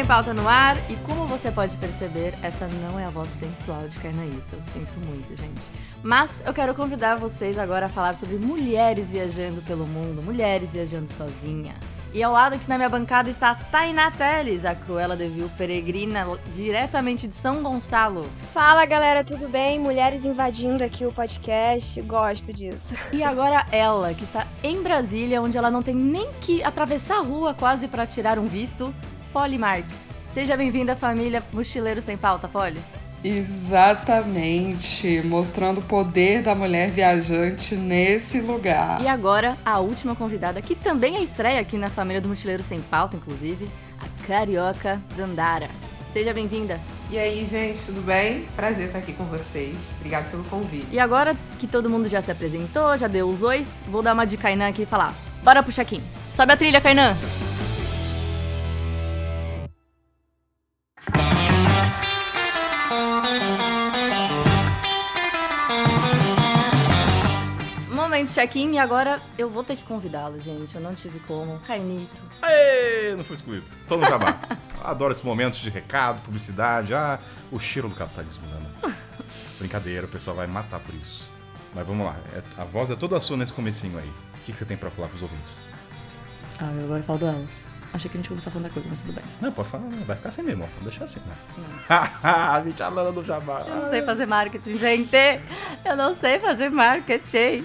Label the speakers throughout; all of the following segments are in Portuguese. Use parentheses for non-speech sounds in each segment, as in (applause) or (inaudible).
Speaker 1: Sem Pauta no ar e como você pode perceber, essa não é a voz sensual de Carnaíta. Eu sinto muito, gente. Mas eu quero convidar vocês agora a falar sobre mulheres viajando pelo mundo, mulheres viajando sozinha. E ao lado aqui na minha bancada está a Tainá Teles, a Cruella de Vil peregrina diretamente de São Gonçalo.
Speaker 2: Fala galera, tudo bem? Mulheres invadindo aqui o podcast, gosto disso.
Speaker 1: E agora ela, que está em Brasília, onde ela não tem nem que atravessar a rua quase para tirar um visto, Polly Marques. Seja bem-vinda, família Mochileiro Sem Pauta, Polly.
Speaker 3: Exatamente, mostrando o poder da mulher viajante nesse lugar.
Speaker 1: E agora, a última convidada, que também é estreia aqui na família do Mochileiro Sem Pauta, inclusive, a Carioca Dandara. Seja bem-vinda.
Speaker 4: E aí, gente, tudo bem? Prazer estar aqui com vocês. Obrigada pelo convite.
Speaker 1: E agora que todo mundo já se apresentou, já deu os ois, vou dar uma de Kainan aqui e falar: bora pro check-in. Sobe a trilha, Kainan! Momento check-in e agora eu vou ter que convidá-lo, gente. Eu não tive como. Carnito.
Speaker 5: Aê, não fui excluído. Tô no jabá. (laughs) Adoro esses momentos de recado, publicidade. Ah, o cheiro do capitalismo, Ana. Brincadeira, o pessoal vai matar por isso. Mas vamos lá. É- a voz é toda sua nesse comecinho aí. O que, que você tem pra falar pros ouvintes?
Speaker 1: Ah, eu agora falo do Elas. Achei que a gente ia começar falando da coisa, mas tudo bem.
Speaker 5: Não, pode falar, vai ficar assim mesmo, ó. Vou deixar assim, né? (laughs) a gente a Lana do jabá.
Speaker 1: Eu não sei fazer marketing, gente. Eu não sei fazer marketing.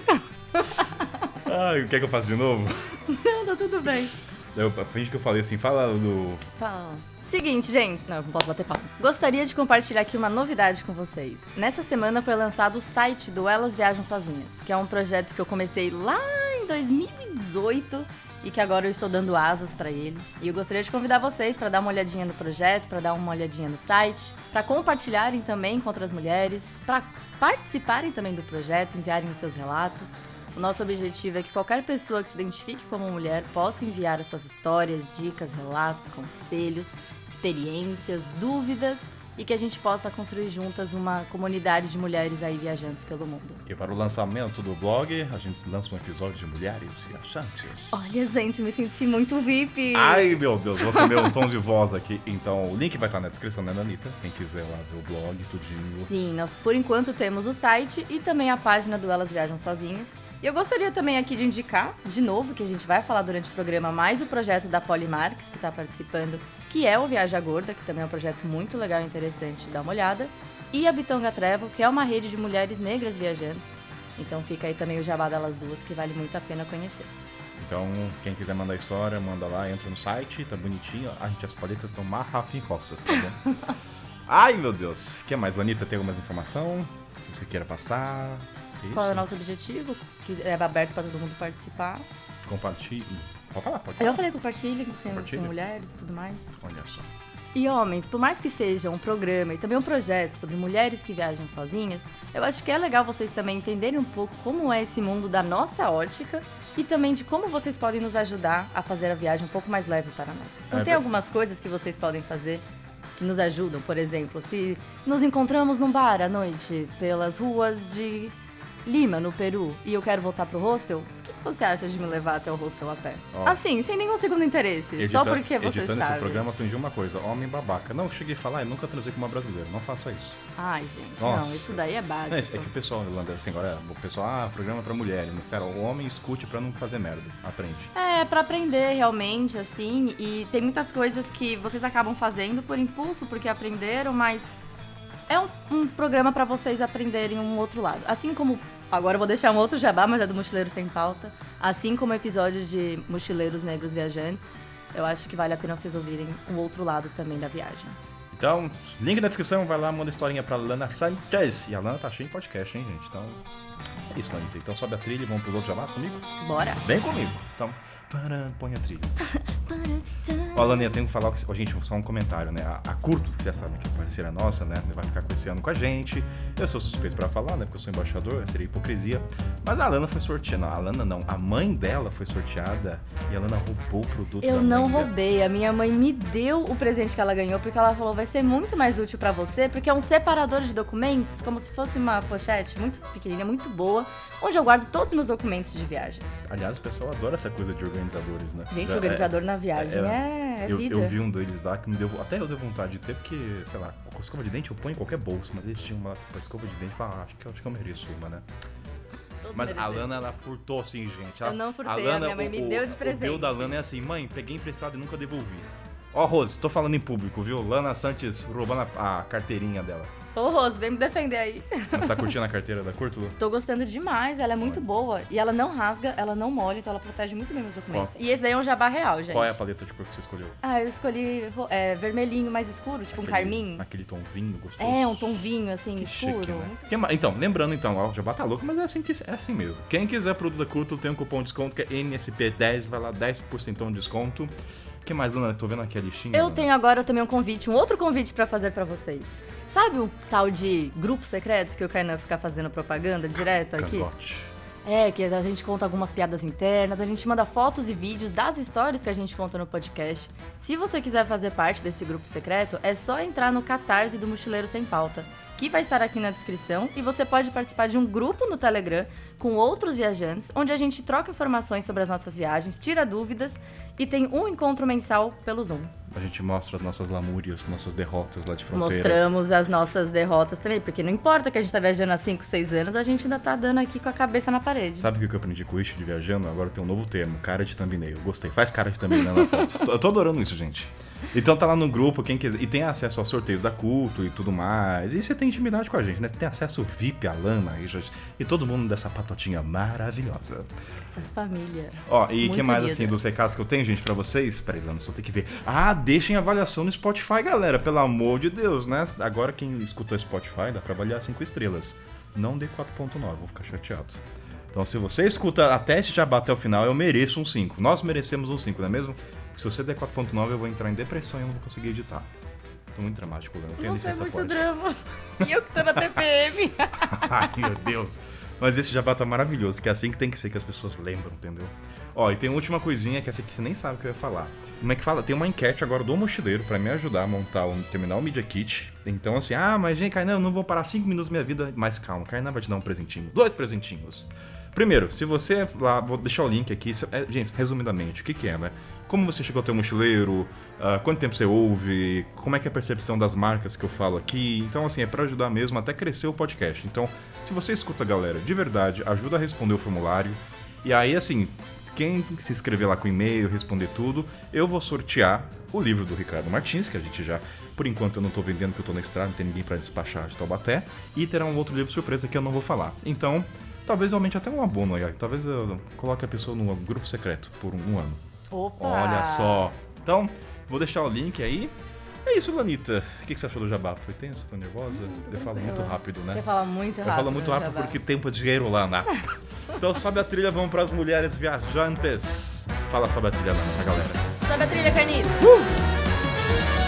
Speaker 1: (laughs)
Speaker 5: Ai, quer que eu faça de novo?
Speaker 1: Não, tá tudo bem.
Speaker 5: Eu finge que eu falei assim, fala do.
Speaker 1: Fala. Seguinte, gente, não, não posso bater palma. Gostaria de compartilhar aqui uma novidade com vocês. Nessa semana foi lançado o site do Elas Viajam Sozinhas, que é um projeto que eu comecei lá em 2018 e que agora eu estou dando asas pra ele. E eu gostaria de convidar vocês para dar uma olhadinha no projeto, para dar uma olhadinha no site, para compartilharem também com outras mulheres, para participarem também do projeto, enviarem os seus relatos. O nosso objetivo é que qualquer pessoa que se identifique como mulher possa enviar as suas histórias, dicas, relatos, conselhos, experiências, dúvidas e que a gente possa construir juntas uma comunidade de mulheres aí viajantes pelo mundo.
Speaker 5: E para o lançamento do blog, a gente lança um episódio de mulheres viajantes.
Speaker 1: Olha, gente, me senti muito VIP.
Speaker 5: Ai, meu Deus, você meu um tom de voz aqui. Então, o link vai estar na descrição, né, Anitta? Quem quiser lá ver o blog, tudinho.
Speaker 1: Sim, nós por enquanto temos o site e também a página do Elas Viajam Sozinhas. E eu gostaria também aqui de indicar, de novo, que a gente vai falar durante o programa, mais o projeto da Polly Marques, que está participando, que é o Viaja Gorda, que também é um projeto muito legal e interessante de dar uma olhada. E a Bitonga Travel, que é uma rede de mulheres negras viajantes. Então fica aí também o jabá delas duas, que vale muito a pena conhecer.
Speaker 5: Então, quem quiser mandar história, manda lá, entra no site, tá bonitinho. Ah, gente, as paletas estão marrafincosas, tá bom? (laughs) Ai, meu Deus. O que mais, Lanita? Tem alguma informação que você queira passar? Que
Speaker 1: Qual é o
Speaker 5: isso?
Speaker 1: nosso objetivo? Que é aberto para todo mundo participar.
Speaker 5: Compartilhe. Pode falar, pode
Speaker 1: Eu
Speaker 5: falar.
Speaker 1: falei compartilhem com, mulheres e tudo mais.
Speaker 5: Olha só.
Speaker 1: E homens, por mais que seja um programa e também um projeto sobre mulheres que viajam sozinhas, eu acho que é legal vocês também entenderem um pouco como é esse mundo da nossa ótica e também de como vocês podem nos ajudar a fazer a viagem um pouco mais leve para nós. Então
Speaker 5: É
Speaker 1: tem algumas coisas que vocês podem fazer que nos ajudam, por exemplo, se nos encontramos num bar à noite pelas ruas de Lima, no Peru, e eu quero voltar pro hostel, o que você acha de me levar até o hostel a pé?
Speaker 5: Ó.
Speaker 1: Assim, sem nenhum segundo interesse, só porque você
Speaker 5: editando
Speaker 1: sabe.
Speaker 5: esse programa, aprendi uma coisa. Homem babaca. Não, cheguei a falar, eu nunca transei com uma brasileira. Não faça isso.
Speaker 1: Ai, gente,
Speaker 5: Nossa.
Speaker 1: não, isso daí é básico.
Speaker 5: Não, é que o pessoal, Yolanda, assim, agora, o pessoal, ah, programa pra mulheres. Mas, cara, o homem escute pra não fazer merda. Aprende.
Speaker 1: É, pra aprender realmente, assim, e tem muitas coisas que vocês acabam fazendo por impulso, porque aprenderam, mas é um, um programa pra vocês aprenderem um outro lado. Assim como, agora eu vou deixar um outro jabá, mas é do Mochileiro Sem Pauta, assim como o episódio de Mochileiros Negros Viajantes, eu acho que vale a pena vocês ouvirem o outro lado também da viagem.
Speaker 5: Então, link na descrição, vai lá, manda historinha pra Lana Sanchez. E a Lana tá cheia em podcast, hein, gente? Então, é isso, Lanita. Então sobe a trilha e vamos pros outros jabás comigo?
Speaker 1: Bora!
Speaker 5: Vem comigo. Então, paran, põe a trilha. (laughs) Ó, Laninha, tenho que falar ó, gente, só um comentário, né? A, a Curto, que já sabe que é parceira nossa, né? Vai ficar com esse ano com a gente. Eu sou suspeito pra falar, né? Porque eu sou embaixador, seria hipocrisia. Mas a Lana foi sorteada. Não, a Lana não. A mãe dela foi sorteada e a Lana roubou o produto
Speaker 1: Eu não
Speaker 5: mãe dela.
Speaker 1: roubei. A minha mãe me deu o presente que ela ganhou porque ela falou vai ser muito mais útil pra você, porque é um separador de documentos, como se fosse uma pochete muito pequenininha, muito boa, onde eu guardo todos os meus documentos de viagem.
Speaker 5: Aliás, o pessoal adora essa coisa de organizadores, né?
Speaker 1: Gente,
Speaker 5: Já-
Speaker 1: organizador na viagem
Speaker 5: é-
Speaker 1: é, é
Speaker 5: eu,
Speaker 1: vida.
Speaker 5: eu vi um deles lá que me deu. Até eu dei vontade de ter, porque, sei lá, com escova de dente eu ponho em qualquer bolso, mas eles tinham uma pra escova de dente e falaram, ah, acho que, acho que eu mereço uma, né?
Speaker 1: Todos
Speaker 5: Mas a. Lana, ela furtou assim, gente. Ela-
Speaker 1: Eu não furtei,
Speaker 5: a
Speaker 1: a
Speaker 5: Lana,
Speaker 1: minha mãe
Speaker 5: o-
Speaker 1: me
Speaker 5: o-
Speaker 1: deu de
Speaker 5: O deal
Speaker 1: presente.
Speaker 5: da Lana é assim, mãe, peguei emprestado e nunca devolvi. Ó, Rose, tô falando em público, viu? Lana Santos roubando a, a carteirinha dela.
Speaker 1: Ô, Rose, vem me defender aí.
Speaker 5: Mas tá curtindo a carteira da Curtulo?
Speaker 1: Tô gostando demais, ela é muito boa. E ela não rasga, ela não molha, então ela protege muito bem meus documentos.
Speaker 5: Qual?
Speaker 1: E esse daí é um jabá real, gente.
Speaker 5: Qual é a paleta de cor que você escolheu?
Speaker 1: Ah, eu escolhi é, vermelhinho mais escuro, tipo um
Speaker 5: Aquele-
Speaker 1: carmim.
Speaker 5: Aquele tom vinho gostoso.
Speaker 1: É, um tom vinho, assim,
Speaker 5: Que
Speaker 1: escuro.
Speaker 5: chique, né? Então, lembrando então, ó, o Jabá tá louco, mas é assim, que, é assim mesmo. Quem quiser produto da Curto tem um cupom de desconto que é NSP10, vai lá, 10% de desconto. O que mais, Lana? Tô vendo aqui a listinha.
Speaker 1: Eu
Speaker 5: Lana.
Speaker 1: tenho agora também um convite, um outro convite pra fazer pra vocês. Sabe o tal de grupo secreto que o Kainan fica fazendo propaganda direto aqui?
Speaker 5: Cangote.
Speaker 1: É, que a gente conta algumas piadas internas, a gente manda fotos e vídeos das histórias que a gente conta no podcast. Se você quiser fazer parte desse grupo secreto, é só entrar no Catarse do Mochileiro Sem Pauta, que vai estar aqui na descrição, e você pode participar de um grupo no Telegram com outros viajantes, onde a gente troca informações sobre as nossas viagens, tira dúvidas e tem um encontro mensal pelo Zoom.
Speaker 5: A gente mostra nossas lamúrias, nossas derrotas lá de fronteira.
Speaker 1: Mostramos as nossas derrotas também, porque não importa que a gente tá viajando há 5, 6 anos, a gente ainda tá dando aqui com a cabeça na parede.
Speaker 5: Sabe o que eu aprendi com o Ish de viajando? Agora tem um novo termo, cara de thumbnail. Gostei. Faz cara de thumbnail na foto. (laughs) Eu tô adorando isso, gente. Então tá lá no grupo, quem quiser. E tem acesso aos sorteios da culto e tudo mais. E você tem intimidade com a gente, né? Você tem acesso VIP à Lana e, e todo mundo dessa patotinha maravilhosa.
Speaker 1: Essa família.
Speaker 5: Ó, e
Speaker 1: Muito
Speaker 5: que mais
Speaker 1: unida.
Speaker 5: assim dos recados que eu tenho, gente, pra vocês? Peraí, Lana, só tem que ver. Ah, deixem avaliação no Spotify, galera. Pelo amor de Deus, né? Agora quem escutou Spotify dá pra avaliar 5 estrelas. Não dê 4.9, vou ficar chateado. Então, se você escuta até esse jabá até o final, eu mereço um 5. Nós merecemos um 5, não é mesmo? Se você der 4.9, eu vou entrar em depressão e eu não vou conseguir editar. Tô muito dramático. Eu tenho
Speaker 1: é
Speaker 5: licença
Speaker 1: muito
Speaker 5: poética.
Speaker 1: drama. (laughs) E eu que tô na TPM. (laughs)
Speaker 5: Ai, meu Deus. Mas esse jabá tá maravilhoso, que é assim que tem que ser, que as pessoas lembram, entendeu? Ó, e tem uma última coisinha que essa aqui você nem sabe o que eu ia falar. Como é que fala? Tem uma enquete agora do mochileiro pra me ajudar a montar, um, terminar o Media Kit. Então, assim, ah, mas gente, Kainan, eu não vou parar 5 minutos da minha vida. Mas calma, Kainan vai te dar um presentinho. Dois presentinhos. Primeiro, se você lá, vou deixar o link aqui. se- é, gente, resumidamente, o que, que é, né? Como você chegou até o mochileiro, ah, quanto tempo você ouve, como é que é a percepção das marcas que eu falo aqui. Então, assim, é pra ajudar mesmo até crescer o podcast. Então, se você escuta, galera, de verdade, ajuda a responder o formulário. E aí, assim, quem se inscrever lá com e-mail, responder tudo, eu vou sortear o livro do Ricardo Martins, que a gente já, por enquanto, eu não tô vendendo, porque eu tô na estrada, não tem ninguém pra despachar de Taubaté. E terá um outro livro surpresa que eu não vou falar. Então, talvez eu aumente até um abono aí. Talvez eu coloque a pessoa no grupo secreto por um ano.
Speaker 1: Opa!
Speaker 5: Olha só. Então, vou deixar o link aí. É isso, Lanita. O que você achou do jabá? Foi tenso? Foi nervosa? eu falo muito rápido, né?
Speaker 1: Você fala muito
Speaker 5: Eu
Speaker 1: rápido.
Speaker 5: falo muito
Speaker 1: né,
Speaker 5: rápido porque tempo é dinheiro, Lana. (laughs) então sobe a trilha, vamos para as mulheres viajantes. Fala sobre a trilha, Lana, pra galera.
Speaker 1: Sobe a trilha, Carnito. E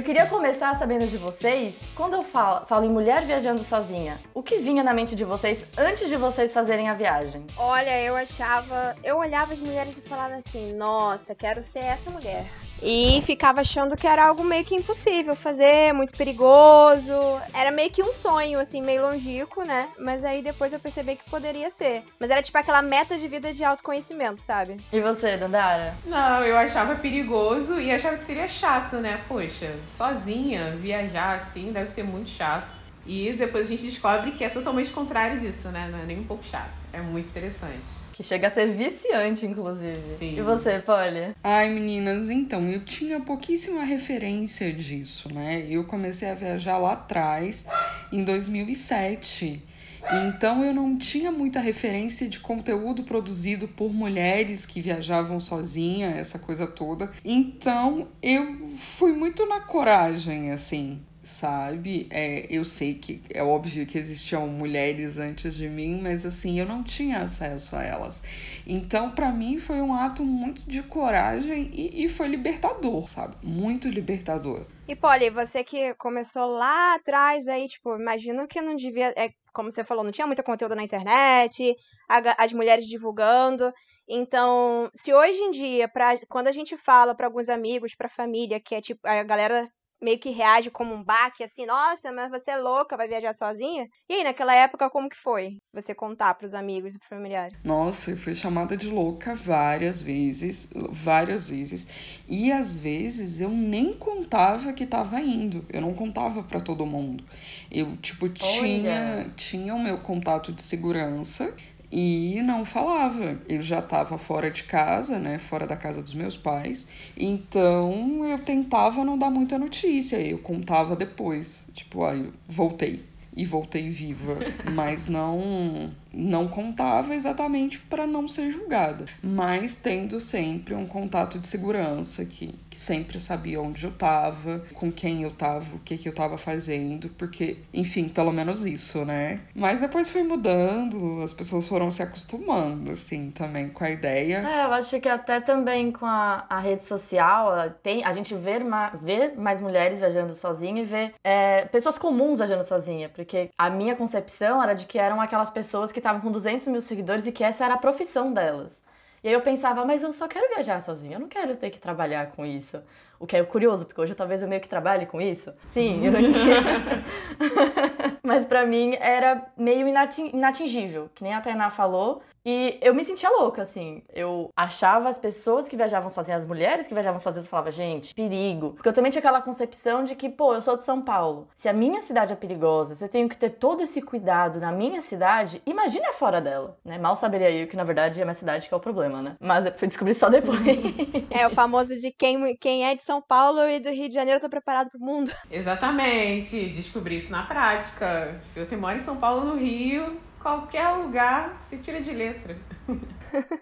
Speaker 1: eu queria começar sabendo de vocês, quando eu falo, falo em mulher viajando sozinha, o que vinha na mente de vocês antes de vocês fazerem a viagem?
Speaker 2: Olha, eu achava. Eu olhava as mulheres e falava assim: nossa, quero ser essa mulher. E ficava achando que era algo meio que impossível fazer, muito perigoso. Era meio que um sonho, assim, meio longínquo, né? Mas aí depois eu percebi que poderia ser. Mas era tipo aquela meta de vida de autoconhecimento, sabe?
Speaker 1: E você, Dandara?
Speaker 4: Não, eu achava perigoso e achava que seria chato, né? Poxa, sozinha, viajar assim deve ser muito chato. E depois a gente descobre que é totalmente contrário disso, né? Não é nem um pouco chato. É muito interessante.
Speaker 1: Que chega a ser viciante, inclusive.
Speaker 4: Sim.
Speaker 1: E você, Polly?
Speaker 3: Ai, meninas, então, eu tinha pouquíssima referência disso, né? Eu comecei a viajar lá atrás, em 2007. Então eu não tinha muita referência de conteúdo produzido por mulheres que viajavam sozinha, essa coisa toda. Então eu fui muito na coragem, assim, sabe? É, eu sei que é óbvio que existiam mulheres antes de mim, mas assim, eu não tinha acesso a elas. Então, pra mim, foi um ato muito de coragem e, e foi libertador, sabe? Muito libertador.
Speaker 2: E Polly, você que começou lá atrás aí, tipo, imagino que não devia. É, como você falou, não tinha muito conteúdo na internet, a as mulheres divulgando. Então, se hoje em dia, pra, quando a gente fala para alguns amigos, pra família, que é tipo, a galera meio que reage como um baque, assim, nossa, mas você é louca, vai viajar sozinha? E aí, naquela época, como que foi? Você contar pros amigos e pro familiar?
Speaker 3: Nossa, eu fui chamada de louca várias vezes, várias vezes. E às vezes eu nem contava que tava indo. Eu não contava para todo mundo. Eu, tipo, tinha, tinha o meu contato de segurança e não falava. Eu já estava fora de casa, né, fora da casa dos meus pais. Então eu tentava não dar muita notícia. Eu contava depois, tipo, ah, eu voltei e voltei viva, (laughs) mas não não contava exatamente para não ser julgada, mas tendo sempre um contato de segurança que, que sempre sabia onde eu estava, com quem eu estava, o que que eu estava fazendo, porque, enfim, pelo menos isso, né? Mas depois foi mudando, as pessoas foram se acostumando, assim, também com a ideia.
Speaker 1: É, eu acho que até também com a, a rede social, tem, a gente vê, vê mais mulheres viajando sozinha e vê é, pessoas comuns viajando sozinha, porque a minha concepção era de que eram aquelas pessoas que estavam com 200 mil seguidores e que essa era a profissão delas. E aí eu pensava, mas eu só quero viajar sozinha, eu não quero ter que trabalhar com isso. O que é curioso, porque hoje talvez eu meio que trabalhe com isso. Sim, eu não (laughs) Mas para mim era meio inatingível, que nem a Tainá falou. E eu me sentia louca, assim. Eu achava as pessoas que viajavam sozinhas, as mulheres que viajavam sozinhas, eu falava, gente, perigo. Porque eu também tinha aquela concepção de que, pô, eu sou de São Paulo. Se a minha cidade é perigosa, se eu tenho que ter todo esse cuidado na minha cidade, imagina fora dela, né? Mal saberia eu que, na verdade, é a minha cidade que é o problema, né? Mas eu fui descobrir só depois. (laughs)
Speaker 2: é, o famoso de quem, quem é de São Paulo e do Rio de Janeiro tá preparado pro mundo.
Speaker 4: Exatamente. Descobri isso na prática. Se você mora em São Paulo, no Rio, qualquer lugar se tira de letra.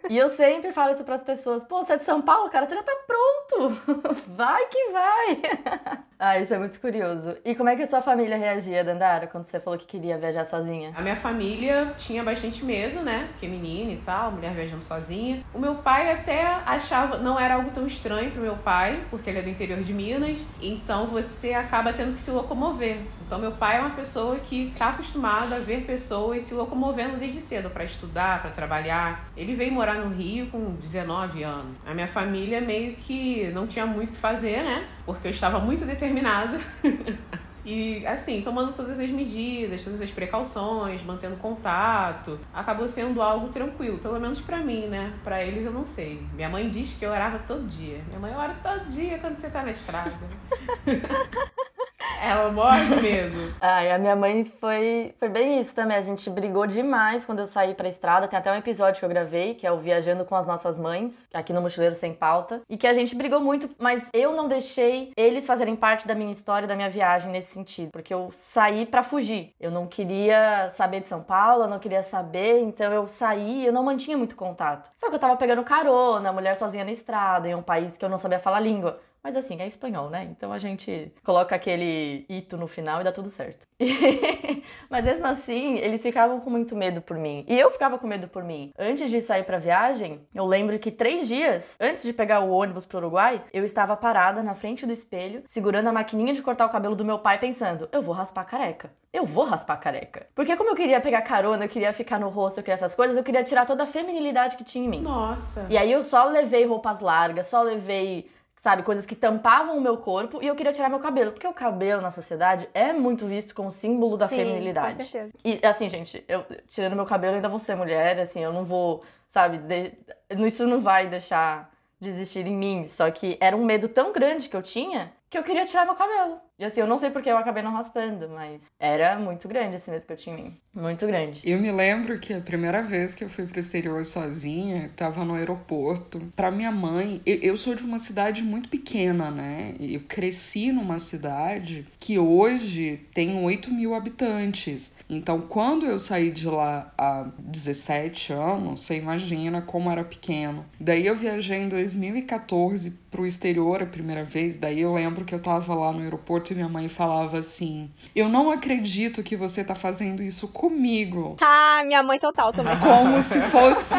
Speaker 1: E eu sempre falo isso para as pessoas: pô, você é de São Paulo, cara, você já tá pronto. (laughs) Vai que vai. (laughs) Ah, isso é muito curioso. E como é que a sua família reagia, Dandara, quando você falou que queria viajar sozinha?
Speaker 4: A minha família tinha bastante medo, né? Porque menina e tal, mulher viajando sozinha. O meu pai até achava, não era algo tão estranho pro meu pai, porque ele é do interior de Minas. Então você acaba tendo que se locomover. Então meu pai é uma pessoa que está acostumado a ver pessoas se locomovendo desde cedo para estudar, para trabalhar. Ele veio morar no Rio com 19 anos. A minha família meio que não tinha muito o que fazer, né? Porque eu estava muito determinada. (laughs) E assim, tomando todas as medidas, todas as precauções, mantendo contato, acabou sendo algo tranquilo, pelo menos para mim, né? Para eles eu não sei. Minha mãe diz que eu orava todo dia. Minha mãe ora todo dia quando você tá na estrada. (laughs) Ela morre de medo.
Speaker 1: Ai, a minha mãe foi, foi bem isso também. A gente brigou demais quando eu saí pra estrada. Tem até um episódio que eu gravei, que é o Viajando com as Nossas Mães, aqui no Mochileiro Sem Pauta. E que a gente brigou muito, mas eu não deixei eles fazerem parte da minha história, da minha viagem nesse sentido. Porque eu saí para fugir. Eu não queria saber de São Paulo, eu não queria saber, então eu saí eu não mantinha muito contato. Só que eu tava pegando carona, mulher sozinha na estrada, em um país que eu não sabia falar língua. Mas assim, é espanhol, né? Então a gente coloca aquele ito no final e dá tudo certo. (laughs) Mas mesmo assim, eles ficavam com muito medo por mim. E eu ficava com medo por mim. Antes de sair pra viagem, eu lembro que três dias antes de pegar o ônibus pro Uruguai, eu estava parada na frente do espelho, segurando a maquininha de cortar o cabelo do meu pai, pensando: eu vou raspar careca. Eu vou raspar careca. Porque como eu queria pegar carona, eu queria ficar no rosto, eu queria essas coisas, eu queria tirar toda a feminilidade que tinha em mim.
Speaker 4: Nossa.
Speaker 1: E aí eu só levei roupas largas, só levei sabe, coisas que tampavam o meu corpo e eu queria tirar meu cabelo, porque o cabelo na sociedade é muito visto como símbolo da
Speaker 2: Sim,
Speaker 1: feminilidade.
Speaker 2: Com certeza.
Speaker 1: E assim, gente, eu tirando meu cabelo ainda vou ser mulher, assim, eu não vou, sabe, de... isso não vai deixar de existir em mim, só que era um medo tão grande que eu tinha que eu queria tirar meu cabelo. E assim, eu não sei porque eu acabei não raspando, mas era muito grande esse medo que eu tinha em mim. Muito grande.
Speaker 3: Eu me lembro que a primeira vez que eu fui pro exterior sozinha, tava no aeroporto. Pra minha mãe, eu, eu sou de uma cidade muito pequena, né? Eu cresci numa cidade que hoje tem 8 mil habitantes. Então, quando eu saí de lá há 17 anos, você imagina como era pequeno. Daí eu viajei em 2014 pro exterior a primeira vez. Daí eu lembro que eu tava lá no aeroporto e minha mãe falava assim: Eu não acredito que você tá fazendo isso comigo.
Speaker 2: Ah, minha mãe total também. (laughs)
Speaker 3: Como se fosse.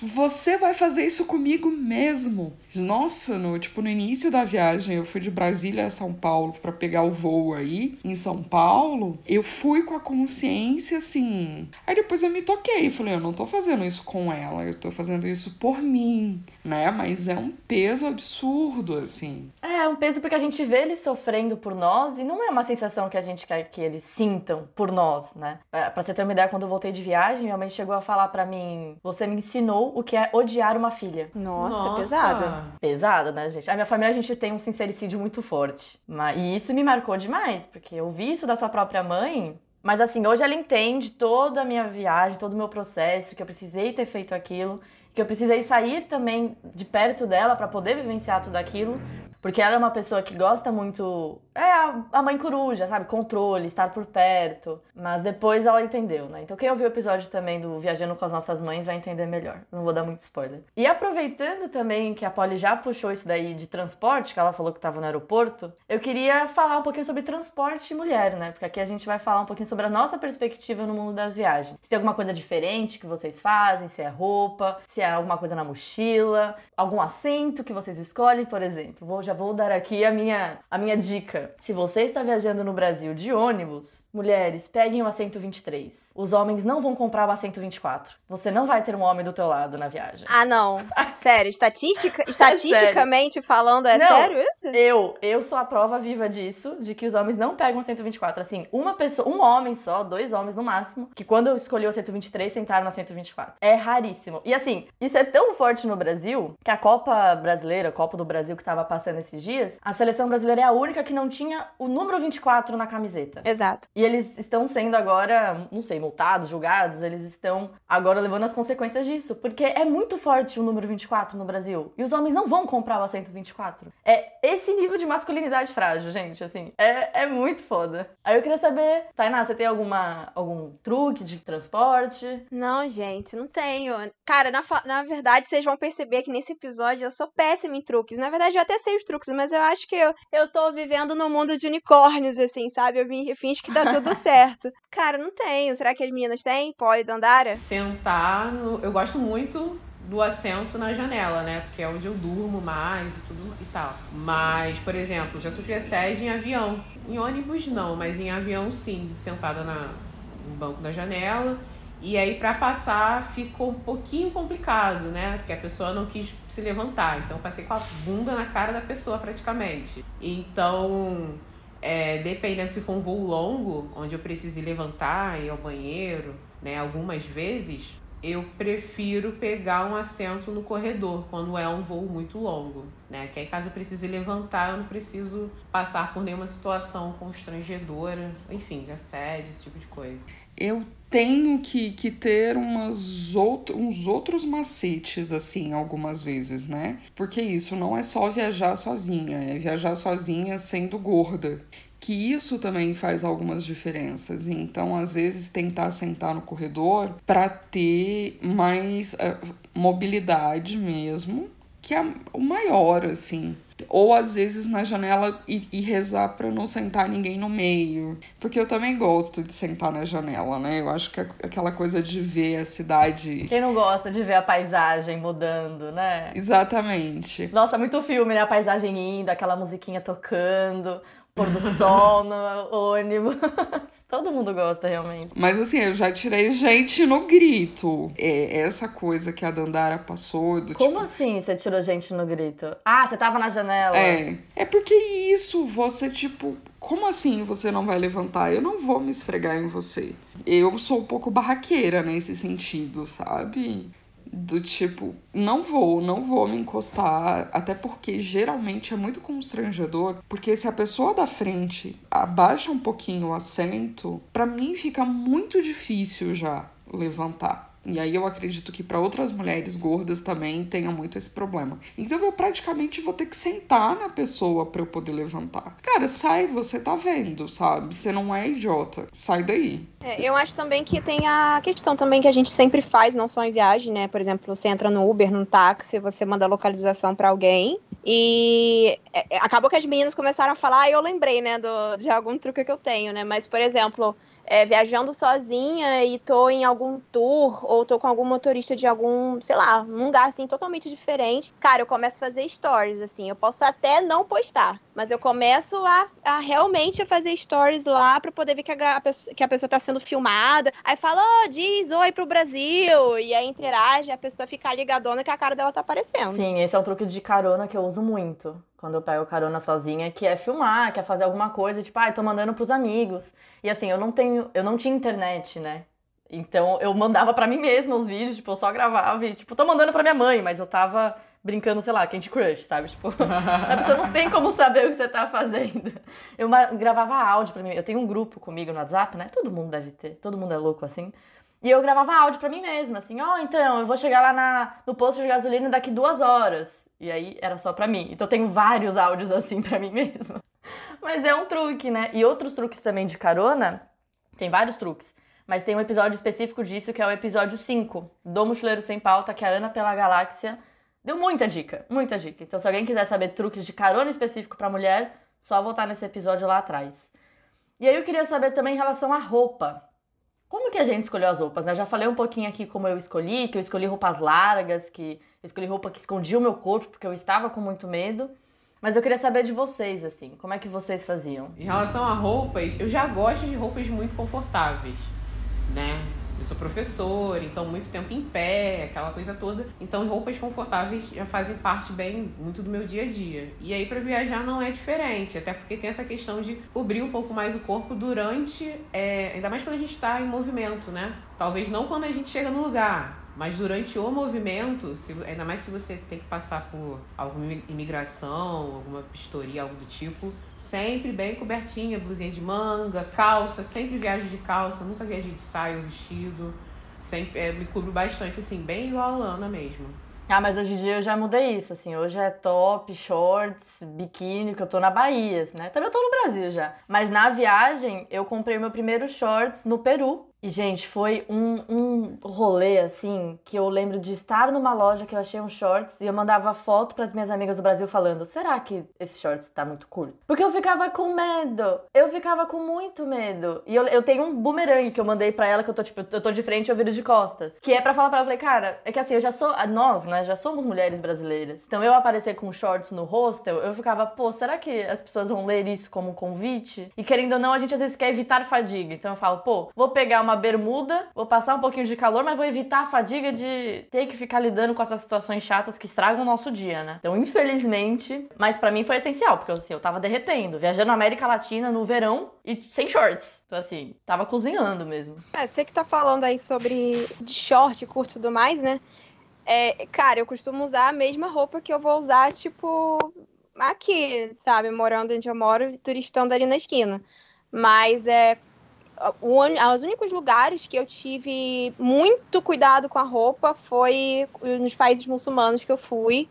Speaker 3: Você vai fazer isso comigo mesmo? Nossa, no, tipo, no início da viagem, eu fui de Brasília a São Paulo para pegar o voo aí, em São Paulo. Eu fui com a consciência assim. Aí depois eu me toquei. Falei, eu não tô fazendo isso com ela, eu tô fazendo isso por mim, né? Mas é um peso absurdo, assim.
Speaker 1: É, um peso porque a gente vê eles sofrendo por nós e não é uma sensação que a gente quer que eles sintam por nós, né? É, pra você ter uma ideia, quando eu voltei de viagem, minha mãe chegou a falar para mim: Você me ensinou o que é odiar uma filha.
Speaker 2: Nossa, Nossa. pesado.
Speaker 1: Pesado, né, gente? A minha família, a gente tem um sincericídio muito forte. Mas, e isso me marcou demais, porque eu vi isso da sua própria mãe. Mas assim, hoje ela entende toda a minha viagem, todo o meu processo, que eu precisei ter feito aquilo, que eu precisei sair também de perto dela para poder vivenciar tudo aquilo. Porque ela é uma pessoa que gosta muito. É a, mãe coruja, sabe? Controle, estar por perto. Mas depois ela entendeu, né? Então quem ouviu o episódio também do Viajando com as Nossas Mães vai entender melhor. Não vou dar muito spoiler. E aproveitando também que a Polly já puxou isso daí de transporte, que ela falou que estava no aeroporto, eu queria falar um pouquinho sobre transporte e mulher, né? Porque aqui a gente vai falar um pouquinho sobre a nossa perspectiva no mundo das viagens. Se tem alguma coisa diferente que vocês fazem, se é roupa, se é alguma coisa na mochila, algum assento que vocês escolhem, por exemplo. Vou já vou dar aqui a minha, a minha dica. Se você está viajando no Brasil de ônibus, mulheres, peguem o assento 23. Os homens não vão comprar o assento 24. Você não vai ter um homem do teu lado na viagem.
Speaker 2: Ah, não. (laughs) Sério, estatística, estatisticamente é falando, é não, sério isso?
Speaker 1: Eu, eu sou a prova viva disso, de que os homens não pegam o 124. Assim, uma pessoa, um homem só, dois homens no máximo, que quando eu escolhi o 123, sentaram no 124. É raríssimo. E assim, isso é tão forte no Brasil que a Copa Brasileira, a Copa do Brasil que tava passando esses dias, a seleção brasileira é a única que não tinha o número 24 na camiseta.
Speaker 2: Exato.
Speaker 1: E eles estão sendo agora, não sei, multados, julgados, eles estão agora levando as consequências disso, porque é muito forte o número 24 no Brasil. E os homens não vão comprar o assento 24. É esse nível de masculinidade frágil, gente, assim. É, é muito foda. Aí eu queria saber, Tainá, você tem alguma, algum truque de transporte?
Speaker 2: Não, gente, não tenho. Cara, na, na verdade, vocês vão perceber que nesse episódio eu sou péssima em truques. Na verdade, eu até sei os truques, mas eu acho que eu, eu tô vivendo no mundo de unicórnios, assim, sabe? Eu, eu finge que dá tudo (laughs) certo. Cara, não tenho. Será que as meninas têm? Poli Dandara?
Speaker 4: Sentar no... Eu gosto muito do assento na janela, né? Porque é onde eu durmo mais e tudo e tal. Mas, por exemplo, já sofri assédio em avião. Em ônibus não, mas em avião sim, sentada na, no banco da janela. E aí, para passar, ficou um pouquinho complicado, né? Porque a pessoa não quis se levantar. Então, passei com a bunda na cara da pessoa, praticamente. Então, é, dependendo se for um voo longo, onde eu precise levantar e ir ao banheiro, né? Algumas vezes, eu prefiro pegar um assento no corredor, quando é um voo muito longo, né? Que aí, caso eu precise levantar, eu não preciso passar por nenhuma situação constrangedora, enfim, de assédio, esse tipo de coisa
Speaker 3: eu tenho que, que ter umas out uns outros macetes, assim, algumas vezes, né? Porque isso não é só viajar sozinha, é viajar sozinha sendo gorda. Que isso também faz algumas diferenças. Então, às vezes, tentar sentar no corredor para ter mais uh, mobilidade mesmo, que é o maior, assim. Ou às vezes na janela e, e rezar para não sentar ninguém no meio. Porque eu também gosto de sentar na janela, né? Eu acho que é aquela coisa de ver a cidade.
Speaker 1: Quem não gosta de ver a paisagem mudando, né?
Speaker 3: Exatamente.
Speaker 1: Nossa, muito filme, né? A paisagem indo, aquela musiquinha tocando, pôr do (laughs) sol no ônibus. Todo mundo gosta, realmente.
Speaker 3: Mas assim, eu já tirei gente no grito. É essa coisa que a Dandara passou. Do,
Speaker 1: Como tipo... assim você tirou gente no grito? Ah, você tava na janela.
Speaker 3: É. É porque isso, você, tipo. Como assim você não vai levantar? Eu não vou me esfregar em você. Eu sou um pouco barraqueira nesse sentido, sabe? Do tipo, não vou, não vou me encostar, até porque geralmente é muito constrangedor, porque se a pessoa da frente abaixa um pouquinho o assento, para mim fica muito difícil já levantar. E aí eu acredito que para outras mulheres gordas também tenha muito esse problema. Então eu praticamente vou ter que sentar na pessoa para eu poder levantar. Cara, sai, você tá vendo, sabe? Você não é idiota. Sai daí.
Speaker 2: É, eu acho também que tem a questão também que a gente sempre faz, não só em viagem, né? Por exemplo, você entra no Uber, num táxi, você manda localização para alguém e é, acabou que as meninas começaram a falar, e eu lembrei, né, do, de algum truque que eu tenho, né? Mas, por exemplo, é, viajando sozinha e tô em algum tour ou tô com algum motorista de algum, sei lá, um lugar assim totalmente diferente, cara, eu começo a fazer stories, assim. Eu posso até não postar, mas eu começo a, a realmente a fazer stories lá pra poder ver que a, que a pessoa tá sendo filmada. Aí fala, oh, diz oi pro Brasil. E aí interage, a pessoa fica ligadona que a cara dela tá aparecendo.
Speaker 1: Sim, esse é um truque de carona que eu uso muito quando eu pego carona sozinha, que é filmar, que é fazer alguma coisa, tipo, ah, tô mandando pros amigos. E assim, eu não tenho, eu não tinha internet, né? Então eu mandava para mim mesma os vídeos, tipo, eu só gravava e, tipo, tô mandando pra minha mãe, mas eu tava brincando, sei lá, Candy Crush, sabe? Tipo, (laughs) a pessoa não tem como saber o que você tá fazendo. Eu gravava áudio pra mim. Eu tenho um grupo comigo no WhatsApp, né? Todo mundo deve ter, todo mundo é louco assim. E eu gravava áudio pra mim mesma, assim, ó, oh, então, eu vou chegar lá na, no posto de gasolina daqui duas horas. E aí era só pra mim. Então eu tenho vários áudios (laughs) assim pra mim mesma. Mas é um truque, né? E outros truques também de carona, tem vários truques. Mas tem um episódio específico disso que é o episódio 5, do Mochileiro Sem Pauta, que a Ana pela Galáxia deu muita dica, muita dica. Então se alguém quiser saber truques de carona específico pra mulher, só voltar nesse episódio lá atrás. E aí eu queria saber também em relação à roupa. Como que a gente escolheu as roupas, né? Já falei um pouquinho aqui como eu escolhi, que eu escolhi roupas largas, que eu escolhi roupa que escondia o meu corpo, porque eu estava com muito medo. Mas eu queria saber de vocês, assim, como é que vocês faziam?
Speaker 4: Em relação a roupas, eu já gosto de roupas muito confortáveis, né? Eu sou professor, então muito tempo em pé, aquela coisa toda. Então roupas confortáveis já fazem parte bem muito do meu dia a dia. E aí para viajar não é diferente, até porque tem essa questão de cobrir um pouco mais o corpo durante, é, ainda mais quando a gente está em movimento, né? Talvez não quando a gente chega no lugar, mas durante o movimento, se, ainda mais se você tem que passar por alguma imigração, alguma pistoria, algo do tipo, sempre bem cobertinha, blusinha de manga, calça, sempre viajo de calça, nunca viajei de saia ou vestido. Sempre é, me cubro bastante, assim, bem igual a Lana mesmo.
Speaker 1: Ah, mas hoje em dia eu já mudei isso, assim, hoje é top, shorts, biquíni, que eu tô na Bahia, né? Também eu tô no Brasil já. Mas na viagem, eu comprei meu primeiro shorts no Peru, e, gente, foi um, um rolê, assim, que eu lembro de estar numa loja que eu achei um shorts e eu mandava foto para as minhas amigas do Brasil falando: será que esse shorts tá muito curto? Porque eu ficava com medo. Eu ficava com muito medo. E eu, eu tenho um boomerang que eu mandei para ela, que eu tô, tipo, eu tô de frente e eu viro de costas. Que é para falar pra ela, eu falei, cara, é que assim, eu já sou. Nós, né, já somos mulheres brasileiras. Então eu aparecer com shorts no hostel, eu ficava, pô, será que as pessoas vão ler isso como um convite? E querendo ou não, a gente às vezes quer evitar fadiga. Então eu falo, pô, vou pegar uma uma bermuda, vou passar um pouquinho de calor, mas vou evitar a fadiga de ter que ficar lidando com essas situações chatas que estragam o nosso dia, né? Então, infelizmente, mas para mim foi essencial, porque assim, eu tava derretendo, viajando na América Latina no verão e sem shorts. Então, assim, tava cozinhando mesmo.
Speaker 2: É, você que tá falando aí sobre de short, curto e tudo mais, né? É, cara, eu costumo usar a mesma roupa que eu vou usar, tipo, aqui, sabe? Morando onde eu moro, turistando ali na esquina. Mas é os únicos lugares que eu tive muito cuidado com a roupa foi nos países muçulmanos que eu fui.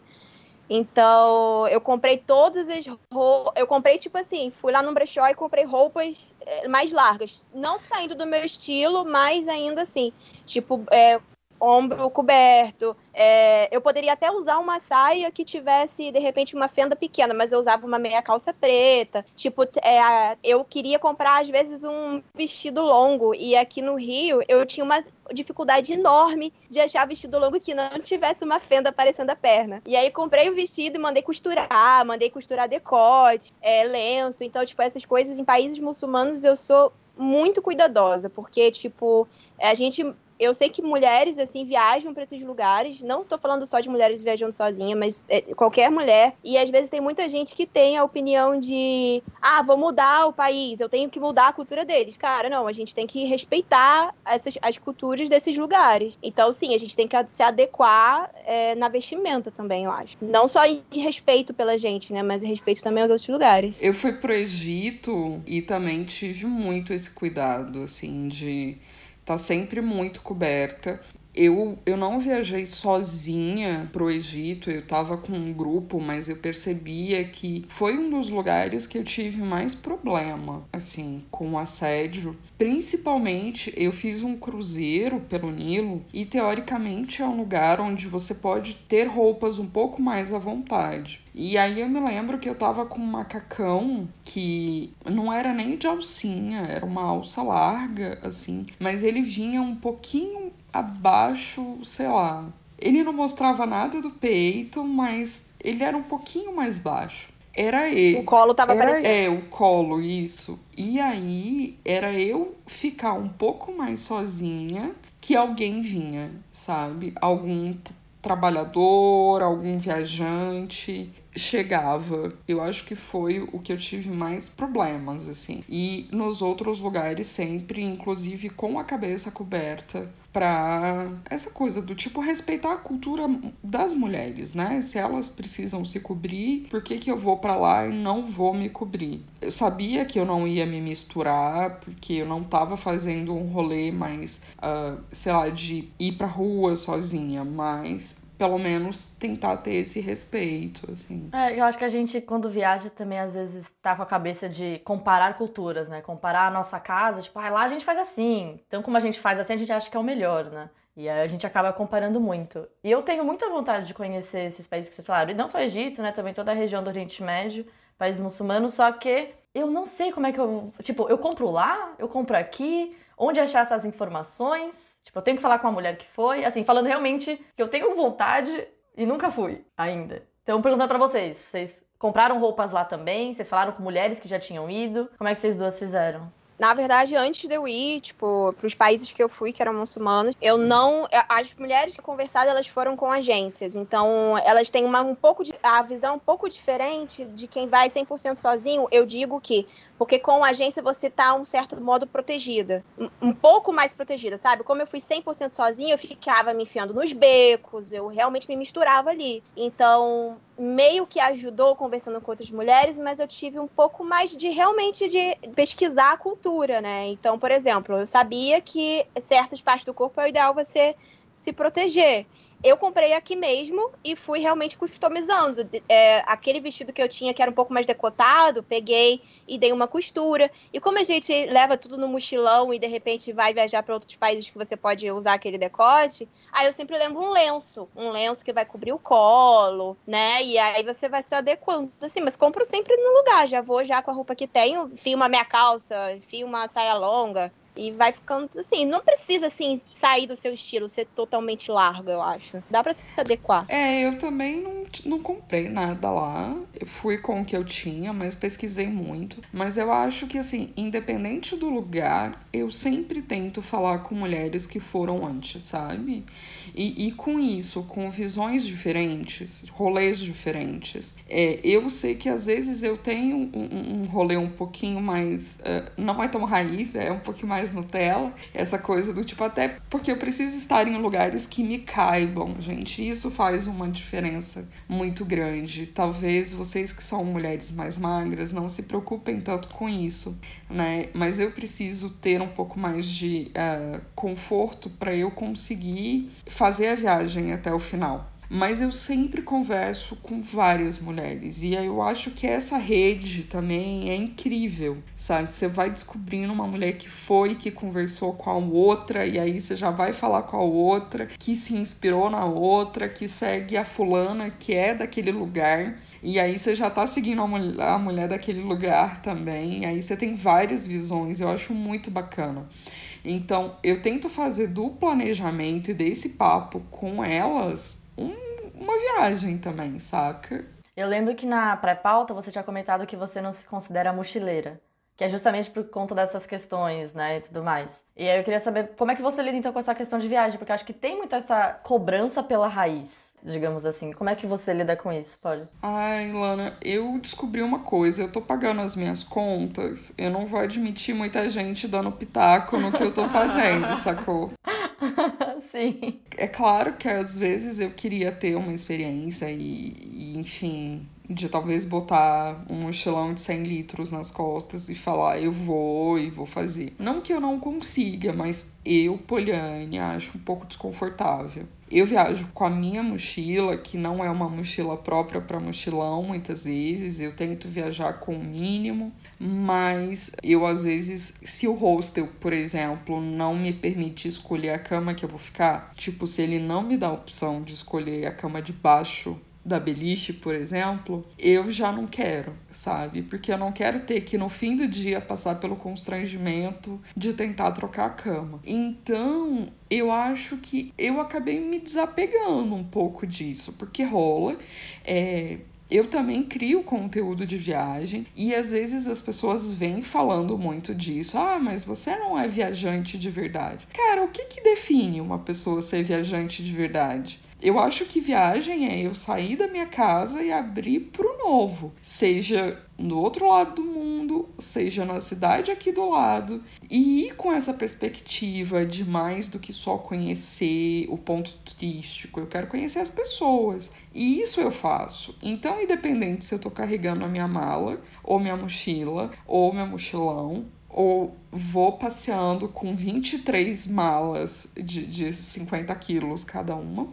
Speaker 2: Então, eu comprei todas as roupas. Eu comprei, tipo assim, fui lá no brechó e comprei roupas eh, mais largas. Não saindo do meu estilo, mas ainda assim. Tipo, é, ombro coberto. É, eu poderia até usar uma saia que tivesse, de repente, uma fenda pequena, mas eu usava uma meia calça preta. Tipo, é, eu queria comprar, às vezes, um vestido longo. E aqui no Rio, eu tinha uma dificuldade enorme de achar vestido longo que não tivesse uma fenda aparecendo a perna. E aí comprei o vestido e mandei costurar, mandei costurar decote, é, lenço. Então, tipo, essas coisas em países muçulmanos eu sou muito cuidadosa, porque, tipo, a gente eu sei que mulheres, assim, viajam para esses lugares. Não tô falando só de mulheres viajando sozinha, mas é, qualquer mulher. E às vezes tem muita gente que tem a opinião de: ah, vou mudar o país, eu tenho que mudar a cultura deles. Cara, não, a gente tem que respeitar essas, as culturas desses lugares. Então, sim, a gente tem que se adequar é, na vestimenta também, eu acho. Não só de respeito pela gente, né, mas respeito também aos outros lugares.
Speaker 3: Eu fui pro Egito e também tive muito esse cuidado, assim, de tá sempre muito coberta. Eu, eu não viajei sozinha pro Egito, eu tava com um grupo, mas eu percebia que foi um dos lugares que eu tive mais problema, assim, com assédio. Principalmente, eu fiz um cruzeiro pelo Nilo e teoricamente é um lugar onde você pode ter roupas um pouco mais à vontade. E aí eu me lembro que eu tava com um macacão que não era nem de alcinha, era uma alça larga, assim, mas ele vinha um pouquinho abaixo, sei lá. Ele não mostrava nada do peito, mas ele era um pouquinho mais baixo. Era ele.
Speaker 2: O colo tava aparecendo.
Speaker 3: É, o colo, isso. E aí era eu ficar um pouco mais sozinha que alguém vinha, sabe? Algum trabalhador, algum viajante chegava. Eu acho que foi o que eu tive mais problemas, assim. E nos outros lugares sempre, inclusive com a cabeça coberta, para essa coisa do tipo respeitar a cultura das mulheres, né? Se elas precisam se cobrir, por que, que eu vou para lá e não vou me cobrir? Eu sabia que eu não ia me misturar, porque eu não tava fazendo um rolê mais, uh, sei lá, de ir pra rua sozinha, mas pelo menos tentar ter esse respeito, assim.
Speaker 1: É, eu acho que a gente, quando viaja, também às vezes tá com a cabeça de comparar culturas, né? Comparar a nossa casa, tipo, ah, lá a gente faz assim. Então, como a gente faz assim, a gente acha que é o melhor, né? E aí a gente acaba comparando muito. E eu tenho muita vontade de conhecer esses países que vocês falaram. E não só o Egito, né? Também toda a região do Oriente Médio, países muçulmanos. Só que eu não sei como é que eu. Tipo, eu compro lá, eu compro aqui. Onde achar essas informações? Tipo, eu tenho que falar com a mulher que foi. Assim, falando realmente que eu tenho vontade e nunca fui ainda. Então, perguntando para vocês, vocês compraram roupas lá também? Vocês falaram com mulheres que já tinham ido? Como é que vocês duas fizeram?
Speaker 2: Na verdade, antes de eu ir, tipo, pros países que eu fui, que eram muçulmanos, eu não. As mulheres que eu conversado, elas foram com agências. Então, elas têm uma, um pouco de. A visão um pouco diferente de quem vai 100% sozinho. Eu digo que porque com a agência você tá, um certo modo, protegida. Um, um pouco mais protegida, sabe? Como eu fui 100% sozinha, eu ficava me enfiando nos becos, eu realmente me misturava ali. Então, meio que ajudou conversando com outras mulheres, mas eu tive um pouco mais de realmente de pesquisar a cultura, né? Então, por exemplo, eu sabia que certas partes do corpo é ideal você se proteger eu comprei aqui mesmo e fui realmente customizando. É, aquele vestido que eu tinha, que era um pouco mais decotado, peguei e dei uma costura. E como a gente leva tudo no mochilão e de repente vai viajar para outros países que você pode usar aquele decote, aí eu sempre lembro um lenço. Um lenço que vai cobrir o colo, né? E aí você vai se adequando. Assim, mas compro sempre no lugar. Já vou já com a roupa que tenho, fio uma minha calça, fio uma saia longa. E vai ficando assim, não precisa assim sair do seu estilo, ser totalmente largo, eu acho. Dá para se adequar.
Speaker 3: É, eu também não, não comprei nada lá. Eu fui com o que eu tinha, mas pesquisei muito. Mas eu acho que assim, independente do lugar, eu sempre tento falar com mulheres que foram antes, sabe? E, e com isso, com visões diferentes, rolês diferentes, é, eu sei que às vezes eu tenho um, um rolê um pouquinho mais. Uh, não é tão raiz, é um pouquinho mais Nutella. Essa coisa do tipo, até porque eu preciso estar em lugares que me caibam, gente. Isso faz uma diferença muito grande. Talvez vocês que são mulheres mais magras não se preocupem tanto com isso, né? Mas eu preciso ter um pouco mais de uh, conforto para eu conseguir fazer a viagem até o final. Mas eu sempre converso com várias mulheres e eu acho que essa rede também é incrível, sabe? Você vai descobrindo uma mulher que foi, que conversou com a outra e aí você já vai falar com a outra, que se inspirou na outra, que segue a fulana que é daquele lugar e aí você já tá seguindo a mulher, a mulher daquele lugar também. E aí você tem várias visões, eu acho muito bacana. Então, eu tento fazer do planejamento e desse papo com elas um, uma viagem também, saca?
Speaker 1: Eu lembro que na pré-pauta você tinha comentado que você não se considera mochileira. Que é justamente por conta dessas questões, né, e tudo mais. E aí eu queria saber como é que você lida então com essa questão de viagem, porque acho que tem muito essa cobrança pela raiz digamos assim. Como é que você lida com isso, Pode?
Speaker 3: Ai, Lana, eu descobri uma coisa. Eu tô pagando as minhas contas. Eu não vou admitir muita gente dando pitaco no que eu tô fazendo, (laughs) sacou?
Speaker 1: Sim.
Speaker 3: É claro que às vezes eu queria ter uma experiência e, e enfim, de talvez botar um mochilão de 100 litros nas costas e falar eu vou e vou fazer. Não que eu não consiga, mas eu, Poliane, acho um pouco desconfortável. Eu viajo com a minha mochila, que não é uma mochila própria para mochilão, muitas vezes. Eu tento viajar com o mínimo, mas eu às vezes, se o hostel, por exemplo, não me permite escolher a cama que eu vou ficar, tipo, se ele não me dá a opção de escolher a cama de baixo da beliche, por exemplo, eu já não quero, sabe? Porque eu não quero ter que no fim do dia passar pelo constrangimento de tentar trocar a cama. Então, eu acho que eu acabei me desapegando um pouco disso, porque rola. É, eu também crio conteúdo de viagem e às vezes as pessoas vêm falando muito disso. Ah, mas você não é viajante de verdade. Cara, o que, que define uma pessoa ser viajante de verdade? Eu acho que viagem é eu sair da minha casa e abrir pro novo, seja no outro lado do mundo, seja na cidade aqui do lado, e ir com essa perspectiva de mais do que só conhecer o ponto turístico. Eu quero conhecer as pessoas, e isso eu faço. Então, independente se eu tô carregando a minha mala, ou minha mochila, ou meu mochilão, ou vou passeando com 23 malas de, de 50 quilos cada uma.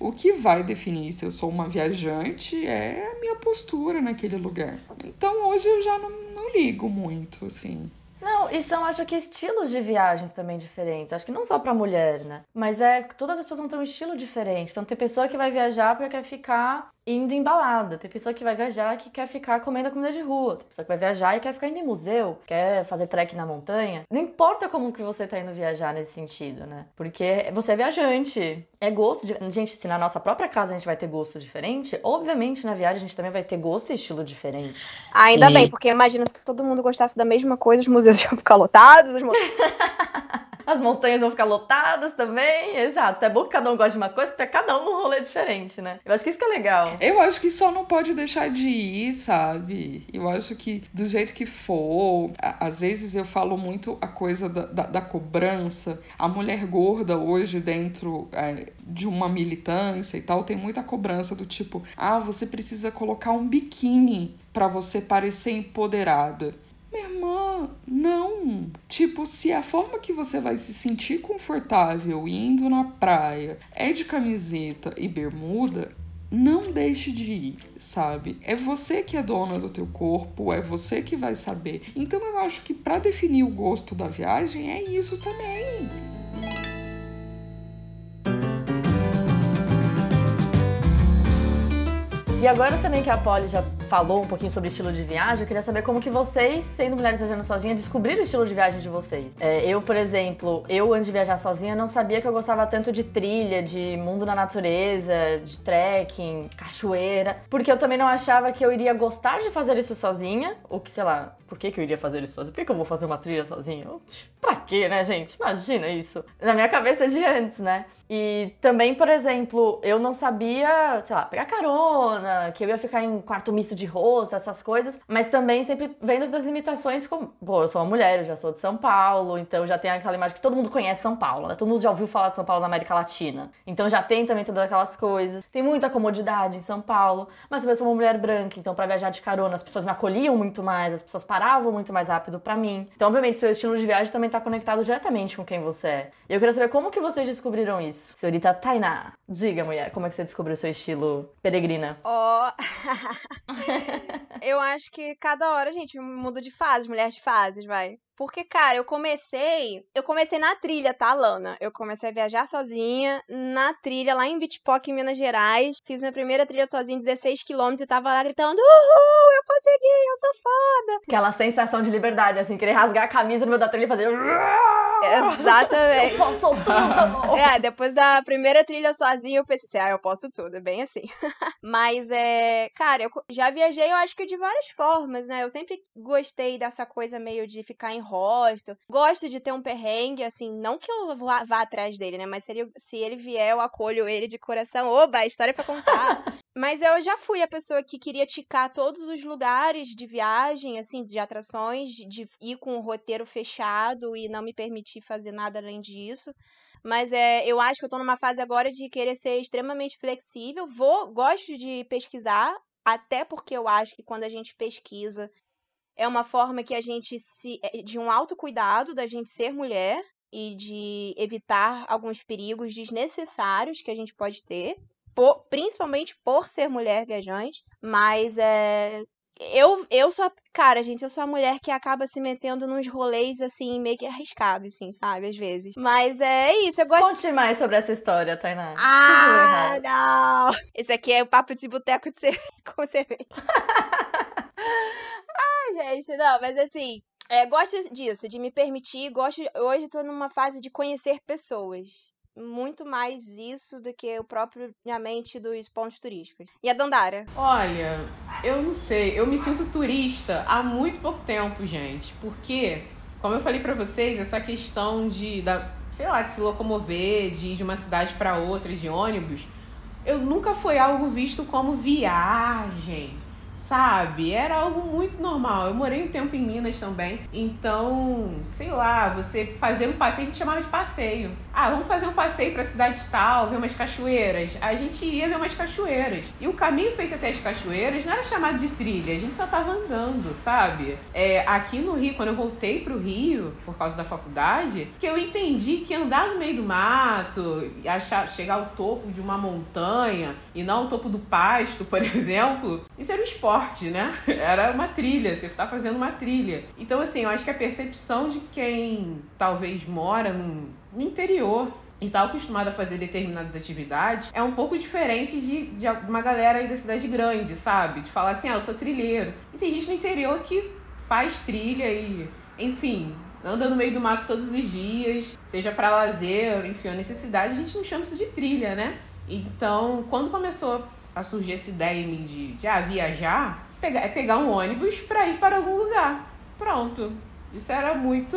Speaker 3: O que vai definir se eu sou uma viajante é a minha postura naquele lugar. Então hoje eu já não, não ligo muito, assim.
Speaker 1: Não, e são, acho que, estilos de viagens também diferentes. Acho que não só pra mulher, né? Mas é todas as pessoas vão ter um estilo diferente. Então tem pessoa que vai viajar porque quer ficar indo em balada. Tem pessoa que vai viajar que quer ficar comendo a comida de rua. Tem pessoa que vai viajar e quer ficar indo em museu, quer fazer trek na montanha. Não importa como que você tá indo viajar nesse sentido, né? Porque você é viajante. É gosto de... Gente, se na nossa própria casa a gente vai ter gosto diferente, obviamente na viagem a gente também vai ter gosto e estilo diferente.
Speaker 2: Ainda e... bem, porque imagina se todo mundo gostasse da mesma coisa, os museus (laughs) iam ficar lotados, os museus... (laughs)
Speaker 1: as montanhas vão ficar lotadas também. Exato. É bom que cada um gosta de uma coisa, porque cada um num rolê diferente, né? Eu acho que isso que é legal.
Speaker 3: Eu acho que só não pode deixar de ir, sabe? Eu acho que do jeito que for, às vezes eu falo muito a coisa da, da, da cobrança. A mulher gorda hoje dentro é, de uma militância e tal, tem muita cobrança do tipo, ah, você precisa colocar um biquíni para você parecer empoderada. Minha irmã, não. Tipo, se a forma que você vai se sentir confortável indo na praia é de camiseta e bermuda, não deixe de ir, sabe? É você que é dona do teu corpo, é você que vai saber. Então eu acho que para definir o gosto da viagem é isso também.
Speaker 1: E agora também que a Polly já falou um pouquinho sobre estilo de viagem, eu queria saber como que vocês, sendo mulheres viajando sozinha, descobriram o estilo de viagem de vocês. É, eu, por exemplo, eu antes de viajar sozinha não sabia que eu gostava tanto de trilha, de mundo na natureza, de trekking, cachoeira, porque eu também não achava que eu iria gostar de fazer isso sozinha, ou que, sei lá, por que, que eu iria fazer isso sozinha? Por que, que eu vou fazer uma trilha sozinha? Pra quê, né, gente? Imagina isso. Na minha cabeça de antes, né? E também, por exemplo, eu não sabia, sei lá, pegar carona, que eu ia ficar em quarto misto de rosto, essas coisas, mas também sempre vendo as minhas limitações como, pô, eu sou uma mulher, eu já sou de São Paulo, então já tem aquela imagem que todo mundo conhece São Paulo, né? Todo mundo já ouviu falar de São Paulo na América Latina. Então já tem também todas aquelas coisas. Tem muita comodidade em São Paulo, mas eu sou uma mulher branca, então para viajar de carona as pessoas me acolhiam muito mais, as pessoas paravam muito mais rápido para mim. Então, obviamente, seu estilo de viagem também tá conectado diretamente com quem você é. E eu queria saber como que vocês descobriram isso. Senhorita Tainá, diga, mulher, como é que você descobriu seu estilo peregrina?
Speaker 2: Ó. Oh. (laughs) eu acho que cada hora, gente, muda de fase, mulher de fases, vai. Porque, cara, eu comecei. Eu comecei na trilha, tá, Lana? Eu comecei a viajar sozinha na trilha, lá em Bitpock, em Minas Gerais. Fiz minha primeira trilha sozinha, 16 quilômetros, e tava lá gritando: Uhul, eu consegui, eu sou foda.
Speaker 1: Aquela sensação de liberdade, assim, querer rasgar a camisa no meio da trilha e fazer.
Speaker 2: Exatamente.
Speaker 1: Eu posso tudo!
Speaker 2: é, depois da primeira trilha sozinha, eu pensei, ah, eu posso tudo, é bem assim. (laughs) Mas, é. Cara, eu já viajei, eu acho que de várias formas, né? Eu sempre gostei dessa coisa meio de ficar em hostel. Gosto de ter um perrengue, assim, não que eu vá, vá atrás dele, né? Mas se ele, se ele vier, eu acolho ele de coração. Oba, história para contar. Mas eu já fui a pessoa que queria ticar todos os lugares de viagem, assim, de atrações, de ir com o roteiro fechado e não me permitir fazer nada além disso. Mas é, eu acho que eu tô numa fase agora de querer ser extremamente flexível. Vou, gosto de pesquisar até porque eu acho que quando a gente pesquisa, é uma forma que a gente se. É, de um autocuidado da gente ser mulher e de evitar alguns perigos desnecessários que a gente pode ter. Por, principalmente por ser mulher viajante, mas é, eu, eu sou. Cara, gente, eu sou a mulher que acaba se metendo nos rolês, assim, meio que arriscados, assim, sabe? Às vezes. Mas é isso, eu gosto.
Speaker 1: Conte mais sobre essa história, Tainá.
Speaker 2: Ah, não! Esse aqui é o papo de boteco de cerveja (laughs) com cerveja. Ai, (laughs) gente, não, mas assim. É, gosto disso, de me permitir. Gosto. Hoje tô numa fase de conhecer pessoas muito mais isso do que o próprio mente dos pontos turísticos. E a Dandara?
Speaker 4: Olha, eu não sei, eu me sinto turista há muito pouco tempo, gente, porque, como eu falei para vocês, essa questão de, da, sei lá, de se locomover, de ir de uma cidade para outra, de ônibus, eu nunca foi algo visto como viagem sabe? Era algo muito normal. Eu morei um tempo em Minas também. Então, sei lá, você fazer um passeio, a gente chamava de passeio. Ah, vamos fazer um passeio pra cidade tal, ver umas cachoeiras. A gente ia ver umas cachoeiras. E o caminho feito até as cachoeiras não era chamado de trilha, a gente só tava andando, sabe? É, aqui no Rio, quando eu voltei pro Rio, por causa da faculdade, que eu entendi que andar no meio do mato, achar, chegar ao topo de uma montanha e não ao topo do pasto, por (laughs) exemplo, isso era um esporte né? (laughs) Era uma trilha, você está fazendo uma trilha. Então, assim, eu acho que a percepção de quem talvez mora no, no interior e está acostumado a fazer determinadas atividades é um pouco diferente de, de uma galera aí da cidade grande, sabe? De falar assim, ah, eu sou trilheiro. E tem gente no interior que faz trilha e, enfim, anda no meio do mato todos os dias, seja para lazer, enfim, a necessidade, a gente não chama isso de trilha, né? Então, quando começou a surgir essa ideia em mim de, de ah, viajar, pegar, é pegar um ônibus para ir para algum lugar. Pronto. Isso era muito.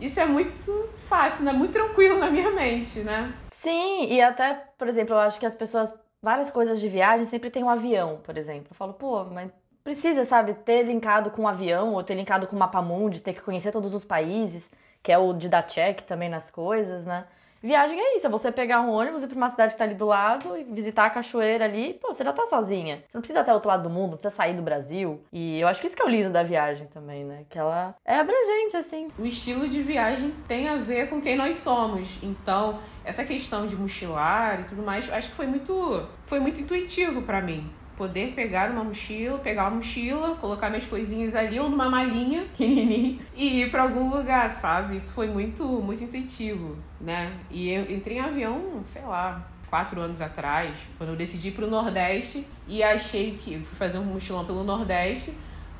Speaker 4: Isso é muito fácil, né? Muito tranquilo na minha mente, né?
Speaker 1: Sim, e até, por exemplo, eu acho que as pessoas. Várias coisas de viagem sempre tem um avião, por exemplo. Eu falo, pô, mas precisa, sabe, ter linkado com um avião ou ter linkado com o mapa mundi, ter que conhecer todos os países, que é o de dar check também nas coisas, né? Viagem é isso, é você pegar um ônibus e ir pra uma cidade que tá ali do lado e visitar a cachoeira ali. Pô, você já tá sozinha. Você não precisa até outro lado do mundo, não precisa sair do Brasil. E eu acho que isso que é o lindo da viagem também, né? Que ela é abrangente, assim.
Speaker 4: O estilo de viagem tem a ver com quem nós somos. Então, essa questão de mochilar e tudo mais, acho que foi muito, foi muito intuitivo para mim poder pegar uma mochila, pegar uma mochila, colocar minhas coisinhas ali ou numa malinha (laughs) pequenininha e ir para algum lugar, sabe? Isso foi muito, muito intuitivo, né? E eu entrei em avião, sei lá, quatro anos atrás, quando eu decidi ir pro Nordeste e achei que fui fazer um mochilão pelo Nordeste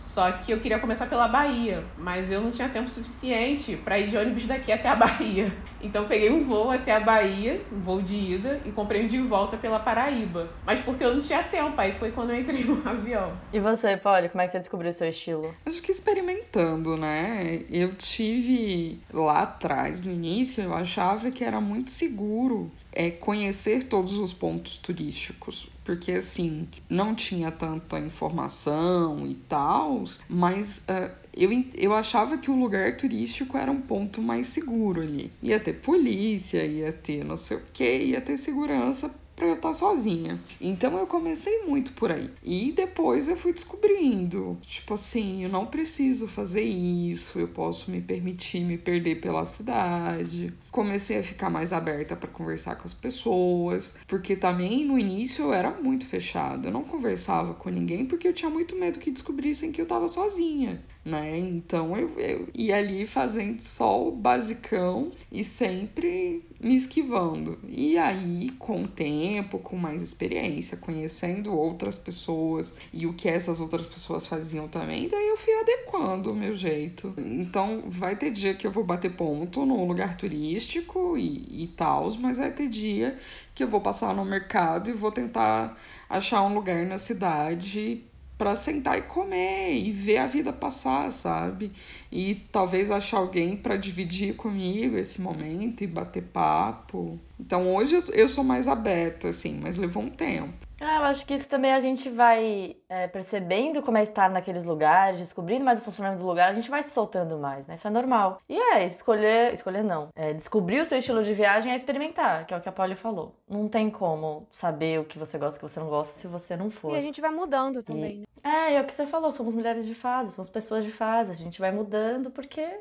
Speaker 4: só que eu queria começar pela Bahia, mas eu não tinha tempo suficiente para ir de ônibus daqui até a Bahia. (laughs) Então peguei um voo até a Bahia, um voo de ida, e comprei um de volta pela Paraíba. Mas porque eu não tinha tempo, aí foi quando eu entrei no (laughs) avião.
Speaker 1: E você, Polly, como é que você descobriu o seu estilo?
Speaker 3: Acho que experimentando, né? Eu tive lá atrás, no início, eu achava que era muito seguro é conhecer todos os pontos turísticos, porque assim, não tinha tanta informação e tal, mas uh, eu, eu achava que o lugar turístico era um ponto mais seguro ali. Ia ter polícia, ia ter não sei o que, ia ter segurança para eu estar sozinha. Então eu comecei muito por aí. E depois eu fui descobrindo, tipo assim, eu não preciso fazer isso, eu posso me permitir me perder pela cidade. Comecei a ficar mais aberta para conversar com as pessoas, porque também no início eu era muito fechada. Eu não conversava com ninguém porque eu tinha muito medo que descobrissem que eu tava sozinha né? Então eu, eu ia ali fazendo só o basicão e sempre me esquivando. E aí, com o tempo, com mais experiência, conhecendo outras pessoas e o que essas outras pessoas faziam também, daí eu fui adequando o meu jeito. Então, vai ter dia que eu vou bater ponto num lugar turístico e, e tal, mas vai ter dia que eu vou passar no mercado e vou tentar achar um lugar na cidade para sentar e comer e ver a vida passar, sabe? E talvez achar alguém para dividir comigo esse momento e bater papo. Então hoje eu sou mais aberta, assim, mas levou um tempo.
Speaker 1: Ah, eu acho que isso também a gente vai é, percebendo como é estar naqueles lugares, descobrindo mais o funcionamento do lugar, a gente vai se soltando mais, né? Isso é normal. E é, escolher, escolher não. É, descobrir o seu estilo de viagem é experimentar, que é o que a Polly falou. Não tem como saber o que você gosta e o que você não gosta se você não for.
Speaker 2: E a gente vai mudando também, né?
Speaker 1: É, é o que você falou, somos mulheres de fase, somos pessoas de fase, a gente vai mudando porque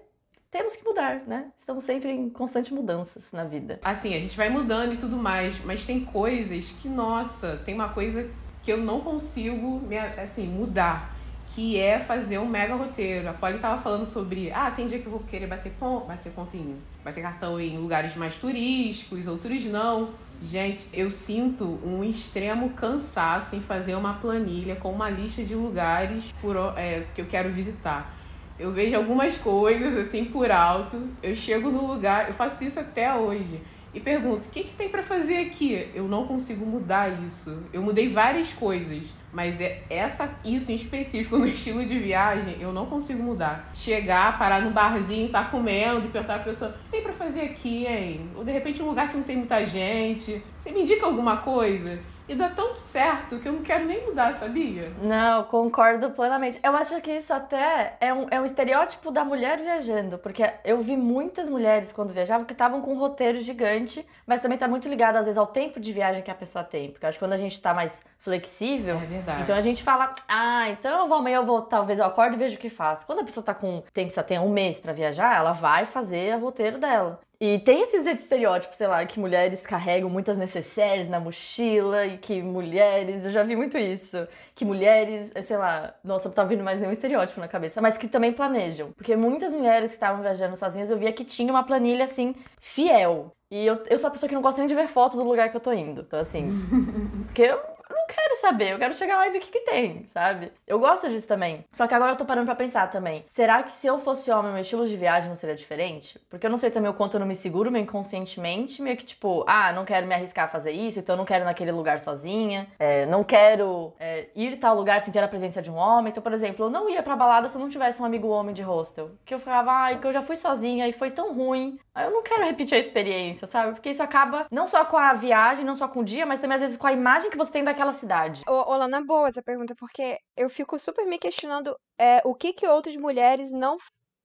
Speaker 1: temos que mudar, né? Estamos sempre em constantes mudanças na vida.
Speaker 4: Assim, a gente vai mudando e tudo mais, mas tem coisas que, nossa, tem uma coisa que eu não consigo, assim, mudar, que é fazer um mega roteiro. A Polly tava falando sobre, ah, tem dia que eu vou querer bater ponto, bater pontinho, bater cartão em lugares mais turísticos, outros não. Gente, eu sinto um extremo cansaço em fazer uma planilha com uma lista de lugares por, é, que eu quero visitar eu vejo algumas coisas assim por alto, eu chego no lugar, eu faço isso até hoje e pergunto: o que, que tem para fazer aqui? Eu não consigo mudar isso. Eu mudei várias coisas, mas é essa isso em específico (laughs) no estilo de viagem eu não consigo mudar. Chegar, parar no barzinho, tá comendo perguntar pra pessoa: o que tem para fazer aqui, hein? Ou de repente um lugar que não tem muita gente. Você me indica alguma coisa? E dá tão certo que eu não quero nem mudar, sabia?
Speaker 1: Não, concordo plenamente. Eu acho que isso até é um, é um estereótipo da mulher viajando, porque eu vi muitas mulheres quando viajavam que estavam com um roteiro gigante, mas também tá muito ligado às vezes ao tempo de viagem que a pessoa tem. Porque eu acho que quando a gente tá mais flexível,
Speaker 4: é verdade.
Speaker 1: então a gente fala, ah, então eu vou amanhã eu vou, talvez eu acordo e vejo o que faço. Quando a pessoa tá com tempo, você tem um mês para viajar, ela vai fazer o roteiro dela. E tem esses estereótipos, sei lá, que mulheres carregam muitas necessárias na mochila e que mulheres, eu já vi muito isso, que mulheres, sei lá, nossa, não tá vindo mais nenhum estereótipo na cabeça, mas que também planejam. Porque muitas mulheres que estavam viajando sozinhas, eu via que tinha uma planilha assim, fiel. E eu, eu sou a pessoa que não gosta nem de ver foto do lugar que eu tô indo. Então, assim. (laughs) porque eu não quero saber, eu quero chegar lá e ver o que, que tem, sabe? Eu gosto disso também. Só que agora eu tô parando pra pensar também. Será que se eu fosse homem, meu estilo de viagem não seria diferente? Porque eu não sei também o quanto eu não me seguro meio inconscientemente, meio que tipo, ah, não quero me arriscar a fazer isso, então eu não quero ir naquele lugar sozinha, é, não quero é, ir tal lugar sem ter a presença de um homem. Então, por exemplo, eu não ia pra balada se eu não tivesse um amigo homem de hostel. Que eu ficava, ai, que eu já fui sozinha e foi tão ruim. Eu não quero repetir a experiência, sabe? Porque isso acaba não só com a viagem, não só com o dia, mas também às vezes com a imagem que você tem daquela cidade.
Speaker 2: Ô, Lana, boa essa pergunta, porque eu fico super me questionando é, o que que outras mulheres não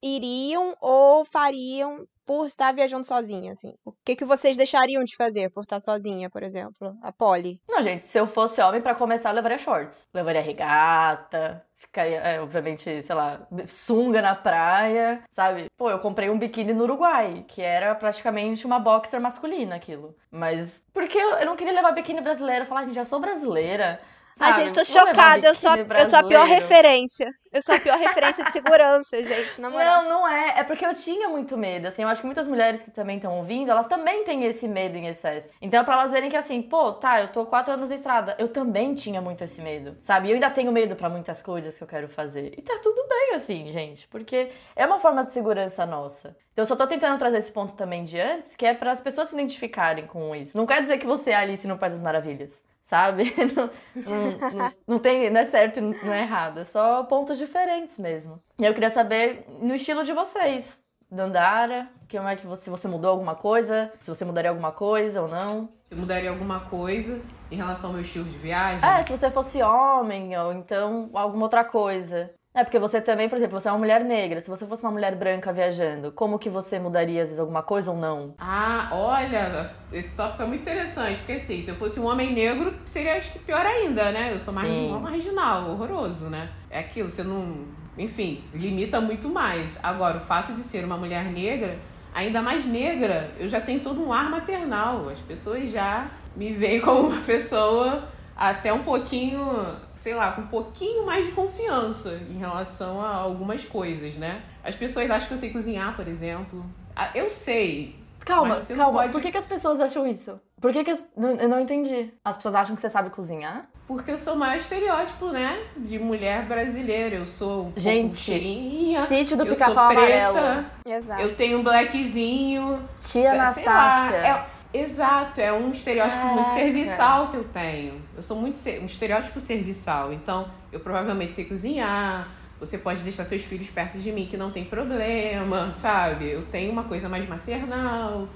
Speaker 2: iriam ou fariam por estar viajando sozinha, assim? O que que vocês deixariam de fazer por estar sozinha, por exemplo? A Polly.
Speaker 1: Não, gente, se eu fosse homem, para começar, eu levaria shorts. Levaria regata, ficaria, é, obviamente, sei lá, sunga na praia, sabe? Pô, eu comprei um biquíni no Uruguai, que era praticamente uma boxer masculina aquilo. Mas porque eu, eu não queria levar biquíni brasileiro, falar, gente, já sou brasileira.
Speaker 2: Ai, gente, tô chocada. Eu sou, eu sou a pior referência. Eu sou a pior referência de segurança, (laughs) gente, na moral.
Speaker 1: Não, não é. É porque eu tinha muito medo. Assim, eu acho que muitas mulheres que também estão ouvindo, elas também têm esse medo em excesso. Então é pra elas verem que assim, pô, tá, eu tô quatro anos na estrada. Eu também tinha muito esse medo, sabe? Eu ainda tenho medo para muitas coisas que eu quero fazer. E tá tudo bem, assim, gente. Porque é uma forma de segurança nossa. Então eu só tô tentando trazer esse ponto também de antes, que é para as pessoas se identificarem com isso. Não quer dizer que você é Alice no País das Maravilhas sabe? (laughs) Não, não, não, não, tem, não é certo e não é errado, é só pontos diferentes mesmo. E eu queria saber no estilo de vocês, Dandara, como é que você, você mudou alguma coisa? Se você mudaria alguma coisa ou não?
Speaker 4: Eu mudaria alguma coisa em relação ao meu estilo de viagem?
Speaker 1: É, se você fosse homem ou então alguma outra coisa. É, porque você também, por exemplo, você é uma mulher negra. Se você fosse uma mulher branca viajando, como que você mudaria, às vezes, alguma coisa ou não?
Speaker 4: Ah, olha, esse tópico é muito interessante. Porque, assim, se eu fosse um homem negro, seria, acho que, pior ainda, né? Eu sou mais um marginal, horroroso, né? É aquilo, você não... Enfim, limita muito mais. Agora, o fato de ser uma mulher negra, ainda mais negra, eu já tenho todo um ar maternal. As pessoas já me veem (laughs) como uma pessoa até um pouquinho sei lá, com um pouquinho mais de confiança em relação a algumas coisas, né? As pessoas acham que eu sei cozinhar, por exemplo. Ah, eu sei.
Speaker 1: Calma, calma. Pode... Por que, que as pessoas acham isso? Por que, que as... Eu não entendi. As pessoas acham que você sabe cozinhar?
Speaker 4: Porque eu sou o maior estereótipo, né? De mulher brasileira. Eu sou um
Speaker 1: Gente,
Speaker 4: cheirinha.
Speaker 1: Sítio do pica-pau amarelo.
Speaker 2: Exato.
Speaker 4: Eu tenho um blackzinho.
Speaker 1: Tia Anastácia.
Speaker 4: Lá, é Exato, é um estereótipo Caraca. muito serviçal que eu tenho. Eu sou muito um estereótipo serviçal. Então, eu provavelmente sei cozinhar. Você pode deixar seus filhos perto de mim que não tem problema, sabe? Eu tenho uma coisa mais maternal.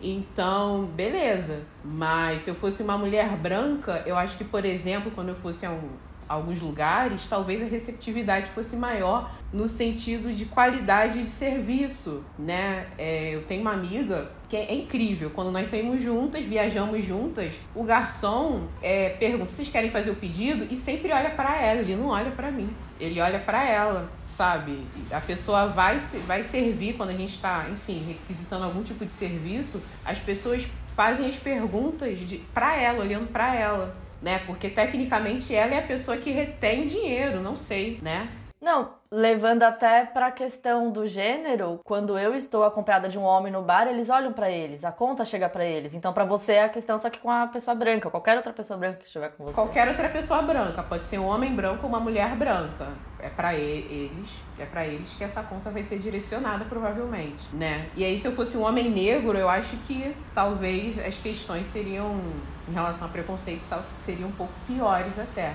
Speaker 4: Então, beleza. Mas se eu fosse uma mulher branca, eu acho que, por exemplo, quando eu fosse a um, alguns lugares, talvez a receptividade fosse maior no sentido de qualidade de serviço, né? É, eu tenho uma amiga que é incrível. Quando nós saímos juntas, viajamos juntas, o garçom é, pergunta: vocês querem fazer o pedido? E sempre olha para ela, ele não olha para mim. Ele olha para ela, sabe? A pessoa vai, vai servir quando a gente está, enfim, requisitando algum tipo de serviço, as pessoas fazem as perguntas para ela, olhando para ela né? Porque tecnicamente ela é a pessoa que retém dinheiro, não sei, né?
Speaker 1: Não, levando até para a questão do gênero, quando eu estou acompanhada de um homem no bar, eles olham para eles, a conta chega para eles. Então, para você é a questão só que com a pessoa branca, qualquer outra pessoa branca que estiver com você.
Speaker 4: Qualquer outra pessoa branca, pode ser um homem branco ou uma mulher branca. É para eles, é para eles que essa conta vai ser direcionada provavelmente, né? E aí se eu fosse um homem negro, eu acho que talvez as questões seriam em relação a preconceito seriam um pouco piores até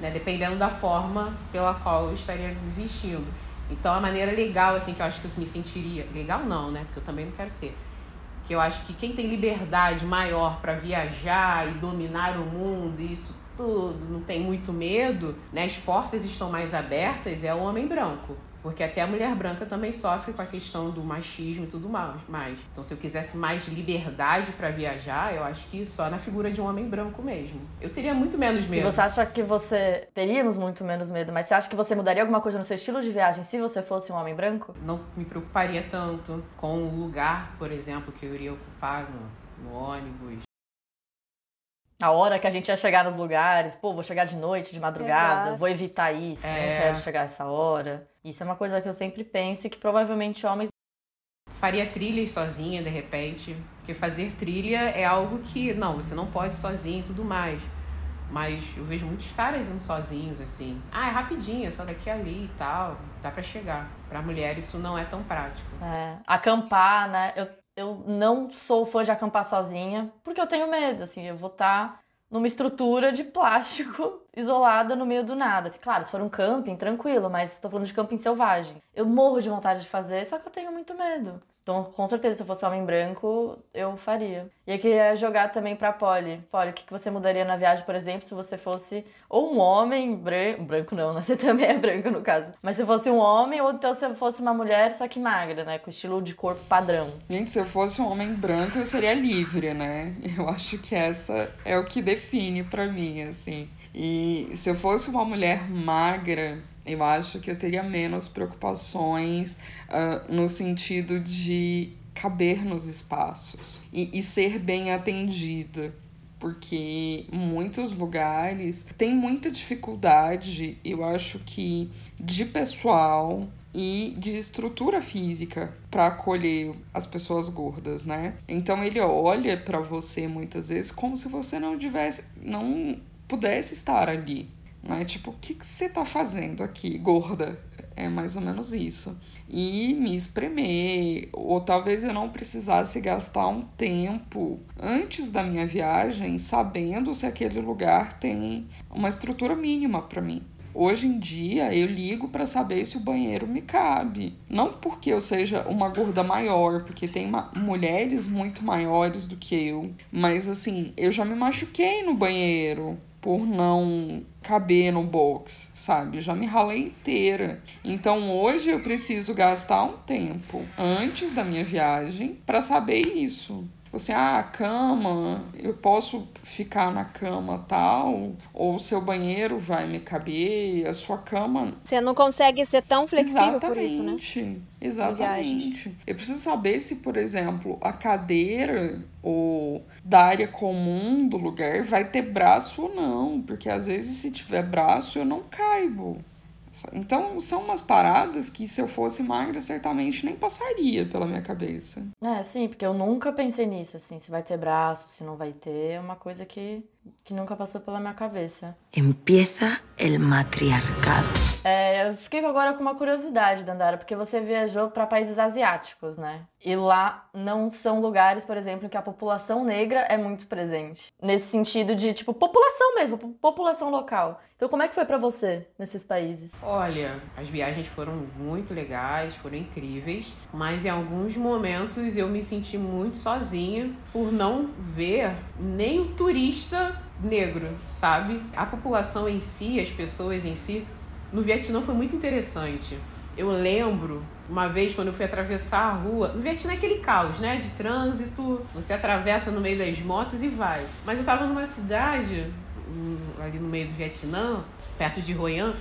Speaker 4: né? Dependendo da forma pela qual eu estaria me vestindo. Então, a maneira legal, assim, que eu acho que eu me sentiria. Legal não, né? Porque eu também não quero ser. Que eu acho que quem tem liberdade maior para viajar e dominar o mundo isso tudo, não tem muito medo, né? As portas estão mais abertas, é o homem branco. Porque até a mulher branca também sofre com a questão do machismo e tudo mais. Então, se eu quisesse mais liberdade para viajar, eu acho que só na figura de um homem branco mesmo. Eu teria muito menos medo.
Speaker 1: E você acha que você. Teríamos muito menos medo, mas você acha que você mudaria alguma coisa no seu estilo de viagem se você fosse um homem branco?
Speaker 4: Não me preocuparia tanto com o lugar, por exemplo, que eu iria ocupar no, no ônibus,
Speaker 1: a hora que a gente ia chegar nos lugares, pô, vou chegar de noite, de madrugada, Exato. vou evitar isso, é. não quero chegar essa hora. Isso é uma coisa que eu sempre penso e que provavelmente homens.
Speaker 4: Faria trilhas sozinha, de repente. Porque fazer trilha é algo que, não, você não pode sozinho e tudo mais. Mas eu vejo muitos caras indo sozinhos, assim. Ah, é rapidinho, é só daqui ali e tal. Dá para chegar. Pra mulher isso não é tão prático.
Speaker 1: É. Acampar, né? Eu eu não sou fã de acampar sozinha, porque eu tenho medo, assim, eu vou estar tá numa estrutura de plástico (laughs) isolada no meio do nada. Assim, claro, se for um camping, tranquilo, mas estou falando de camping selvagem. Eu morro de vontade de fazer, só que eu tenho muito medo. Então, com certeza, se eu fosse homem branco, eu faria. E eu queria jogar também pra Polly. Polly, o que você mudaria na viagem, por exemplo, se você fosse ou um homem branco. Branco não, né? (laughs) Você também é branco no caso. Mas se fosse um homem, ou então se fosse uma mulher, só que magra, né? Com estilo de corpo padrão.
Speaker 3: Gente, se eu fosse um homem branco, eu seria livre, né? (laughs) Eu acho que essa é o que define para mim, assim. E se eu fosse uma mulher magra, eu acho que eu teria menos preocupações uh, no sentido de caber nos espaços e, e ser bem atendida porque muitos lugares têm muita dificuldade, eu acho que de pessoal e de estrutura física para acolher as pessoas gordas, né? Então ele olha para você muitas vezes como se você não tivesse, não pudesse estar ali. Né? Tipo, o que, você tá fazendo aqui, gorda? É mais ou menos isso. E me espremer, ou talvez eu não precisasse gastar um tempo antes da minha viagem sabendo se aquele lugar tem uma estrutura mínima para mim. Hoje em dia eu ligo para saber se o banheiro me cabe. Não porque eu seja uma gorda maior, porque tem mulheres muito maiores do que eu, mas assim, eu já me machuquei no banheiro por não caber no box, sabe? Já me ralei inteira. Então hoje eu preciso gastar um tempo antes da minha viagem para saber isso. Tipo assim, ah, a cama, eu posso ficar na cama tal, ou o seu banheiro vai me caber, a sua cama.
Speaker 2: Você não consegue ser tão flexível Exatamente. por isso, né?
Speaker 3: Exatamente. Eu preciso saber se, por exemplo, a cadeira ou da área comum do lugar vai ter braço ou não, porque às vezes se tiver braço eu não caibo. Então, são umas paradas que se eu fosse magra, certamente nem passaria pela minha cabeça.
Speaker 1: É, sim, porque eu nunca pensei nisso, assim, se vai ter braço, se não vai ter, é uma coisa que, que nunca passou pela minha cabeça.
Speaker 6: Empieza el matriarcado.
Speaker 1: É, eu fiquei agora com uma curiosidade, Dandara, porque você viajou para países asiáticos, né? E lá não são lugares, por exemplo, em que a população negra é muito presente. Nesse sentido de, tipo, população mesmo, população local. Então, como é que foi para você nesses países?
Speaker 4: Olha, as viagens foram muito legais, foram incríveis, mas em alguns momentos eu me senti muito sozinha por não ver nem o turista negro, sabe? A população em si, as pessoas em si, no Vietnã foi muito interessante. Eu lembro uma vez quando eu fui atravessar a rua, no Vietnã é aquele caos, né? De trânsito, você atravessa no meio das motos e vai. Mas eu tava numa cidade, ali no meio do Vietnã, perto de Hoi An,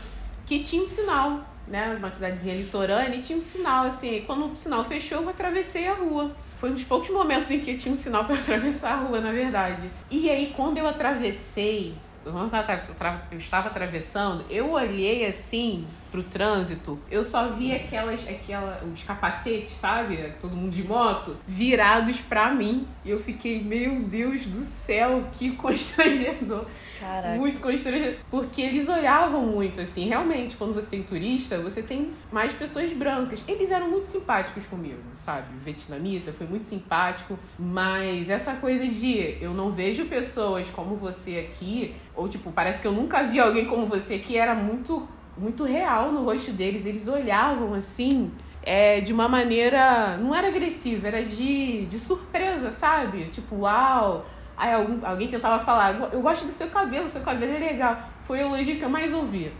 Speaker 4: que tinha um sinal, né? Uma cidadezinha litorânea e tinha um sinal, assim. quando o sinal fechou, eu atravessei a rua. Foi um dos poucos momentos em que tinha um sinal (laughs) para atravessar a rua, na verdade. E aí, quando eu atravessei, eu estava atravessando, eu olhei assim pro trânsito, eu só vi aquelas, aquela, os capacetes, sabe? Todo mundo de moto, virados pra mim. E eu fiquei, meu Deus do céu, que (laughs) constrangedor.
Speaker 1: Caraca.
Speaker 4: Muito constrangedor. Porque eles olhavam muito, assim. Realmente, quando você tem turista, você tem mais pessoas brancas. Eles eram muito simpáticos comigo, sabe? O vietnamita foi muito simpático. Mas essa coisa de eu não vejo pessoas como você aqui, ou tipo, parece que eu nunca vi alguém como você aqui, era muito muito real no rosto deles. Eles olhavam assim, é, de uma maneira. Não era agressiva, era de, de surpresa, sabe? Tipo, uau! Aí algum, alguém tentava falar, eu gosto do seu cabelo, seu cabelo é legal. Foi o elogio que eu mais ouvi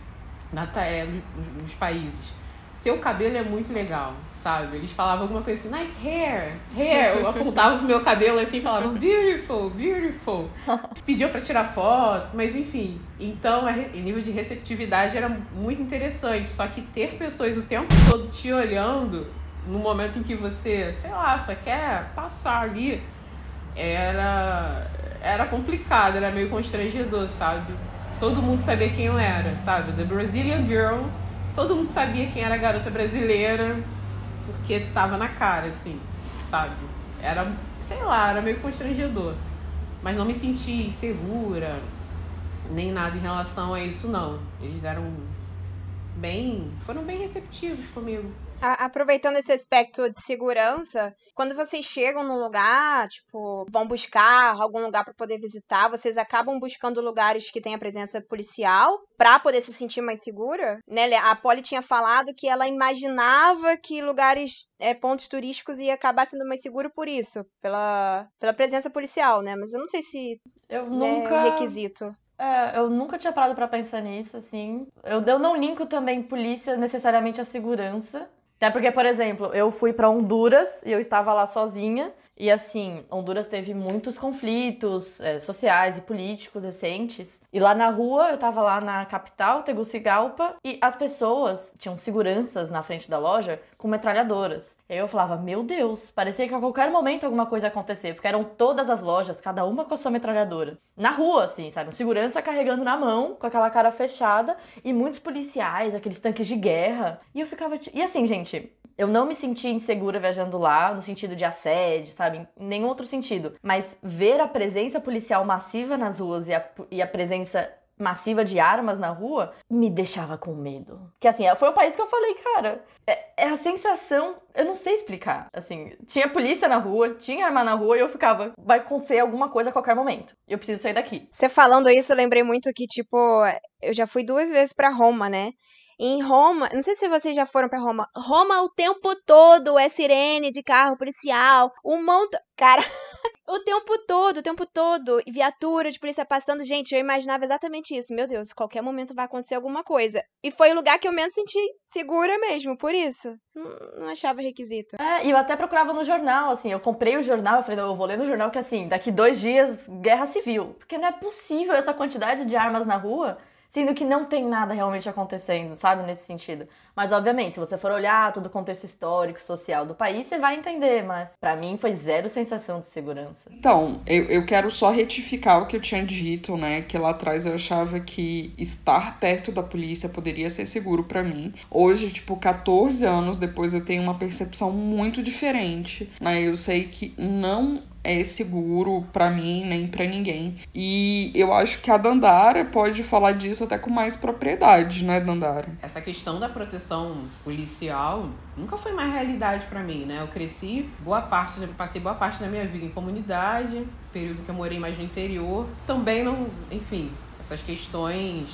Speaker 4: na, é, nos, países. Seu cabelo é muito legal sabe? Eles falavam alguma coisa assim, nice hair, hair. Eu apontava pro meu cabelo assim e falavam, beautiful, beautiful. (laughs) Pediu para tirar foto, mas enfim. Então, o nível de receptividade era muito interessante. Só que ter pessoas o tempo todo te olhando, no momento em que você, sei lá, só quer passar ali, era, era complicado, era meio constrangedor, sabe? Todo mundo sabia quem eu era, sabe? The Brazilian Girl. Todo mundo sabia quem era a garota brasileira porque tava na cara, assim, sabe? Era, sei lá, era meio constrangedor. Mas não me senti insegura, nem nada em relação a isso, não. Eles eram bem. foram bem receptivos comigo.
Speaker 2: A, aproveitando esse aspecto de segurança, quando vocês chegam num lugar, tipo, vão buscar algum lugar para poder visitar, vocês acabam buscando lugares que tenha presença policial para poder se sentir mais segura, né? A Polly tinha falado que ela imaginava que lugares, é, pontos turísticos ia acabar sendo mais seguro por isso, pela, pela presença policial, né? Mas eu não sei se
Speaker 1: eu né, nunca... é
Speaker 2: um requisito.
Speaker 1: É, eu nunca tinha parado para pensar nisso, assim. Eu, eu não linko também polícia necessariamente à segurança. Até porque, por exemplo, eu fui para Honduras e eu estava lá sozinha. E assim, Honduras teve muitos conflitos é, sociais e políticos recentes. E lá na rua, eu tava lá na capital, Tegucigalpa, e as pessoas tinham seguranças na frente da loja com metralhadoras. E aí eu falava, meu Deus, parecia que a qualquer momento alguma coisa ia acontecer, porque eram todas as lojas, cada uma com a sua metralhadora. Na rua, assim, sabe? Um segurança carregando na mão, com aquela cara fechada, e muitos policiais, aqueles tanques de guerra. E eu ficava. E assim, gente, eu não me senti insegura viajando lá, no sentido de assédio, sabe? Em nenhum outro sentido. Mas ver a presença policial massiva nas ruas e a, e a presença massiva de armas na rua me deixava com medo. Que assim, foi um país que eu falei, cara, é, é, a sensação, eu não sei explicar. Assim, tinha polícia na rua, tinha arma na rua e eu ficava, vai acontecer alguma coisa a qualquer momento. Eu preciso sair daqui.
Speaker 2: Você falando isso, eu lembrei muito que, tipo, eu já fui duas vezes para Roma, né? Em Roma, não sei se vocês já foram para Roma. Roma o tempo todo é sirene de carro policial, um monte, cara, (laughs) o tempo todo, o tempo todo, viatura de polícia passando, gente, eu imaginava exatamente isso. Meu Deus, qualquer momento vai acontecer alguma coisa. E foi o lugar que eu menos senti segura mesmo, por isso. Não, não achava requisito.
Speaker 1: É, e eu até procurava no jornal, assim, eu comprei o jornal, eu falei, não, eu vou ler no jornal que assim, daqui dois dias, guerra civil. Porque não é possível essa quantidade de armas na rua sendo que não tem nada realmente acontecendo, sabe, nesse sentido. Mas, obviamente, se você for olhar todo o contexto histórico, social do país, você vai entender, mas para mim foi zero sensação de segurança.
Speaker 3: Então, eu, eu quero só retificar o que eu tinha dito, né, que lá atrás eu achava que estar perto da polícia poderia ser seguro para mim. Hoje, tipo, 14 anos depois, eu tenho uma percepção muito diferente, né, eu sei que não é seguro para mim nem para ninguém. E eu acho que a Dandara pode falar disso até com mais propriedade, né, Dandara?
Speaker 4: Essa questão da proteção policial nunca foi mais realidade para mim, né? Eu cresci boa parte, passei boa parte da minha vida em comunidade, período que eu morei mais no interior. Também não, enfim, essas questões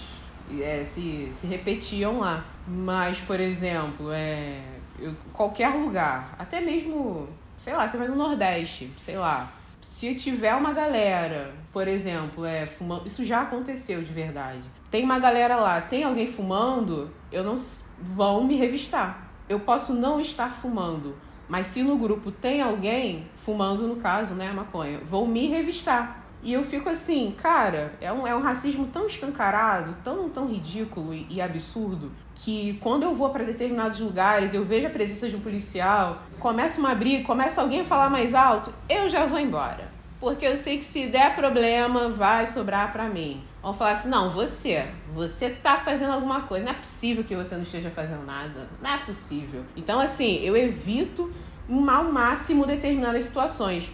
Speaker 4: é, se, se repetiam lá. Mas, por exemplo, é, eu, qualquer lugar, até mesmo, sei lá, você vai no Nordeste, sei lá. Se tiver uma galera, por exemplo, é, fumando. Isso já aconteceu de verdade. Tem uma galera lá, tem alguém fumando, eu não vão me revistar. Eu posso não estar fumando, mas se no grupo tem alguém fumando, no caso, né, maconha, vão me revistar. E eu fico assim, cara, é um, é um racismo tão escancarado, tão, tão ridículo e, e absurdo, que quando eu vou para determinados lugares, eu vejo a presença de um policial, começa uma briga, começa alguém a falar mais alto, eu já vou embora. Porque eu sei que se der problema, vai sobrar para mim. Vão falar assim: não, você, você tá fazendo alguma coisa. Não é possível que você não esteja fazendo nada. Não é possível. Então, assim, eu evito ao máximo determinadas situações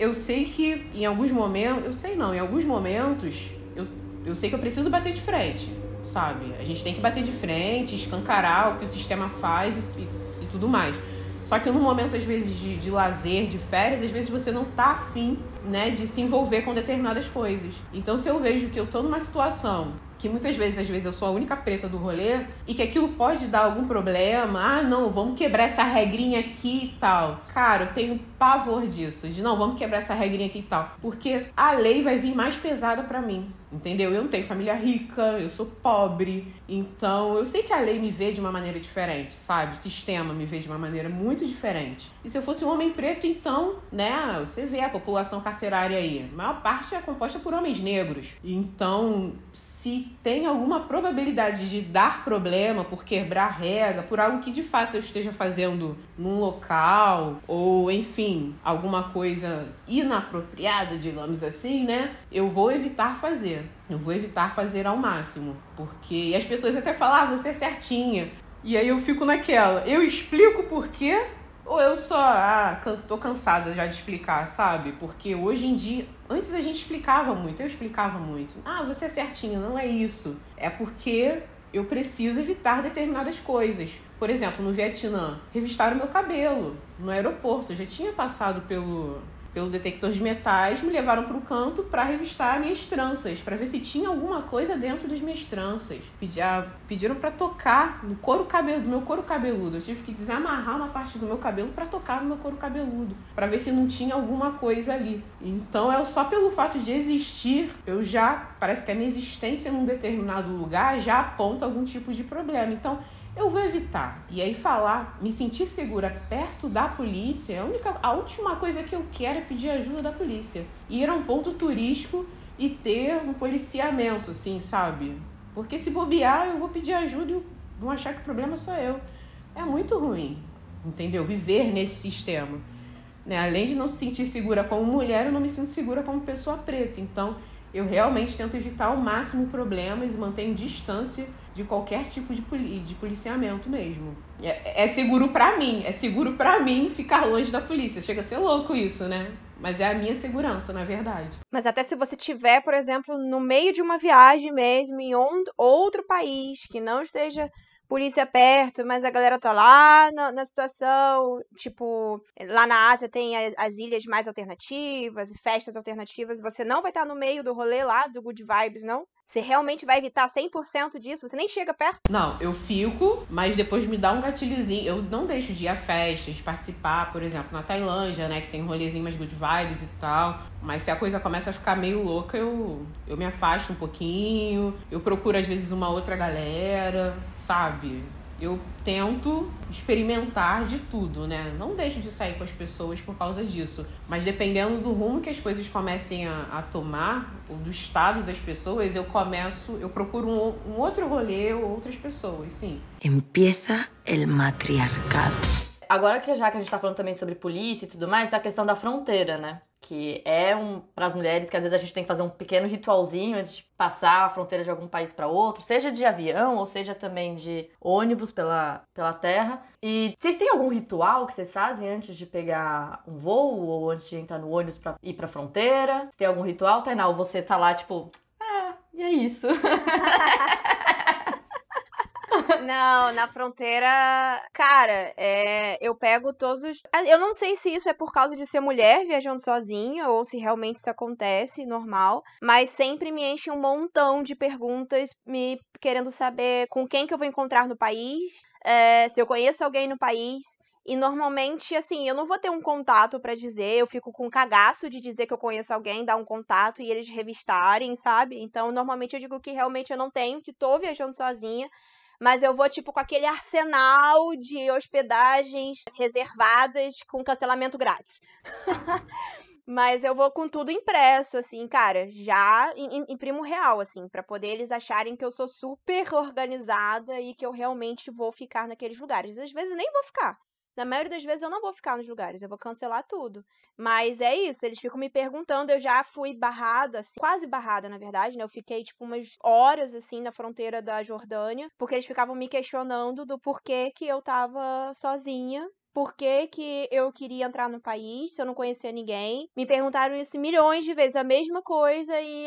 Speaker 4: eu sei que em alguns momentos, eu sei não, em alguns momentos, eu, eu sei que eu preciso bater de frente, sabe? A gente tem que bater de frente, escancarar o que o sistema faz e, e, e tudo mais. Só que no momento, às vezes, de, de lazer, de férias, às vezes você não tá afim, né, de se envolver com determinadas coisas. Então, se eu vejo que eu tô numa situação que muitas vezes, às vezes, eu sou a única preta do rolê e que aquilo pode dar algum problema. Ah, não, vamos quebrar essa regrinha aqui e tal. Cara, eu tenho pavor disso, de não, vamos quebrar essa regrinha aqui e tal. Porque a lei vai vir mais pesada para mim. Entendeu? Eu não tenho família rica, eu sou pobre. Então, eu sei que a lei me vê de uma maneira diferente, sabe? O sistema me vê de uma maneira muito diferente. E se eu fosse um homem preto, então, né? Você vê a população carcerária aí. A maior parte é composta por homens negros. Então, se tem alguma probabilidade de dar problema por quebrar regra, por algo que de fato eu esteja fazendo num local, ou enfim, alguma coisa inapropriada, digamos assim, né? Eu vou evitar fazer. Eu vou evitar fazer ao máximo. Porque as pessoas até falam, ah, você é certinha. E aí eu fico naquela, eu explico por quê ou eu só, ah, tô cansada já de explicar, sabe? Porque hoje em dia, antes a gente explicava muito, eu explicava muito. Ah, você é certinho, não é isso. É porque eu preciso evitar determinadas coisas. Por exemplo, no Vietnã, revistaram meu cabelo no aeroporto. Eu já tinha passado pelo pelo detector de metais, me levaram para o canto para revistar minhas tranças, para ver se tinha alguma coisa dentro das minhas tranças. Pedir, pediram para tocar no couro cabelo, do meu couro cabeludo. Eu tive que desamarrar uma parte do meu cabelo para tocar no meu couro cabeludo, para ver se não tinha alguma coisa ali. Então, é só pelo fato de existir, eu já parece que a minha existência num determinado lugar já aponta algum tipo de problema. Então, eu vou evitar. E aí falar, me sentir segura perto da polícia, a única, a última coisa que eu quero é pedir ajuda da polícia. Ir a um ponto turístico e ter um policiamento, assim, sabe? Porque se bobear, eu vou pedir ajuda e vão achar que o problema sou eu. É muito ruim, entendeu? Viver nesse sistema. Né? Além de não se sentir segura como mulher, eu não me sinto segura como pessoa preta. Então, eu realmente tento evitar ao máximo problemas mantenho distância de qualquer tipo de, poli de policiamento mesmo. É, é seguro para mim, é seguro para mim ficar longe da polícia. Chega a ser louco isso, né? Mas é a minha segurança, na verdade.
Speaker 2: Mas até se você tiver, por exemplo, no meio de uma viagem mesmo, em outro país, que não esteja polícia perto, mas a galera tá lá na, na situação. Tipo, lá na Ásia tem as, as, ilhas mais alternativas, festas alternativas. Você não vai estar tá no meio do rolê lá, do Good Vibes, não? Você realmente vai evitar 100% disso? Você nem chega perto?
Speaker 4: Não, eu fico, mas depois me dá um gatilhozinho. Eu não deixo de ir a festas, de participar, por exemplo, na Tailândia, né? Que tem um rolezinho mais good vibes e tal. Mas se a coisa começa a ficar meio louca, eu, eu me afasto um pouquinho. Eu procuro, às vezes, uma outra galera, sabe? eu tento experimentar de tudo, né? Não deixo de sair com as pessoas por causa disso. Mas dependendo do rumo que as coisas comecem a, a tomar, ou do estado das pessoas, eu começo, eu procuro um, um outro rolê ou outras pessoas, sim.
Speaker 6: Empieza el matriarcado.
Speaker 1: Agora que já que a gente tá falando também sobre polícia e tudo mais, tá a questão da fronteira, né? que é um para as mulheres que às vezes a gente tem que fazer um pequeno ritualzinho antes de passar a fronteira de algum país para outro, seja de avião ou seja também de ônibus pela, pela terra. E vocês têm algum ritual que vocês fazem antes de pegar um voo ou antes de entrar no ônibus para ir para fronteira? Tem algum ritual, Tainá? Ou você tá lá tipo, ah, e é isso. (laughs)
Speaker 2: Não, na fronteira, cara, é, eu pego todos os. Ah, eu não sei se isso é por causa de ser mulher viajando sozinha ou se realmente isso acontece, normal, mas sempre me enche um montão de perguntas me querendo saber com quem que eu vou encontrar no país, é, se eu conheço alguém no país. E normalmente, assim, eu não vou ter um contato para dizer, eu fico com cagaço de dizer que eu conheço alguém, dar um contato e eles revistarem, sabe? Então, normalmente eu digo que realmente eu não tenho, que tô viajando sozinha mas eu vou, tipo, com aquele arsenal de hospedagens reservadas com cancelamento grátis. (laughs) Mas eu vou com tudo impresso, assim, cara, já imprimo real, assim, para poder eles acharem que eu sou super organizada e que eu realmente vou ficar naqueles lugares. Às vezes nem vou ficar. Na maioria das vezes eu não vou ficar nos lugares, eu vou cancelar tudo. Mas é isso, eles ficam me perguntando, eu já fui barrada, assim, quase barrada, na verdade, né? Eu fiquei, tipo, umas horas, assim, na fronteira da Jordânia, porque eles ficavam me questionando do porquê que eu tava sozinha por que, que, eu queria entrar no país se eu não conhecia ninguém. Me perguntaram isso milhões de vezes, a mesma coisa, e,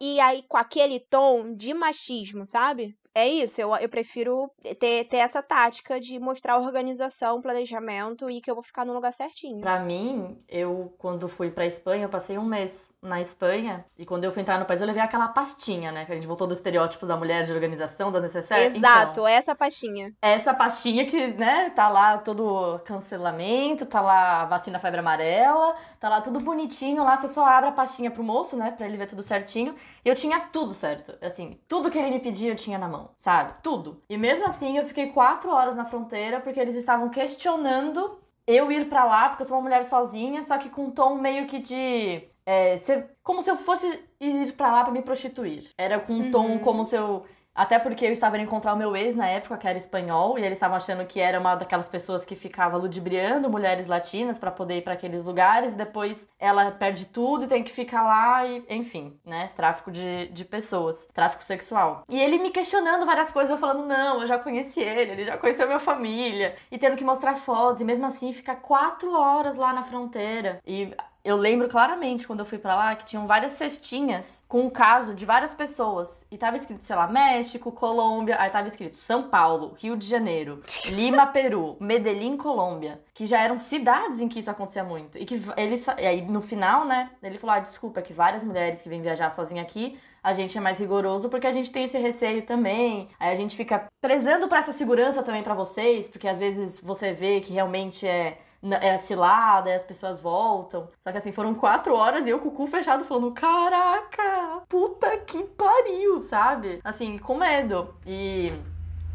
Speaker 2: e aí com aquele tom de machismo, sabe? É isso, eu, eu prefiro ter, ter essa tática de mostrar organização, planejamento e que eu vou ficar no lugar certinho.
Speaker 1: Para mim, eu, quando fui pra Espanha, eu passei um mês na Espanha e quando eu fui entrar no país, eu levei aquela pastinha, né? Que a gente voltou dos estereótipos da mulher de organização, das necessárias.
Speaker 2: Exato, então, essa pastinha.
Speaker 1: Essa pastinha que, né, tá lá todo cancelamento, tá lá vacina febre amarela, tá lá tudo bonitinho, lá você só abre a pastinha pro moço, né, pra ele ver tudo certinho. E eu tinha tudo certo, assim, tudo que ele me pedia eu tinha na mão sabe? Tudo. E mesmo assim, eu fiquei quatro horas na fronteira porque eles estavam questionando eu ir para lá, porque eu sou uma mulher sozinha, só que com um tom meio que de. É, ser, como se eu fosse ir para lá para me prostituir. Era com um uhum. tom como se eu até porque eu estava indo encontrar o meu ex na época, que era espanhol, e eles estavam achando que era uma daquelas pessoas que ficava ludibriando mulheres latinas para poder ir para aqueles lugares, e depois ela perde tudo e tem que ficar lá, e enfim, né? Tráfico de, de pessoas, tráfico sexual. E ele me questionando várias coisas, eu falando, não, eu já conheci ele, ele já conheceu minha família, e tendo que mostrar fotos, e mesmo assim ficar quatro horas lá na fronteira. E eu lembro claramente quando eu fui para lá que tinham várias cestinhas com o caso de várias pessoas. E tava escrito, sei lá, México, Colômbia, aí tava escrito São Paulo, Rio de Janeiro, (laughs) Lima, Peru, Medellín, Colômbia, que já eram cidades em que isso acontecia muito. E que eles e aí no final, né, ele falou: "Ah, desculpa, que várias mulheres que vêm viajar sozinha aqui a gente é mais rigoroso porque a gente tem esse receio também. Aí a gente fica prezando para essa segurança também para vocês, porque às vezes você vê que realmente é é cilada, as pessoas voltam. Só que assim, foram quatro horas e eu com o cu fechado falando: Caraca, puta que pariu, sabe? Assim, com medo. E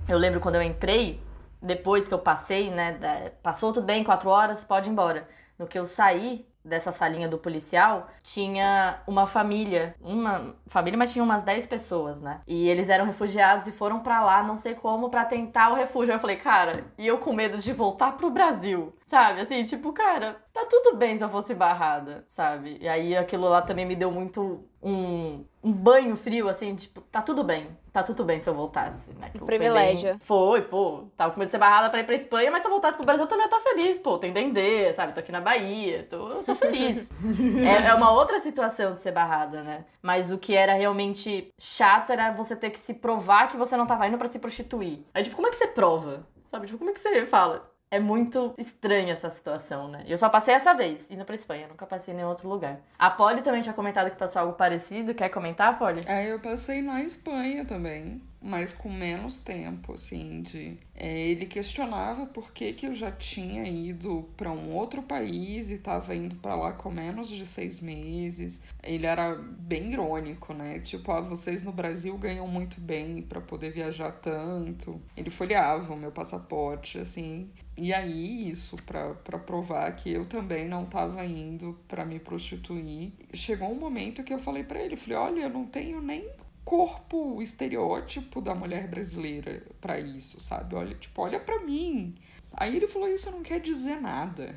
Speaker 1: eu lembro quando eu entrei, depois que eu passei, né? Passou tudo bem, quatro horas, pode ir embora. No que eu saí, dessa salinha do policial, tinha uma família, uma família, mas tinha umas 10 pessoas, né? E eles eram refugiados e foram para lá, não sei como, para tentar o refúgio. Eu falei, cara, e eu com medo de voltar pro Brasil, sabe? Assim, tipo, cara, tá tudo bem se eu fosse barrada, sabe? E aí aquilo lá também me deu muito um, um banho frio, assim, tipo, tá tudo bem. Tá tudo bem se eu voltasse, né?
Speaker 2: Um privilégio.
Speaker 1: Foi, foi, pô. Tava com medo de ser barrada pra ir pra Espanha, mas se eu voltasse pro Brasil eu também ia estar feliz, pô. Tem Dendê, sabe? Tô aqui na Bahia, tô, tô feliz. (laughs) é, é uma outra situação de ser barrada, né? Mas o que era realmente chato era você ter que se provar que você não tava indo para se prostituir. Aí, tipo, como é que você prova? Sabe? Tipo, como é que você fala? É muito estranha essa situação, né? Eu só passei essa vez, indo pra Espanha, nunca passei em nenhum outro lugar. A Polly também tinha comentado que passou algo parecido. Quer comentar, Polly?
Speaker 3: É, eu passei na Espanha também mas com menos tempo, assim, de... É, ele questionava por que, que eu já tinha ido para um outro país e estava indo para lá com menos de seis meses. Ele era bem irônico, né? Tipo, ah, vocês no Brasil ganham muito bem para poder viajar tanto. Ele folheava o meu passaporte, assim. E aí, isso, para provar que eu também não estava indo para me prostituir. Chegou um momento que eu falei para ele, falei, olha, eu não tenho nem corpo estereótipo da mulher brasileira para isso, sabe? Olha, tipo, olha para mim. Aí ele falou: Isso não quer dizer nada.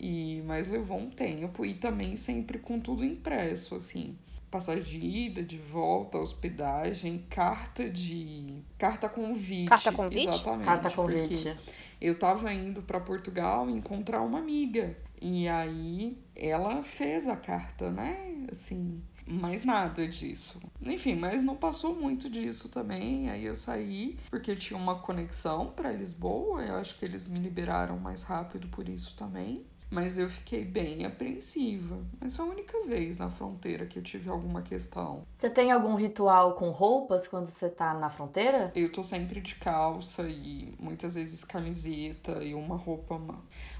Speaker 3: E, mas levou um tempo e também sempre com tudo impresso, assim. Passagem de ida, de volta, hospedagem, carta de. Carta convite.
Speaker 2: Carta convite?
Speaker 3: Exatamente.
Speaker 1: Carta convite.
Speaker 3: Eu tava indo para Portugal encontrar uma amiga. E aí ela fez a carta, né? Assim, mais nada disso. Enfim, mas não passou muito disso também. Aí eu saí porque tinha uma conexão para Lisboa. Eu acho que eles me liberaram mais rápido por isso também. Mas eu fiquei bem apreensiva. Mas foi a única vez na fronteira que eu tive alguma questão.
Speaker 1: Você tem algum ritual com roupas quando você tá na fronteira?
Speaker 3: Eu tô sempre de calça e muitas vezes camiseta e uma roupa.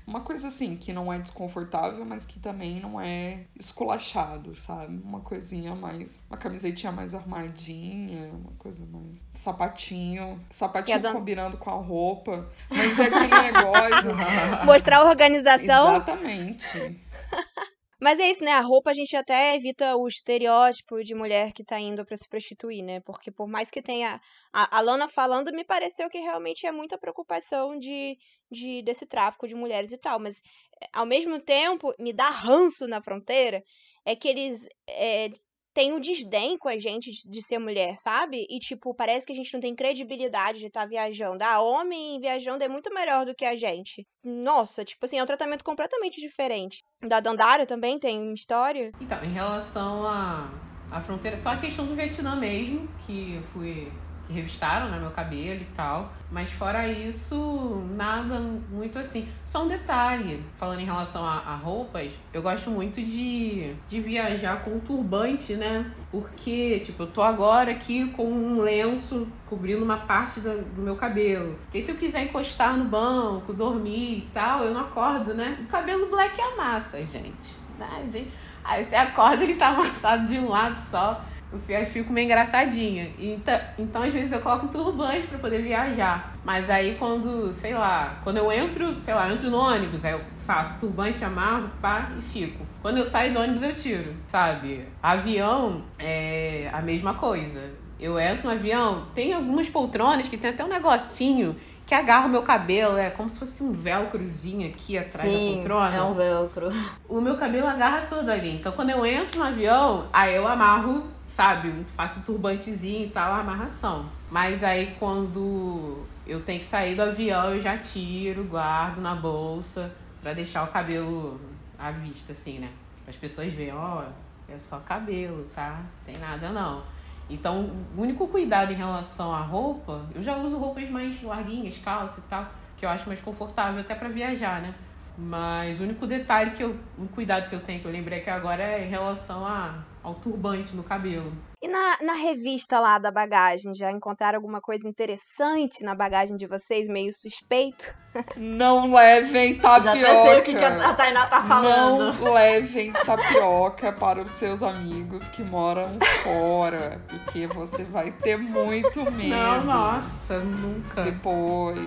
Speaker 3: Uma, coisa assim, que não é desconfortável, mas que também não é esculachado, sabe? Uma coisinha mais. Uma camisetinha mais armadinha, uma coisa mais. Sapatinho. Sapatinho
Speaker 2: a dan-
Speaker 3: combinando com a roupa. Mas é aquele negócio. (laughs) assim,
Speaker 2: Mostrar a organização.
Speaker 3: Exatamente. (laughs)
Speaker 2: Mas é isso, né? A roupa a gente até evita o estereótipo de mulher que tá indo pra se prostituir, né? Porque por mais que tenha. A, a Lana falando, me pareceu que realmente é muita preocupação de, de desse tráfico de mulheres e tal. Mas eh, ao mesmo tempo, me dá ranço na fronteira é que eles é, têm o desdém com a gente de, de ser mulher, sabe? E, tipo, parece que a gente não tem credibilidade de estar viajando. Ah, homem viajando é muito melhor do que a gente. Nossa, tipo assim, é um tratamento completamente diferente. Da Dandara também tem história.
Speaker 4: Então, em relação à à fronteira, só a questão do Vietnã mesmo, que eu fui. Revistaram né, meu cabelo e tal. Mas fora isso, nada muito assim. Só um detalhe, falando em relação a, a roupas, eu gosto muito de, de viajar com turbante, né? Porque, tipo, eu tô agora aqui com um lenço cobrindo uma parte do, do meu cabelo. Porque se eu quiser encostar no banco, dormir e tal, eu não acordo, né? O cabelo black amassa, gente. Né, gente? Aí você acorda, ele tá amassado de um lado só. Eu aí fico meio engraçadinha. Então, então, às vezes, eu coloco um turbante pra poder viajar. Mas aí, quando, sei lá, quando eu entro, sei lá, eu entro no ônibus, aí eu faço turbante, amarro, pá, e fico. Quando eu saio do ônibus, eu tiro, sabe? Avião é a mesma coisa. Eu entro no avião, tem algumas poltronas que tem até um negocinho que agarra o meu cabelo, é como se fosse um velcrozinho aqui atrás da
Speaker 1: Sim,
Speaker 4: poltrona
Speaker 1: é um velcro.
Speaker 4: o meu cabelo agarra tudo ali. Então, quando eu entro no avião, aí eu amarro, sabe? Faço um turbantezinho e tal, amarração. Mas aí, quando eu tenho que sair do avião, eu já tiro, guardo na bolsa, pra deixar o cabelo à vista, assim, né? Para as pessoas verem, ó, é só cabelo, tá? Tem nada não. Então, o único cuidado em relação à roupa, eu já uso roupas mais larguinhas, calça e tal, que eu acho mais confortável até pra viajar, né? Mas o único detalhe que eu, um cuidado que eu tenho que eu lembrei aqui agora é em relação a, ao turbante no cabelo.
Speaker 2: E na, na revista lá da bagagem, já encontraram alguma coisa interessante na bagagem de vocês, meio suspeito? (laughs)
Speaker 3: Não levem tapioca.
Speaker 1: Já até sei o que, que a Tainá tá falando.
Speaker 3: Não levem tapioca para os seus amigos que moram fora, porque você vai ter muito medo.
Speaker 4: Não, nossa, nunca.
Speaker 3: Depois.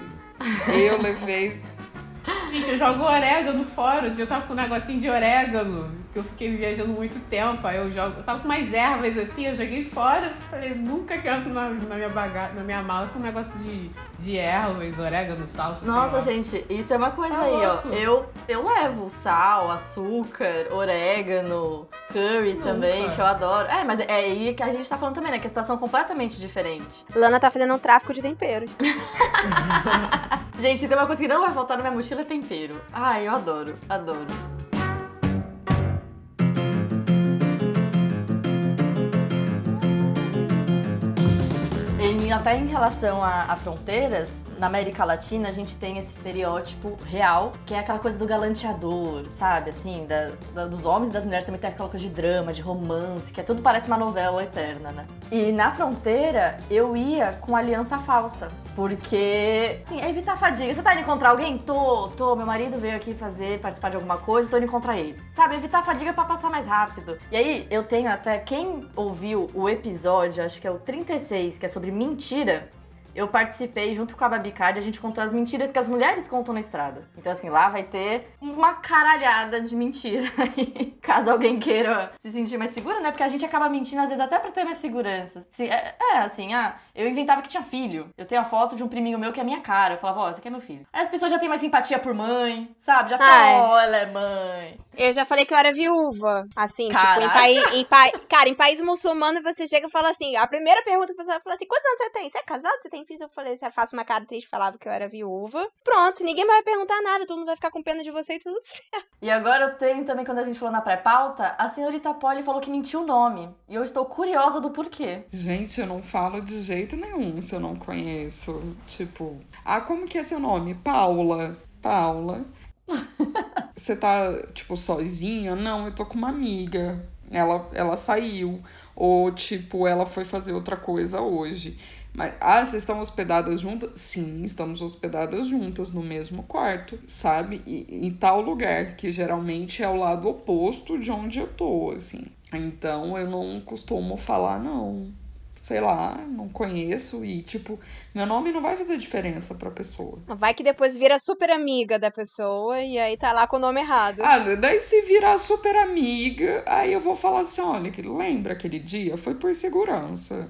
Speaker 3: Eu levei.
Speaker 4: Gente, eu jogo orégano fora. Um dia eu tava com um negocinho de orégano, eu fiquei viajando muito tempo. Aí eu jogo. Eu tava com mais ervas assim, eu joguei fora. Falei, nunca quero na, na minha bagagem, na minha mala com um negócio de, de ervas, orégano, salsa. sei
Speaker 1: Nossa,
Speaker 4: lá.
Speaker 1: gente, isso é uma coisa
Speaker 4: Tá
Speaker 1: aí,
Speaker 4: louco.
Speaker 1: ó. Eu, eu levo sal, açúcar, orégano, curry
Speaker 4: Nunca.
Speaker 1: também, que eu adoro. É, mas é aí que a gente tá falando também, né? Que a situação é completamente diferente.
Speaker 2: Lana tá fazendo um tráfico de temperos. (laughs)
Speaker 1: Gente, se tem uma coisa que não vai faltar na minha mochila é tempero. Ai, eu adoro, adoro. Até em relação a, a fronteiras, na América Latina a gente tem esse estereótipo real, que é aquela coisa do galanteador, sabe? Assim, da- da- dos homens e das mulheres também tem aquela coisa de drama, de romance, que é tudo parece uma novela eterna, né? E na fronteira eu ia com aliança falsa, porque, assim, é evitar fadiga. Você tá indo encontrar alguém? Tô, tô. Meu marido veio aqui fazer, participar de alguma coisa, tô indo encontrar ele. Sabe, evitar fadiga pra passar mais rápido. E aí, eu tenho até, quem ouviu o episódio, acho que é o 36, que é sobre mentira, eu participei junto com a Babi Card, a gente contou as mentiras que as mulheres contam na estrada. Então, assim, lá vai ter uma caralhada de mentira (laughs) caso alguém queira se sentir mais segura, né? Porque a gente acaba mentindo, às vezes, até pra ter mais segurança. Assim, é, é, assim, ah, eu inventava que tinha filho. Eu tenho a foto de um priminho meu que é minha cara. Eu falava, ó, oh, esse aqui é meu filho. Aí as pessoas já têm mais simpatia por mãe, sabe? Já falam, ó, oh, ela é mãe.
Speaker 2: Eu já falei que eu era viúva. Assim, Caraca. tipo, em, país, em pa... cara, em país muçulmano você chega e fala assim: a primeira pergunta que a pessoa fala assim: quantos anos você tem? Você é casado? Você tem filhos? Eu falei: você faz uma cara triste, falava que eu era viúva. Pronto, ninguém vai perguntar nada, todo mundo vai ficar com pena de você e tudo (laughs) certo.
Speaker 1: E agora eu tenho também, quando a gente falou na pré-pauta, a senhorita Polly falou que mentiu o nome. E eu estou curiosa do porquê.
Speaker 3: Gente, eu não falo de jeito nenhum se eu não conheço. Tipo, ah, como que é seu nome? Paula. Paula. (laughs) Você tá, tipo, sozinha? Não, eu tô com uma amiga. Ela, ela saiu. Ou, tipo, ela foi fazer outra coisa hoje. Mas, ah, vocês estão hospedadas juntas? Sim, estamos hospedadas juntas no mesmo quarto, sabe? E, em tal lugar, que geralmente é o lado oposto de onde eu tô, assim. Então eu não costumo falar, não sei lá, não conheço e, tipo, meu nome não vai fazer diferença pra pessoa.
Speaker 2: Vai que depois vira super amiga da pessoa e aí tá lá com o nome errado.
Speaker 3: Ah, daí se virar super amiga, aí eu vou falar assim: olha, lembra aquele dia? Foi por segurança.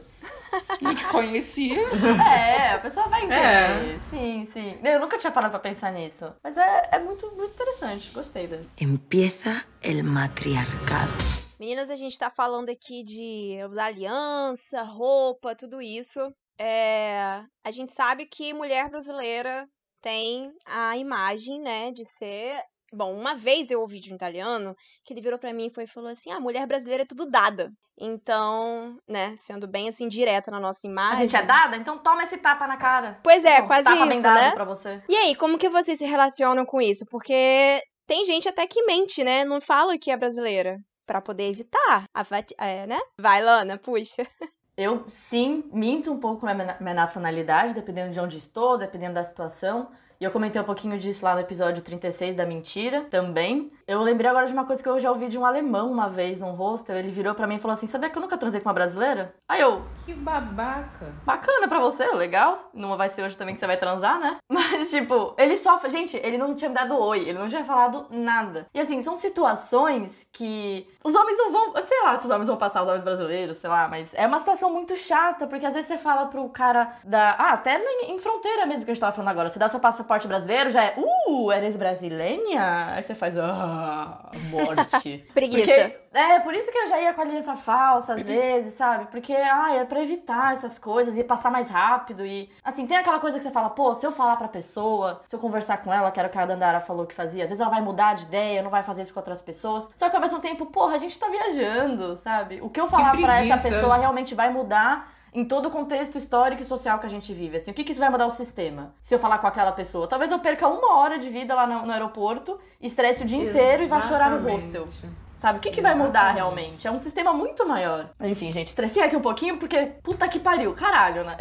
Speaker 3: Não te conhecia.
Speaker 1: É, a pessoa vai entender. É. Sim, sim. Eu nunca tinha parado pra pensar nisso. Mas é, é muito, muito interessante. Gostei desse.
Speaker 6: Empieza el matriarcado.
Speaker 2: Meninas, a gente tá falando aqui de aliança, roupa, tudo isso. É... A gente sabe que mulher brasileira tem a imagem, né, de ser. Bom, uma vez eu ouvi de um italiano que ele virou para mim e foi falou assim: "Ah, mulher brasileira é tudo dada". Então, né, sendo bem assim direta na nossa imagem.
Speaker 1: A gente é dada, então toma esse tapa na cara.
Speaker 2: Pois é, quase tapa isso, bem dado né?
Speaker 1: Pra você.
Speaker 2: E aí, como que vocês se relacionam com isso? Porque tem gente até que mente, né? Não fala que é brasileira para poder evitar a é, né? Vai, Lana, puxa. (laughs)
Speaker 1: Eu sim minto um pouco minha, minha nacionalidade, dependendo de onde estou, dependendo da situação. E eu comentei um pouquinho disso lá no episódio 36 da mentira também. Eu lembrei agora de uma coisa que eu já ouvi de um alemão uma vez num hostel. Ele virou para mim e falou assim: Sabia que eu nunca transei com uma brasileira? Aí eu.
Speaker 4: Que babaca.
Speaker 1: Bacana pra você, legal. Não vai ser hoje também que você vai transar, né? (laughs) Mas, tipo, ele só. Gente, ele não tinha me dado oi, ele não tinha falado nada. E assim, são situações que os homens não vão. Sei lá se os homens vão passar, os homens brasileiros, sei lá, mas é uma situação muito chata, porque às vezes você fala pro cara da. Ah, até em fronteira mesmo que a gente tava falando agora. Você dá seu passaporte brasileiro, já é. Uh, eres brasileira? Aí você faz. Ah morte. (laughs)
Speaker 2: Preguiça.
Speaker 1: Porque, é, por isso que eu já ia com a aliança falsa às vezes, sabe? Porque, ah, é pra evitar essas coisas e passar mais rápido. E, assim, tem aquela coisa que você fala, pô, se eu falar pra pessoa, se eu conversar com ela, que era o que a Dandara falou que fazia, às vezes ela vai mudar de ideia, não vai fazer isso com outras pessoas. Só que ao mesmo tempo, porra, a gente tá viajando, sabe? O que eu falar que pra essa pessoa realmente vai mudar em todo o contexto histórico e social que a gente vive. Assim, o que, que isso vai mudar o sistema? Se eu falar com aquela pessoa, talvez eu perca uma hora de vida lá no, no aeroporto, estresse o dia Exatamente. inteiro e vá chorar no hostel. Sabe? O que, que vai mudar realmente? É um sistema muito maior. Enfim, gente, estressei aqui um pouquinho porque puta que pariu, caralho, né?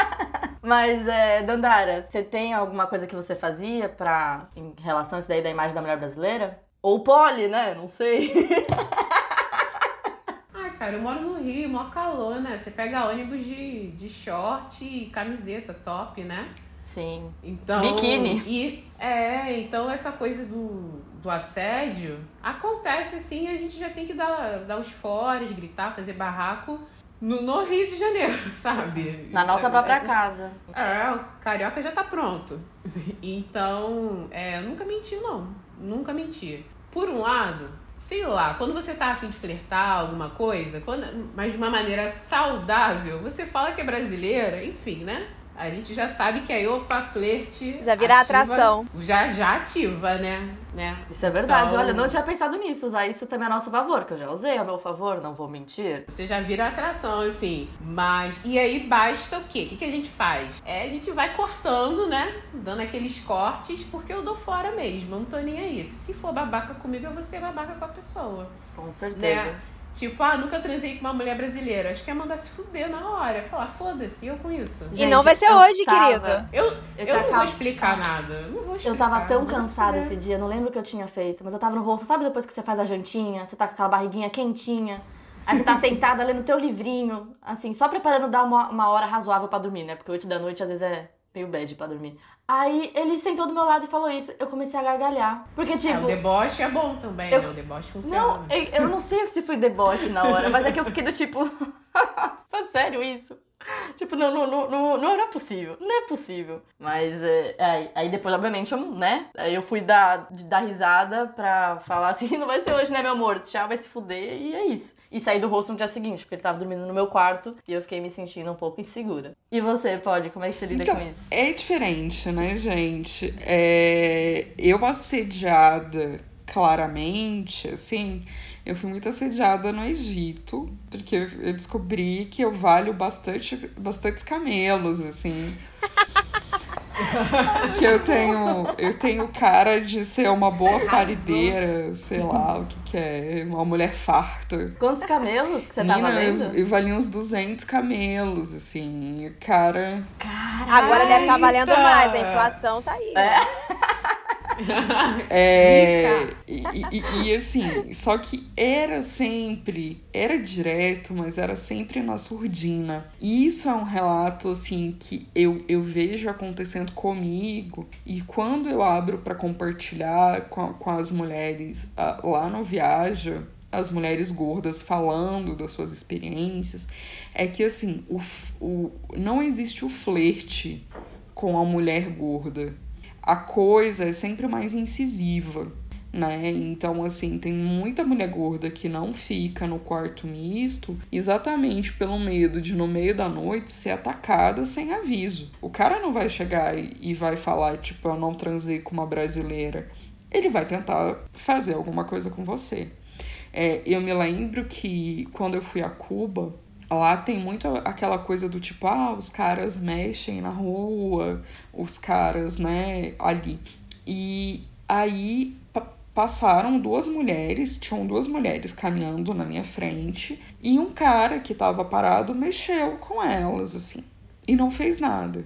Speaker 1: (laughs) Mas, é, Dandara, você tem alguma coisa que você fazia pra, em relação a isso daí da imagem da mulher brasileira? Ou poli, né? Não sei. (laughs)
Speaker 4: cara, eu moro no Rio, mó calor, né? Você pega ônibus de, de short e camiseta top, né?
Speaker 1: Sim.
Speaker 4: Então,
Speaker 1: Biquíni.
Speaker 4: E, é, então essa coisa do, do assédio acontece assim, a gente já tem que dar, dar os foras, gritar, fazer barraco no, no Rio de Janeiro, (laughs) sabe?
Speaker 1: Na nossa própria casa.
Speaker 4: É, o carioca já tá pronto. Então, é, nunca menti, não. Nunca menti. Por um lado, sei lá, quando você tá afim de flertar alguma coisa, quando, mas de uma maneira saudável, você fala que é brasileira, enfim, né? A gente já sabe que aí, opa, flerte.
Speaker 2: Já vira ativa, atração.
Speaker 4: Já, já ativa, né? né?
Speaker 1: Isso é verdade. Então, Olha, eu não tinha pensado nisso. Usar isso também a nosso favor, que eu já usei a meu favor, não vou mentir.
Speaker 4: Você já vira atração, assim. Mas. E aí basta o quê? O que, que a gente faz? É, a gente vai cortando, né? Dando aqueles cortes, porque eu dou fora mesmo. Eu não tô nem aí. Se for babaca comigo, eu vou ser babaca com a pessoa.
Speaker 1: Com certeza. Né?
Speaker 4: Tipo, ah, nunca transei com uma mulher brasileira. Acho que é mandar se fuder na hora. Falar, foda-se, eu com isso.
Speaker 2: Gente, e não vai ser hoje, tava... querido.
Speaker 4: Eu, eu, eu não acabo... vou explicar nada. Eu não vou explicar.
Speaker 1: Eu tava tão cansada esse dia, não lembro o que eu tinha feito. Mas eu tava no rosto, sabe depois que você faz a jantinha? Você tá com aquela barriguinha quentinha. Aí você tá (laughs) sentada lendo teu livrinho, assim, só preparando dar uma, uma hora razoável pra dormir, né? Porque 8 da noite às vezes é meio bad pra dormir. Aí ele sentou do meu lado e falou isso. Eu comecei a gargalhar. Porque, tipo.
Speaker 4: É, o deboche é bom também,
Speaker 1: Eu-
Speaker 4: né? O deboche funciona.
Speaker 1: Não, eu, eu não sei se foi deboche na hora, mas é que eu fiquei do tipo. (laughs) Foi sério isso? Tipo, não, não, não, não, não era possível. Não é possível. Mas é, aí, aí depois, obviamente, eu, né? Aí eu fui dar, dar risada pra falar assim: não vai ser hoje, né, meu amor? Tchau, vai se fuder. E é isso. E saí do rosto no dia seguinte, porque ele tava dormindo no meu quarto e eu fiquei me sentindo um pouco insegura. E você, pode? Como é que você lida
Speaker 3: Então,
Speaker 1: com isso?
Speaker 3: é diferente, né, gente? É, eu assediada claramente, assim, eu fui muito assediada no Egito, porque eu descobri que eu valho bastante, bastantes camelos, assim. Que eu tenho, eu tenho cara de ser uma boa parideira, sei lá, o que que é, uma mulher farta.
Speaker 1: Quantos camelos que você tava
Speaker 3: Menina, eu,
Speaker 1: lendo?
Speaker 3: eu valia uns 200 camelos, assim, cara...
Speaker 2: Agora deve estar valendo
Speaker 4: Eita!
Speaker 2: mais, a inflação tá aí.
Speaker 3: É, (laughs) e, e- e, assim, só que era sempre, era direto, mas era sempre na surdina. E isso é um relato, assim, que eu, eu vejo acontecendo comigo. E quando eu abro para compartilhar com, com as mulheres ah, lá no Viaja, as mulheres gordas falando das suas experiências, é que, assim, o, o, não existe o flerte com a mulher gorda a coisa é sempre mais incisiva, né? Então, assim, tem muita mulher gorda que não fica no quarto misto exatamente pelo medo de, no meio da noite, ser atacada sem aviso. O cara não vai chegar e, vai falar, tipo, eu não transei com uma brasileira. Ele vai tentar fazer alguma coisa com você. É, eu me lembro que quando eu fui a Cuba, lá tem muito aquela coisa do tipo, ah, os caras mexem na rua, os caras, né, ali. E aí pa- passaram duas mulheres, tinham duas mulheres caminhando na minha frente, e um cara que tava parado mexeu com elas, assim, e não fez nada.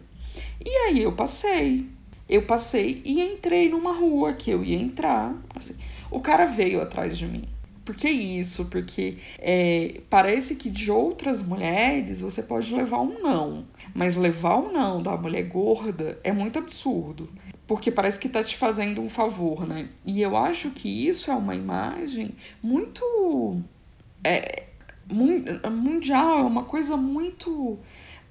Speaker 3: E aí eu passei. Eu passei e entrei numa rua que eu ia entrar. Assim. O cara veio atrás de mim. Por que isso? Porque é, parece que de outras mulheres você pode levar um não. Mas levar um não da mulher gorda é muito absurdo. Porque parece que tá te fazendo um favor, né? E eu acho que isso é uma imagem muito. É, mun- mundial, é uma coisa muito.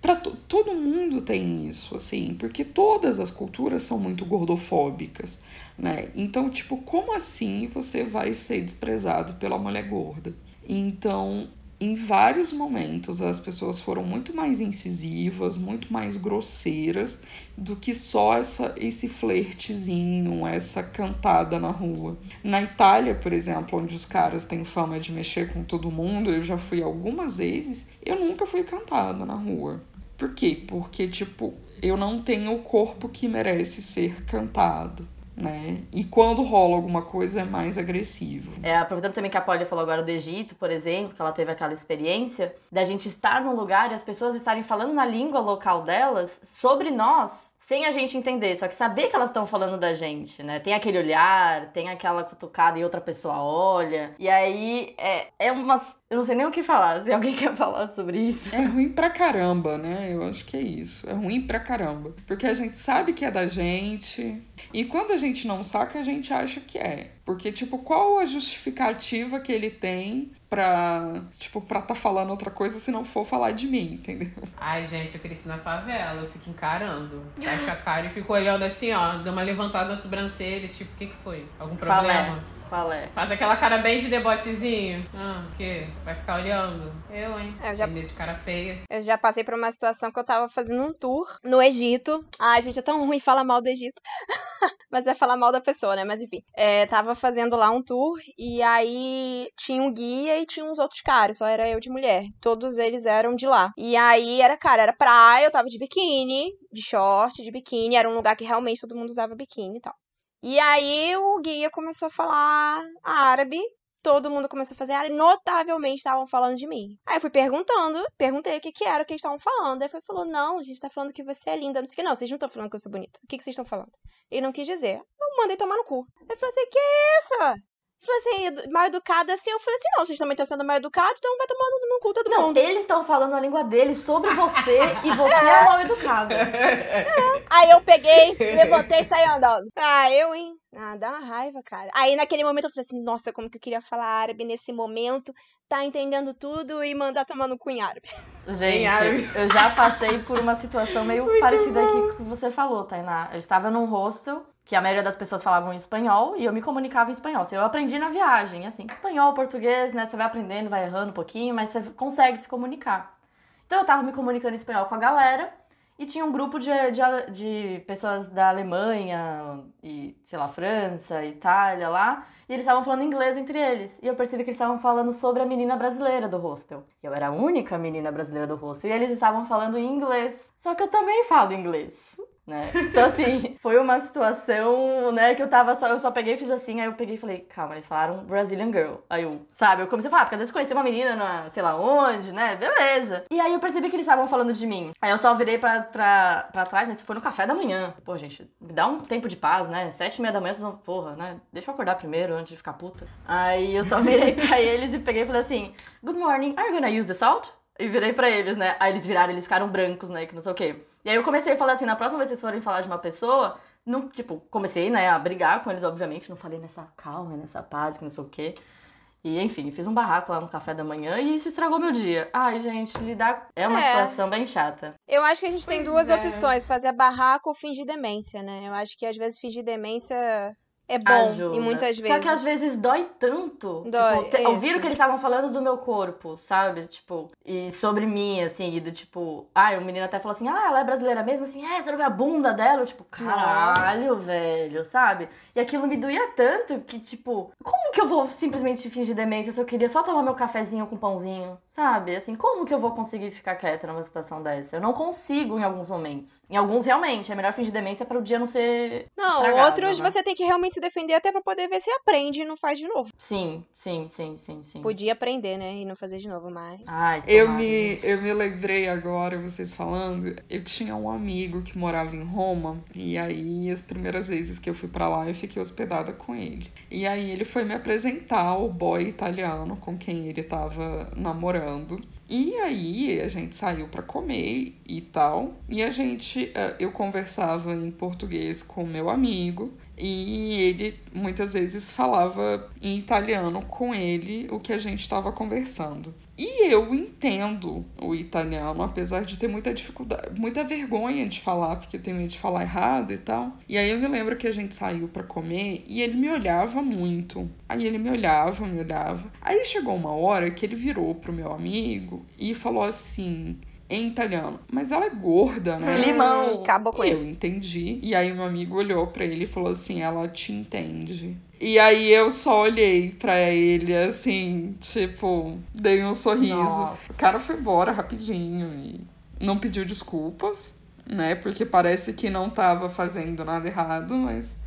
Speaker 3: Pra to- todo mundo tem isso, assim, porque todas as culturas são muito gordofóbicas, né? Então, tipo, como assim você vai ser desprezado pela mulher gorda? Então, em vários momentos as pessoas foram muito mais incisivas, muito mais grosseiras do que só essa esse flertezinho, essa cantada na rua. Na Itália, por exemplo, onde os caras têm fama de mexer com todo mundo, eu já fui algumas vezes, eu nunca fui cantada na rua. Por quê? Porque tipo, eu não tenho o corpo que merece ser cantado. Né? E quando rola alguma coisa é mais agressivo.
Speaker 1: É, aproveitando também que a Polly falou agora do Egito, por exemplo, que ela teve aquela experiência da gente estar num lugar e as pessoas estarem falando na língua local delas sobre nós. Sem a gente entender, só que saber que elas estão falando da gente, né? Tem aquele olhar, tem aquela cutucada e outra pessoa olha. E aí é, é umas. Eu não sei nem o que falar, se alguém (laughs) quer falar sobre isso.
Speaker 3: É ruim pra caramba, né? Eu acho que é isso. É ruim pra caramba. Porque a gente sabe que é da gente. E quando a gente não saca, a gente acha que é. Porque, tipo, qual a justificativa que ele tem pra, tipo, pra tá falando outra coisa se não for falar de mim, entendeu?
Speaker 4: Ai, gente, eu cresci na favela, eu fico encarando. Fecha a cara e fico olhando assim, ó, dou uma levantada na sobrancelha, tipo, o que que foi? Algum problema?
Speaker 1: é? Qual é?
Speaker 4: Faz aquela cara bem de debochezinho. Ah, o quê? Vai ficar olhando? Eu, hein?
Speaker 2: É, eu já-
Speaker 4: Tem medo de cara feia.
Speaker 2: Eu já passei por uma situação que eu tava fazendo um tour no Egito. Ai, gente, é tão ruim falar mal do Egito. (laughs) Mas é falar mal da pessoa, né? Mas enfim. É, tava fazendo lá um tour e aí tinha um guia e tinha uns outros caras. Só era eu de mulher. Todos eles eram de lá. E aí era, cara, era praia, eu tava de biquíni, de short, de biquíni. Era um lugar que realmente todo mundo usava biquíni e tal. E aí o guia começou a falar árabe. Todo mundo começou a fazer árabe. Notavelmente estavam falando de mim. Aí eu fui perguntando, perguntei o que, que era o que eles estavam falando. Aí ele falou: Não, a gente tá falando que você é linda. Não sei o que, não. Vocês não estão falando que eu sou bonita. O que, que vocês estão falando? Ele não quis dizer. Eu mandei tomar no cu. Ele falou assim: Que isso? Falei assim, mal educada assim. Eu falei assim, não, vocês também estão sendo mal educados, então vai tomando no cu todo
Speaker 1: Não,
Speaker 2: mundo.
Speaker 1: eles estão falando a língua deles sobre você (laughs) e você é mal educada.
Speaker 2: Aí eu peguei, levantei e saí andando. Ah, eu, hein? Ah, dá uma raiva, cara. Aí naquele momento eu falei assim, nossa, como que eu queria falar árabe nesse momento. Tá entendendo tudo e mandar tomar no cu em árabe.
Speaker 1: Gente,
Speaker 4: árabe.
Speaker 1: eu já passei por uma situação meio parecida aqui com você falou, Tainá. Eu estava num hostel que a maioria das pessoas falavam espanhol e eu me comunicava em espanhol. Assim, eu aprendi na viagem, assim, espanhol, português, né? Você vai aprendendo, vai errando um pouquinho, mas você consegue se comunicar. Então eu tava me comunicando em espanhol com a galera e tinha um grupo de, de, de pessoas da Alemanha e, sei lá, França, Itália lá, e eles estavam falando inglês entre eles. E eu percebi que eles estavam falando sobre a menina brasileira do hostel. Eu era a única menina brasileira do hostel e eles estavam falando em inglês. Só que eu também falo inglês. Né? Então, assim, (laughs) foi uma situação, né, que eu tava só, eu só peguei e fiz assim, aí eu peguei e falei, calma, eles falaram Brazilian Girl. Aí eu, sabe, eu comecei a falar, porque às vezes conheci uma menina, na, sei lá onde, né, beleza. E aí eu percebi que eles estavam falando de mim. Aí eu só virei pra, pra, pra trás, né, isso foi no café da manhã. Pô, gente, me dá um tempo de paz, né, sete e meia da manhã, vocês vão, porra, né, deixa eu acordar primeiro antes de ficar puta. Aí eu só virei (laughs) pra eles e peguei e falei assim, good morning, are you gonna use the salt? E virei pra eles, né? Aí eles viraram, eles ficaram brancos, né? Que não sei o quê. E aí eu comecei a falar assim, na próxima vez que vocês forem falar de uma pessoa, não, tipo, comecei, né, a brigar com eles, obviamente, não falei nessa calma, nessa paz, que não sei o quê. E, enfim, fiz um barraco lá no café da manhã e isso estragou meu dia. Ai, gente, lidar é uma
Speaker 2: É.
Speaker 1: situação bem chata.
Speaker 2: Eu acho que a gente tem
Speaker 4: Pois
Speaker 2: duas
Speaker 4: é.
Speaker 2: opções, fazer barraco ou fingir demência, né? Eu acho que às vezes fingir demência é bom,
Speaker 1: Ajuda.
Speaker 2: e muitas vezes.
Speaker 1: Só que às vezes dói tanto.
Speaker 2: Dói,
Speaker 1: tipo, te-
Speaker 2: isso.
Speaker 1: ouvir o que eles estavam falando do meu corpo, sabe? Tipo, e sobre mim, assim, e do tipo. Ah, o menino até falou assim: ah, ela é brasileira mesmo? Assim, é, você não vê a bunda dela? Eu, tipo, caralho, velho, sabe? E aquilo me doía tanto que, tipo, como que eu vou simplesmente fingir demência se eu queria só tomar meu cafezinho com pãozinho, sabe? Assim, como que eu vou conseguir ficar quieta numa situação dessa? Eu não consigo em alguns momentos. Em alguns, realmente, é melhor fingir demência para o dia não ser.
Speaker 2: Não, outros
Speaker 1: né?
Speaker 2: você tem que realmente se defender até pra poder ver se aprende e não faz de novo.
Speaker 1: Sim, sim, sim, sim, sim.
Speaker 2: Podia aprender, né? E não fazer de novo, mas.
Speaker 1: Ai,
Speaker 3: Eu me,
Speaker 1: gente.
Speaker 3: eu me lembrei agora, vocês falando, eu tinha um amigo que morava em Roma, e aí as primeiras vezes que eu fui pra lá eu fiquei hospedada com ele. E aí ele foi me apresentar ao boy italiano com quem ele tava namorando. E aí a gente saiu pra comer e tal, e a gente, eh, eu conversava em português com meu amigo, e ele muitas vezes falava em italiano com ele o que a gente estava conversando. E eu entendo o italiano, apesar de ter muita dificuldade, muita vergonha de falar, porque eu tenho medo de falar errado e tal. E aí eu me lembro que a gente saiu pra comer e ele me olhava muito. Aí ele me olhava, me olhava. Aí chegou uma hora que ele virou pro meu amigo e falou assim, em italiano, mas ela é gorda, né?
Speaker 1: Limão.
Speaker 2: Hum, acabou com ele.
Speaker 3: Eu entendi. E aí meu amigo olhou pra ele e falou assim: ela te entende. E aí eu só olhei pra ele assim, tipo, dei um sorriso.
Speaker 1: Nossa.
Speaker 3: O cara foi embora rapidinho e não pediu desculpas, né? Porque parece que não tava fazendo nada errado, mas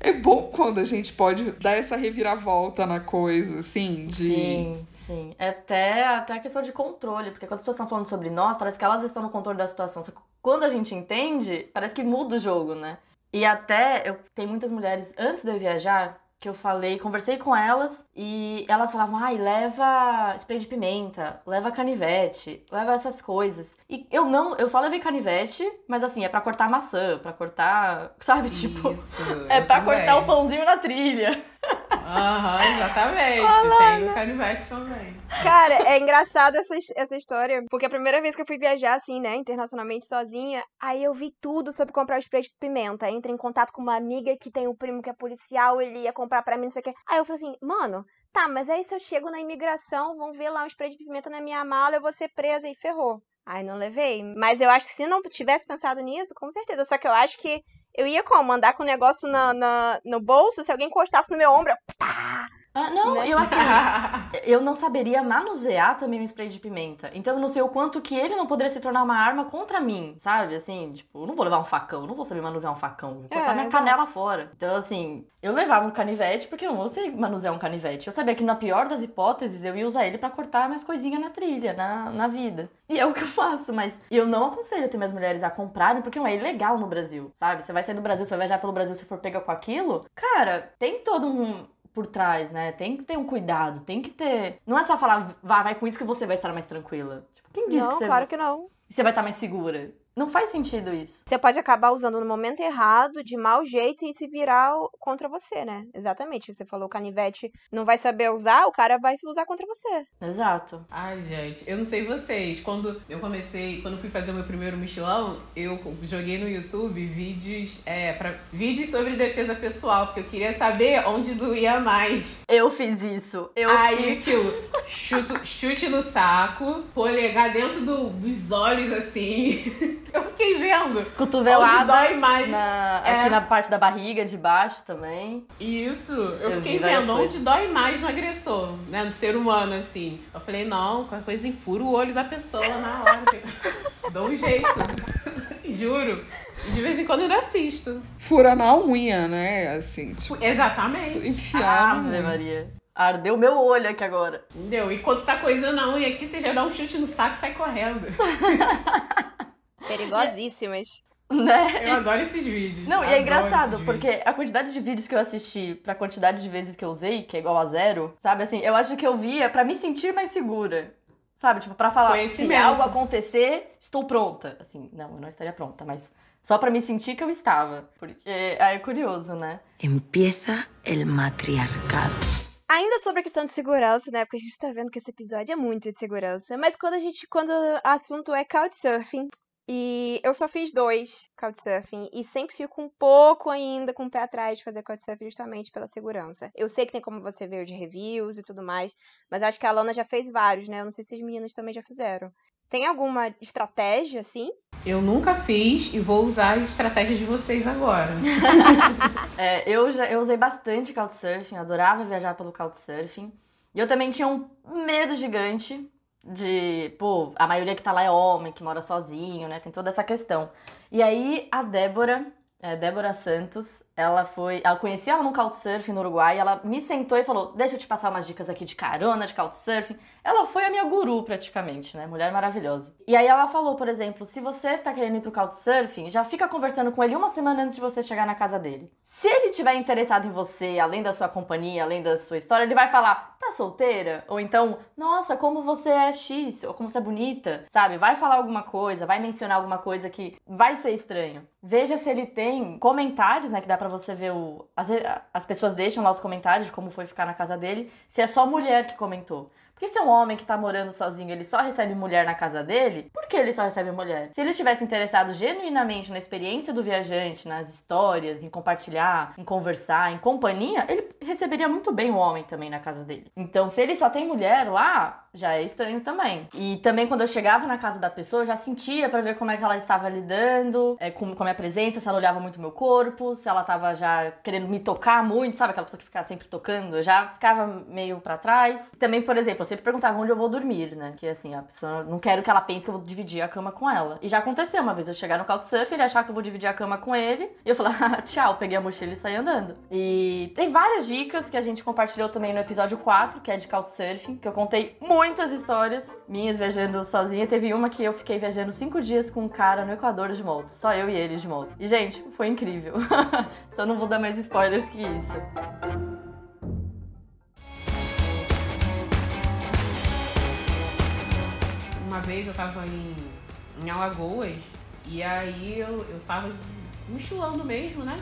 Speaker 3: é bom quando a gente pode dar essa reviravolta na coisa, assim, de.
Speaker 1: Sim, sim. Até, até a questão de controle, porque quando as pessoas estão falando sobre nós, parece que elas estão no controle da situação. Só que quando a gente entende, parece que muda o jogo, né? E até, eu tem muitas mulheres, antes de eu viajar, que eu falei, conversei com elas e elas falavam, ai, leva spray de pimenta, leva canivete, leva essas coisas. E eu não, eu só levei canivete, mas assim, é pra cortar maçã, pra cortar, (laughs) sabe, tipo,
Speaker 4: Isso,
Speaker 1: é
Speaker 4: eu
Speaker 1: pra
Speaker 4: também.
Speaker 1: cortar o pãozinho na trilha.
Speaker 4: Aham, exatamente. Tem o canivete também.
Speaker 2: Cara, é engraçado essa, essa história, porque a primeira vez que eu fui viajar, assim, né, internacionalmente sozinha, aí eu vi tudo sobre comprar o spray de pimenta. Aí Entrei em contato com uma amiga que tem um primo que é policial, ele ia comprar pra mim, não sei o quê. Aí eu falei assim, mano, tá, mas aí se eu chego na imigração, vão ver lá um spray de pimenta na minha mala, eu vou ser presa e ferrou. Aí não levei. Mas eu acho que se não tivesse pensado nisso, com certeza. Só que eu acho que eu ia como? Andar com o negócio na, na- no bolso, se alguém encostasse no meu ombro, eu!
Speaker 1: Ah, não,
Speaker 2: Né?
Speaker 1: eu assim, (laughs) eu não saberia manusear também um spray de pimenta. Então eu não sei o quanto que ele não poderia se tornar uma arma contra mim, sabe? Assim, tipo, eu não vou levar um facão, não vou saber manusear um facão, vou cortar
Speaker 2: É,
Speaker 1: minha
Speaker 2: exato.
Speaker 1: canela fora. Então, assim, eu levava um canivete porque eu não sei manusear um canivete. Eu sabia que na pior das hipóteses eu ia usar ele pra cortar minhas coisinhas na trilha, na, na vida. E é o que eu faço, mas eu não aconselho ter minhas mulheres a comprarem porque não é ilegal no Brasil, sabe? Você vai sair do Brasil, você vai viajar pelo Brasil se for pega com aquilo. Cara, tem todo um por trás, né? Tem que ter um cuidado, tem que ter. Não é só falar, vai, vai com isso que você vai estar mais tranquila. Tipo, quem disse
Speaker 2: não,
Speaker 1: que você,
Speaker 2: claro que não.
Speaker 1: você vai estar mais segura? Não faz sentido isso.
Speaker 2: Você pode acabar usando no momento errado, de mau jeito, e se virar contra você, né? Exatamente. Você falou o canivete não vai saber usar, o cara vai usar contra você.
Speaker 1: Exato.
Speaker 4: Ai, gente, eu não sei vocês. Quando eu comecei, quando fui fazer o meu primeiro mochilão, eu joguei no YouTube vídeos, é, pra, vídeos sobre defesa pessoal, porque eu queria saber onde doía mais.
Speaker 1: Eu fiz isso. Eu
Speaker 4: Aí
Speaker 1: fiz.
Speaker 4: aquilo, chuto, chute no saco, polegar dentro do- dos olhos assim. (laughs) Eu fiquei vendo.
Speaker 1: Cotovelada.
Speaker 4: Onde dói mais.
Speaker 1: na-
Speaker 4: É.
Speaker 1: Aqui na parte da barriga, de baixo também.
Speaker 4: Isso, eu,
Speaker 1: Eu
Speaker 4: fiquei vendo onde
Speaker 1: coisas.
Speaker 4: dói mais no agressor, né? No ser humano, assim. Eu falei, não, qualquer coisa enfura o olho da pessoa na hora. (laughs) Dou um jeito. (laughs) Juro. De vez em quando eu ainda assisto.
Speaker 3: Fura na unha, né? Assim, tipo,
Speaker 4: Exatamente.
Speaker 3: enfiar.
Speaker 1: Ave Maria. Ardeu meu olho aqui agora.
Speaker 4: Entendeu? E quando tá coisando a unha aqui, você já dá um chute no saco e sai correndo. (laughs)
Speaker 2: Perigosíssimas.
Speaker 1: Né?
Speaker 4: Eu adoro esses vídeos.
Speaker 1: Não, e é engraçado, porque a quantidade de vídeos que eu assisti pra quantidade de vezes que eu usei, que é igual a zero, sabe assim, eu acho que eu via pra me sentir mais segura. Sabe, tipo, pra falar, se algo acontecer, estou pronta. Assim, não, eu não estaria pronta, mas só pra me sentir que eu estava. Porque aí é curioso, né?
Speaker 6: Empieza el matriarcado.
Speaker 2: Ainda sobre a questão de segurança, né? Porque a gente tá vendo que esse episódio é muito de segurança. Mas quando a gente. Quando o assunto é couchsurfing. E eu só fiz dois couchsurfing. E sempre fico um pouco ainda com o pé atrás de fazer couchsurfing justamente pela segurança. Eu sei que tem como você ver de reviews e tudo mais. Mas acho que a Lana já fez vários, né? Eu não sei se as meninas também já fizeram. Tem alguma estratégia, assim?
Speaker 4: Eu nunca fiz e vou usar as estratégias de vocês agora. (laughs)
Speaker 1: É, eu, já, eu usei bastante Couchsurfing, adorava viajar pelo Couchsurfing. E eu também tinha um medo gigante de, pô, a maioria que tá lá é homem, que mora sozinho, né? Tem toda essa questão. E aí a Débora, é, Débora Santos, ela foi. Ela conhecia ela no Couchsurfing no Uruguai, ela me sentou e falou: Deixa eu te passar umas dicas aqui de carona, de Couchsurfing. Ela foi a minha guru, praticamente, né? Mulher maravilhosa. E aí ela falou, por exemplo, se você tá querendo ir pro Couchsurfing, já fica conversando com ele uma semana antes de você chegar na casa dele. Se ele tiver interessado em você, além da sua companhia, além da sua história, ele vai falar: tá solteira? Ou então, nossa, como você é X, ou como você é bonita, sabe? Vai falar alguma coisa, vai mencionar alguma coisa que vai ser estranho. Veja se ele tem comentários, né? Que dá pra você ver o. As, as pessoas deixam lá os comentários de como foi ficar na casa dele, se é só mulher que comentou. Porque se é um homem que tá morando sozinho, ele só recebe mulher na casa dele, por que ele só recebe mulher? Se ele tivesse interessado genuinamente na experiência do viajante, nas histórias, em compartilhar, em conversar, em companhia, ele receberia muito bem o homem também na casa dele. Então, se ele só tem mulher lá, já é estranho também. E também quando eu chegava na casa da pessoa, eu já sentia pra ver como é que ela estava lidando, é, com, com a minha presença, se ela olhava muito meu corpo, se ela tava já querendo me tocar muito, sabe? Aquela pessoa que fica sempre tocando, eu já ficava meio pra trás. Também, por exemplo, eu sempre perguntava onde eu vou dormir, né? Que assim, a pessoa não quero que ela pense que eu vou dividir a cama com ela. E já aconteceu uma vez eu chegar no Couchsurfing, ele achar que eu vou dividir a cama com ele, e eu falar, (laughs) ah, tchau, peguei a mochila e saí andando. E tem várias dicas que a gente compartilhou também no episódio 4, que é de Couchsurfing, que eu contei muitas histórias minhas viajando sozinha. Teve uma que eu fiquei viajando cinco dias com um cara no Equador de moto. Só eu e ele de moto. E, gente, foi incrível. (laughs) Só não vou dar mais spoilers que isso.
Speaker 4: Uma vez eu tava em, em Alagoas e aí eu, eu tava mochilando mesmo, né?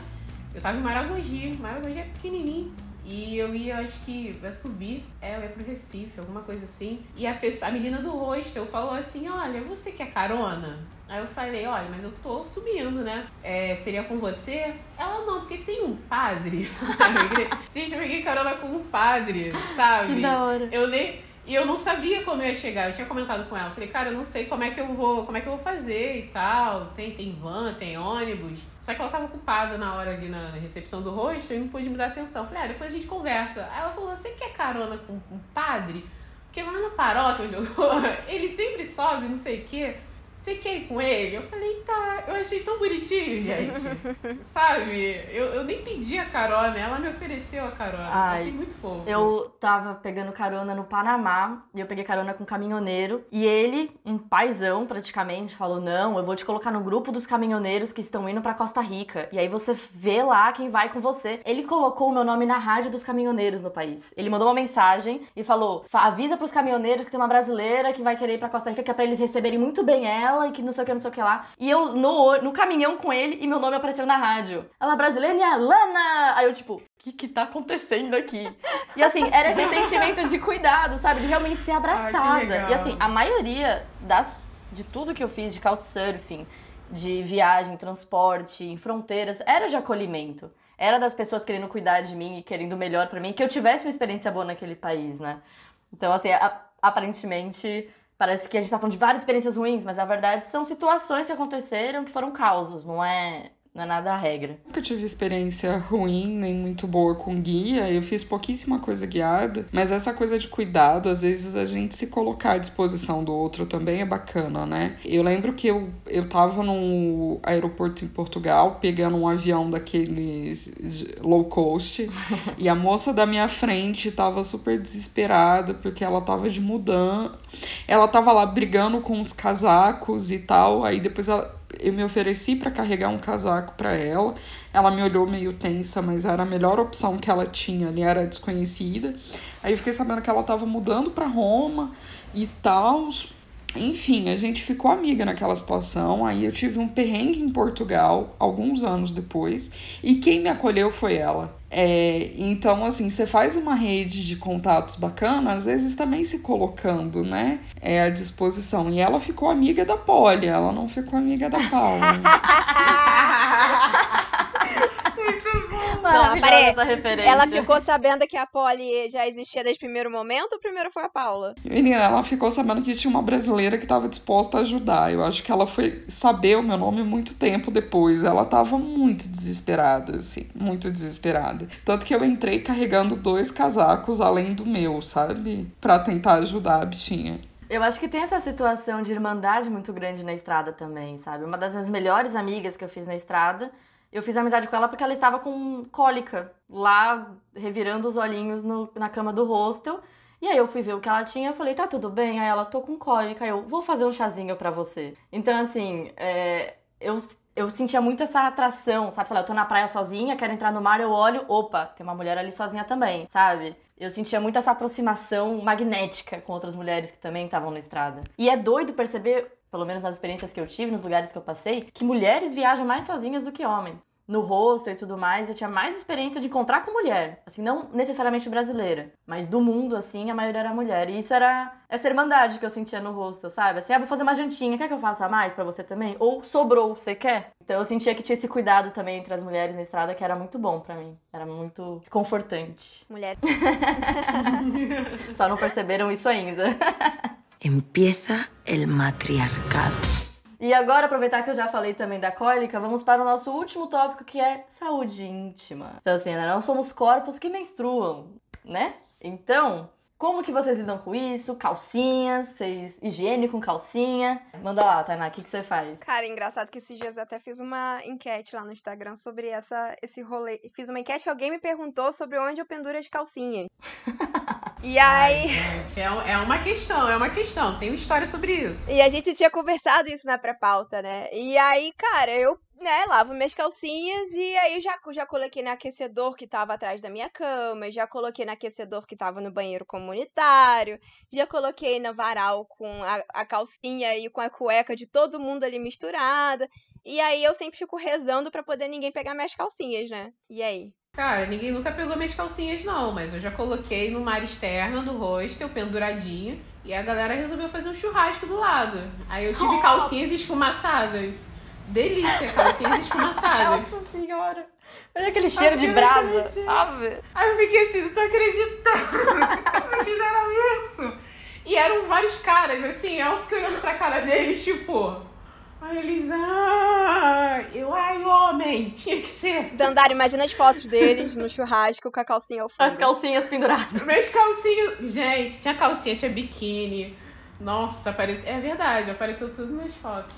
Speaker 4: Eu tava em Maragogi, Maragogi é pequenininho. E eu ia, acho que, vai subir, é, eu ia pro Recife, alguma coisa assim. E a, pessoa, a menina do hostel falou assim, olha, você quer carona? Aí eu falei, olha, mas eu tô subindo, né? É, seria com você? Ela, não, porque tem um padre. (laughs) Gente, eu peguei carona com um padre, sabe?
Speaker 1: Que da hora.
Speaker 4: Eu nem... E eu não sabia como eu ia chegar. Eu tinha comentado com ela. Falei, cara, eu não sei como é que eu vou, como é que eu vou fazer e tal. Tem, tem van, tem ônibus. Só que ela tava ocupada na hora ali na recepção do rosto e não pude me dar atenção. Falei, ah, depois a gente conversa. Aí ela falou, você quer carona com um padre? Porque lá na paróquia onde eu (laughs) tô, ele sempre sobe, não sei o quê. Você quer ir com ele? Eu falei, tá. Eu achei tão bonitinho, gente. (laughs) Sabe? Eu, eu nem pedi a carona, ela me ofereceu a carona.
Speaker 1: Ai,
Speaker 4: achei muito fofo.
Speaker 1: Eu tava pegando carona no Panamá e eu peguei carona com um caminhoneiro. E ele, um paizão praticamente, falou: Não, eu vou te colocar no grupo dos caminhoneiros que estão indo pra Costa Rica. E aí você vê lá quem vai com você. Ele colocou o meu nome na rádio dos caminhoneiros no país. Ele mandou uma mensagem e falou: avisa pros caminhoneiros que tem uma brasileira que vai querer ir pra Costa Rica, que é pra eles receberem muito bem ela e que não sei o que, não sei o que lá. E eu no, no caminhão com ele e meu nome apareceu na rádio. Ela brasileira e a Lana! Aí eu, tipo, o que que tá acontecendo aqui? E assim, era esse sentimento de cuidado, sabe? De realmente ser abraçada.
Speaker 4: legal.
Speaker 1: e assim, a maioria das, de tudo que eu fiz de couchsurfing, de viagem, transporte, em fronteiras, era de acolhimento. Era das pessoas querendo cuidar de mim e querendo o melhor pra mim, que eu tivesse uma experiência boa naquele país, né? Então, assim, a- aparentemente, parece que a gente tá falando de várias experiências ruins, mas na verdade são situações que aconteceram que foram causos, não é, não é nada a regra.
Speaker 3: Nunca tive experiência ruim nem muito boa com guia. Eu fiz pouquíssima coisa guiada, mas essa coisa de cuidado, às vezes a gente se colocar à disposição do outro também é bacana, né? Eu lembro que eu, eu tava no aeroporto em Portugal, pegando um avião daqueles low cost, (laughs) e a moça da minha frente tava super desesperada porque ela tava de mudança. Ela tava lá brigando com os casacos e tal, aí depois ela eu me ofereci para carregar um casaco para ela. Ela me olhou meio tensa, mas era a melhor opção que ela tinha ali, era desconhecida. Aí eu fiquei sabendo que ela tava mudando para Roma e tal. Enfim, a gente ficou amiga naquela situação. Aí eu tive um perrengue em Portugal, alguns anos depois, e quem me acolheu foi ela. É, então, assim, você faz uma rede de contatos bacana, às vezes também se colocando, né, é, à disposição. E ela ficou amiga da Polly, ela não ficou amiga da Paula. (laughs)
Speaker 1: Maravilhosa
Speaker 2: peraí.
Speaker 1: essa referência.
Speaker 2: Ela ficou sabendo que a Polly já existia desde o primeiro momento ou primeiro foi a Paula?
Speaker 3: Menina, ela ficou sabendo que tinha uma brasileira que estava disposta a ajudar. Eu acho que ela foi saber o meu nome muito tempo depois. Ela tava muito desesperada, assim, muito desesperada. Tanto que eu entrei carregando dois casacos além do meu, sabe? Pra tentar ajudar a bichinha.
Speaker 1: Eu acho que tem essa situação de irmandade muito grande na estrada também, sabe? Uma das minhas melhores amigas que eu fiz na estrada, eu fiz amizade com ela porque ela estava com cólica, lá revirando os olhinhos no- na cama do hostel. E aí eu fui ver o que ela tinha, falei, tá tudo bem? Aí ela, tô com cólica, eu, vou fazer um chazinho pra você. Então, assim, é, eu, eu sentia muito essa atração, sabe? Sei lá, eu tô na praia sozinha, quero entrar no mar, eu olho, opa, tem uma mulher ali sozinha também, sabe? Eu sentia muito essa aproximação magnética com outras mulheres que também estavam na estrada. E é doido perceber, pelo menos nas experiências que eu tive, nos lugares que eu passei, que mulheres viajam mais sozinhas do que homens. No hostel e tudo mais, eu tinha mais experiência de encontrar com mulher. Assim, não necessariamente brasileira, mas do mundo, assim, a maioria era mulher. E isso era essa irmandade que eu sentia no hostel, sabe? Assim, ah, vou fazer uma jantinha, quer que eu faça mais pra você também? Ou sobrou, você quer? Então eu sentia que tinha esse cuidado também entre as mulheres na estrada, que era muito bom pra mim. Era muito confortante.
Speaker 2: Mulher. (laughs) (laughs)
Speaker 1: Só não perceberam isso ainda. (laughs)
Speaker 6: Empieza el matriarcado.
Speaker 1: E agora, aproveitar que eu já falei também da cólica, vamos para o nosso último tópico, que é saúde íntima. Então, assim, né, nós somos corpos que menstruam, né? Então, como que vocês lidam com isso? Calcinhas, vocês higiene com calcinha? Manda lá, Tainá, o que, que você faz?
Speaker 2: Cara, engraçado que esses dias eu até fiz uma enquete lá no Instagram sobre essa, esse rolê. Fiz uma enquete que alguém me perguntou sobre onde eu penduro as calcinhas. (laughs) E aí.
Speaker 4: Gente, é, é uma questão, é uma questão. Tem uma história sobre isso.
Speaker 2: E a gente tinha conversado isso na pré-pauta, né? E aí, cara, eu, né, lavo minhas calcinhas e aí eu já, já coloquei no aquecedor que tava atrás da minha cama, já coloquei no aquecedor que tava no banheiro comunitário, já coloquei no varal com a, a calcinha e com a cueca de todo mundo ali misturada. E aí eu sempre fico rezando pra poder ninguém pegar minhas calcinhas, né? E aí?
Speaker 4: Cara, ninguém nunca pegou minhas calcinhas, não, mas eu já coloquei no mar externo do hostel, penduradinha, e a galera resolveu fazer um churrasco do lado. Aí eu tive calcinhas esfumaçadas. Delícia, calcinhas (laughs) esfumaçadas.
Speaker 1: senhora! Olha aquele cheiro de brasa. Ave.
Speaker 4: Aí eu fiquei assim, não tô acreditando. Eles fizeram isso. E eram vários caras, assim, eu fiquei olhando pra cara deles, tipo. Aí eles, ah, eu, ai, homem, tinha que ser.
Speaker 2: Dandara, imagina as fotos deles no churrasco com a calcinha ao fundo.
Speaker 1: As calcinhas penduradas.
Speaker 4: Minhas calcinhas. Gente, tinha calcinha, tinha biquíni. Nossa, aparece... é verdade, apareceu tudo nas fotos.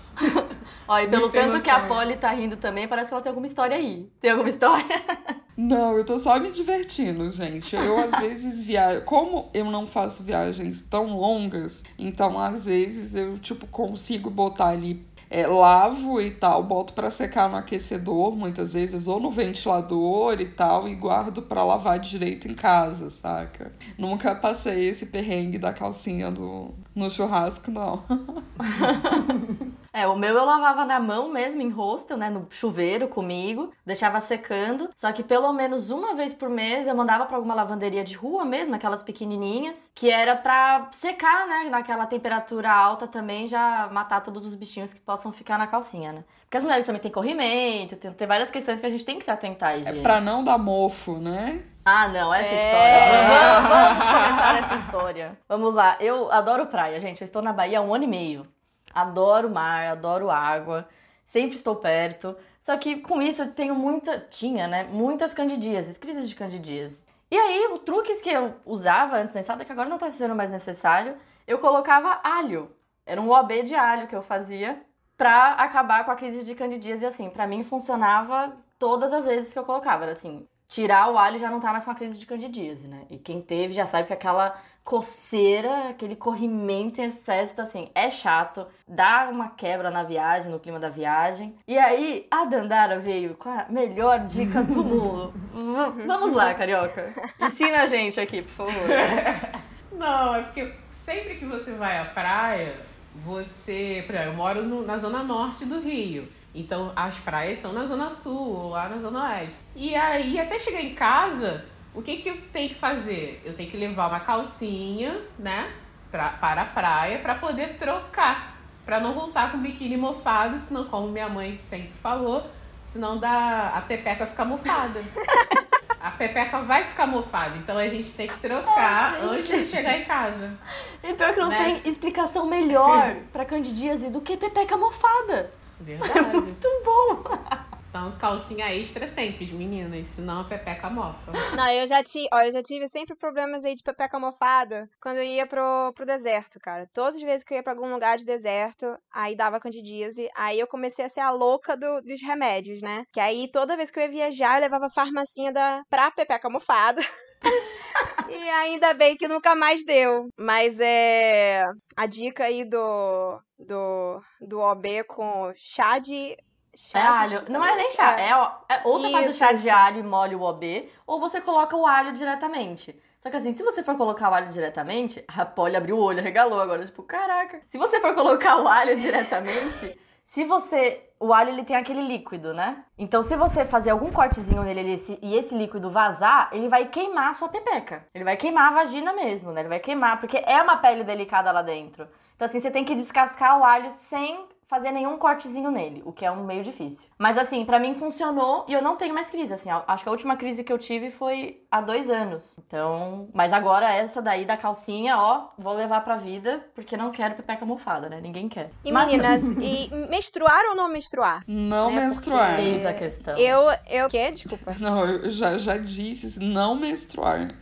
Speaker 1: Ó, e pelo tanto que a. Polly tá rindo também, parece que ela tem alguma história aí. Tem alguma história? (laughs)
Speaker 3: Não, eu tô só me divertindo, gente. Eu às vezes viajo. Como eu não faço viagens tão longas, então às vezes eu, tipo, consigo botar ali. É, lavo e tal, boto pra secar no aquecedor, muitas vezes, ou no ventilador e tal, e guardo pra lavar direito em casa, saca? Nunca passei esse perrengue da calcinha do, no churrasco, não. (laughs)
Speaker 1: É, o meu eu lavava na mão mesmo, em hostel, né? No chuveiro comigo, deixava secando. Só que pelo menos uma vez por mês eu mandava pra alguma lavanderia de rua mesmo, aquelas pequenininhas, que era pra secar, né? Naquela temperatura alta também, já matar todos os bichinhos que possam ficar na calcinha, né? Porque as mulheres também têm corrimento, tem, tem várias questões que a gente tem que se atentar,
Speaker 3: É
Speaker 1: gente.
Speaker 3: pra não dar mofo, né?
Speaker 1: Ah, não, essa
Speaker 2: É.
Speaker 1: história. Vamos, vamos começar essa história. Vamos lá. Eu adoro praia, gente. Eu estou na Bahia há um ano e meio. Adoro mar, adoro água. Sempre estou perto. Só que com isso eu tenho muita. Tinha, né? Muitas candidíases, crises de candidíase. E aí, os truques que eu usava antes nessa, que agora não tá sendo mais necessário, eu colocava alho. Era um OB de alho que eu fazia pra acabar com a crise de candidíase. E assim, pra mim funcionava todas as vezes que eu colocava. Era assim, tirar o alho já não tá mais com a crise de candidíase, né? E quem teve já sabe que aquela coceira, aquele corrimento em excesso, então, assim, é chato, dá uma quebra na viagem, no clima da viagem. E aí, a Dandara veio com a melhor dica do (laughs) mundo. V- Vamos lá, Carioca. Ensina a gente aqui, por favor.
Speaker 4: Não, é porque sempre que você vai à praia, você. Por exemplo, eu moro no- na zona norte do Rio. Então as praias são na zona sul ou lá na zona oeste. E aí, até chegar em casa, o que, que eu tenho que fazer? Eu tenho que levar uma calcinha, né? Pra, para a praia para poder trocar. Pra não voltar com o biquíni mofado, senão, como minha mãe sempre falou, senão dá, a pepeca fica mofada. (laughs) A pepeca vai ficar mofada, então a gente tem que trocar antes de chegar em casa.
Speaker 1: E pior que não tem explicação melhor (laughs) pra candidíase do que pepeca mofada. É
Speaker 4: Verdade.
Speaker 1: muito bom. (laughs)
Speaker 4: Então, calcinha extra sempre, meninas, senão a pepeca mofa.
Speaker 2: Não, eu já, ti, ó, eu já tive sempre problemas aí de pepeca mofada quando eu ia pro, pro deserto, cara. Todas as vezes que eu ia pra algum lugar de deserto, aí dava candidíase. Aí eu comecei a ser a louca do- dos remédios, né? Que aí toda vez que eu ia viajar, eu levava a farmacinha da, pra pepeca mofada. (laughs) E ainda bem que nunca mais deu. Mas é. A dica aí do. Do, do OB com chá de. Chá
Speaker 1: É
Speaker 2: de-
Speaker 1: alho. Não é nem chá. É, ó- é- ou você faz o
Speaker 2: Isso,
Speaker 1: chá de
Speaker 2: isso.
Speaker 1: alho e molha o OB, ou você coloca o alho diretamente. Só que assim, se você for colocar o alho diretamente, (laughs) a Polly abriu o olho, regalou agora, tipo, caraca. Se você for colocar o alho diretamente, (laughs) se você. O alho ele tem aquele líquido, né? Então, se você fazer algum cortezinho nele ele- e esse líquido vazar, ele vai queimar a sua pepeca. Ele vai queimar a vagina mesmo, né? Ele vai queimar, porque é uma pele delicada lá dentro. Então, assim, você tem que descascar o alho sem fazer nenhum cortezinho nele, o que é um meio difícil. Mas assim, pra mim funcionou e eu não tenho mais crise. Assim, acho que a última crise que eu tive foi há dois anos. Então, mas agora essa daí da calcinha, ó, vou levar pra vida, porque não quero pepeca mofada, né? Ninguém quer.
Speaker 2: E
Speaker 1: Mas-
Speaker 2: meninas, (laughs) e menstruar ou não menstruar?
Speaker 3: Não
Speaker 2: Né,
Speaker 3: menstruar.
Speaker 2: porque-
Speaker 1: Eis a questão.
Speaker 2: Eu. Eu. Quê? Desculpa.
Speaker 3: Não, eu já, já disse, não menstruar.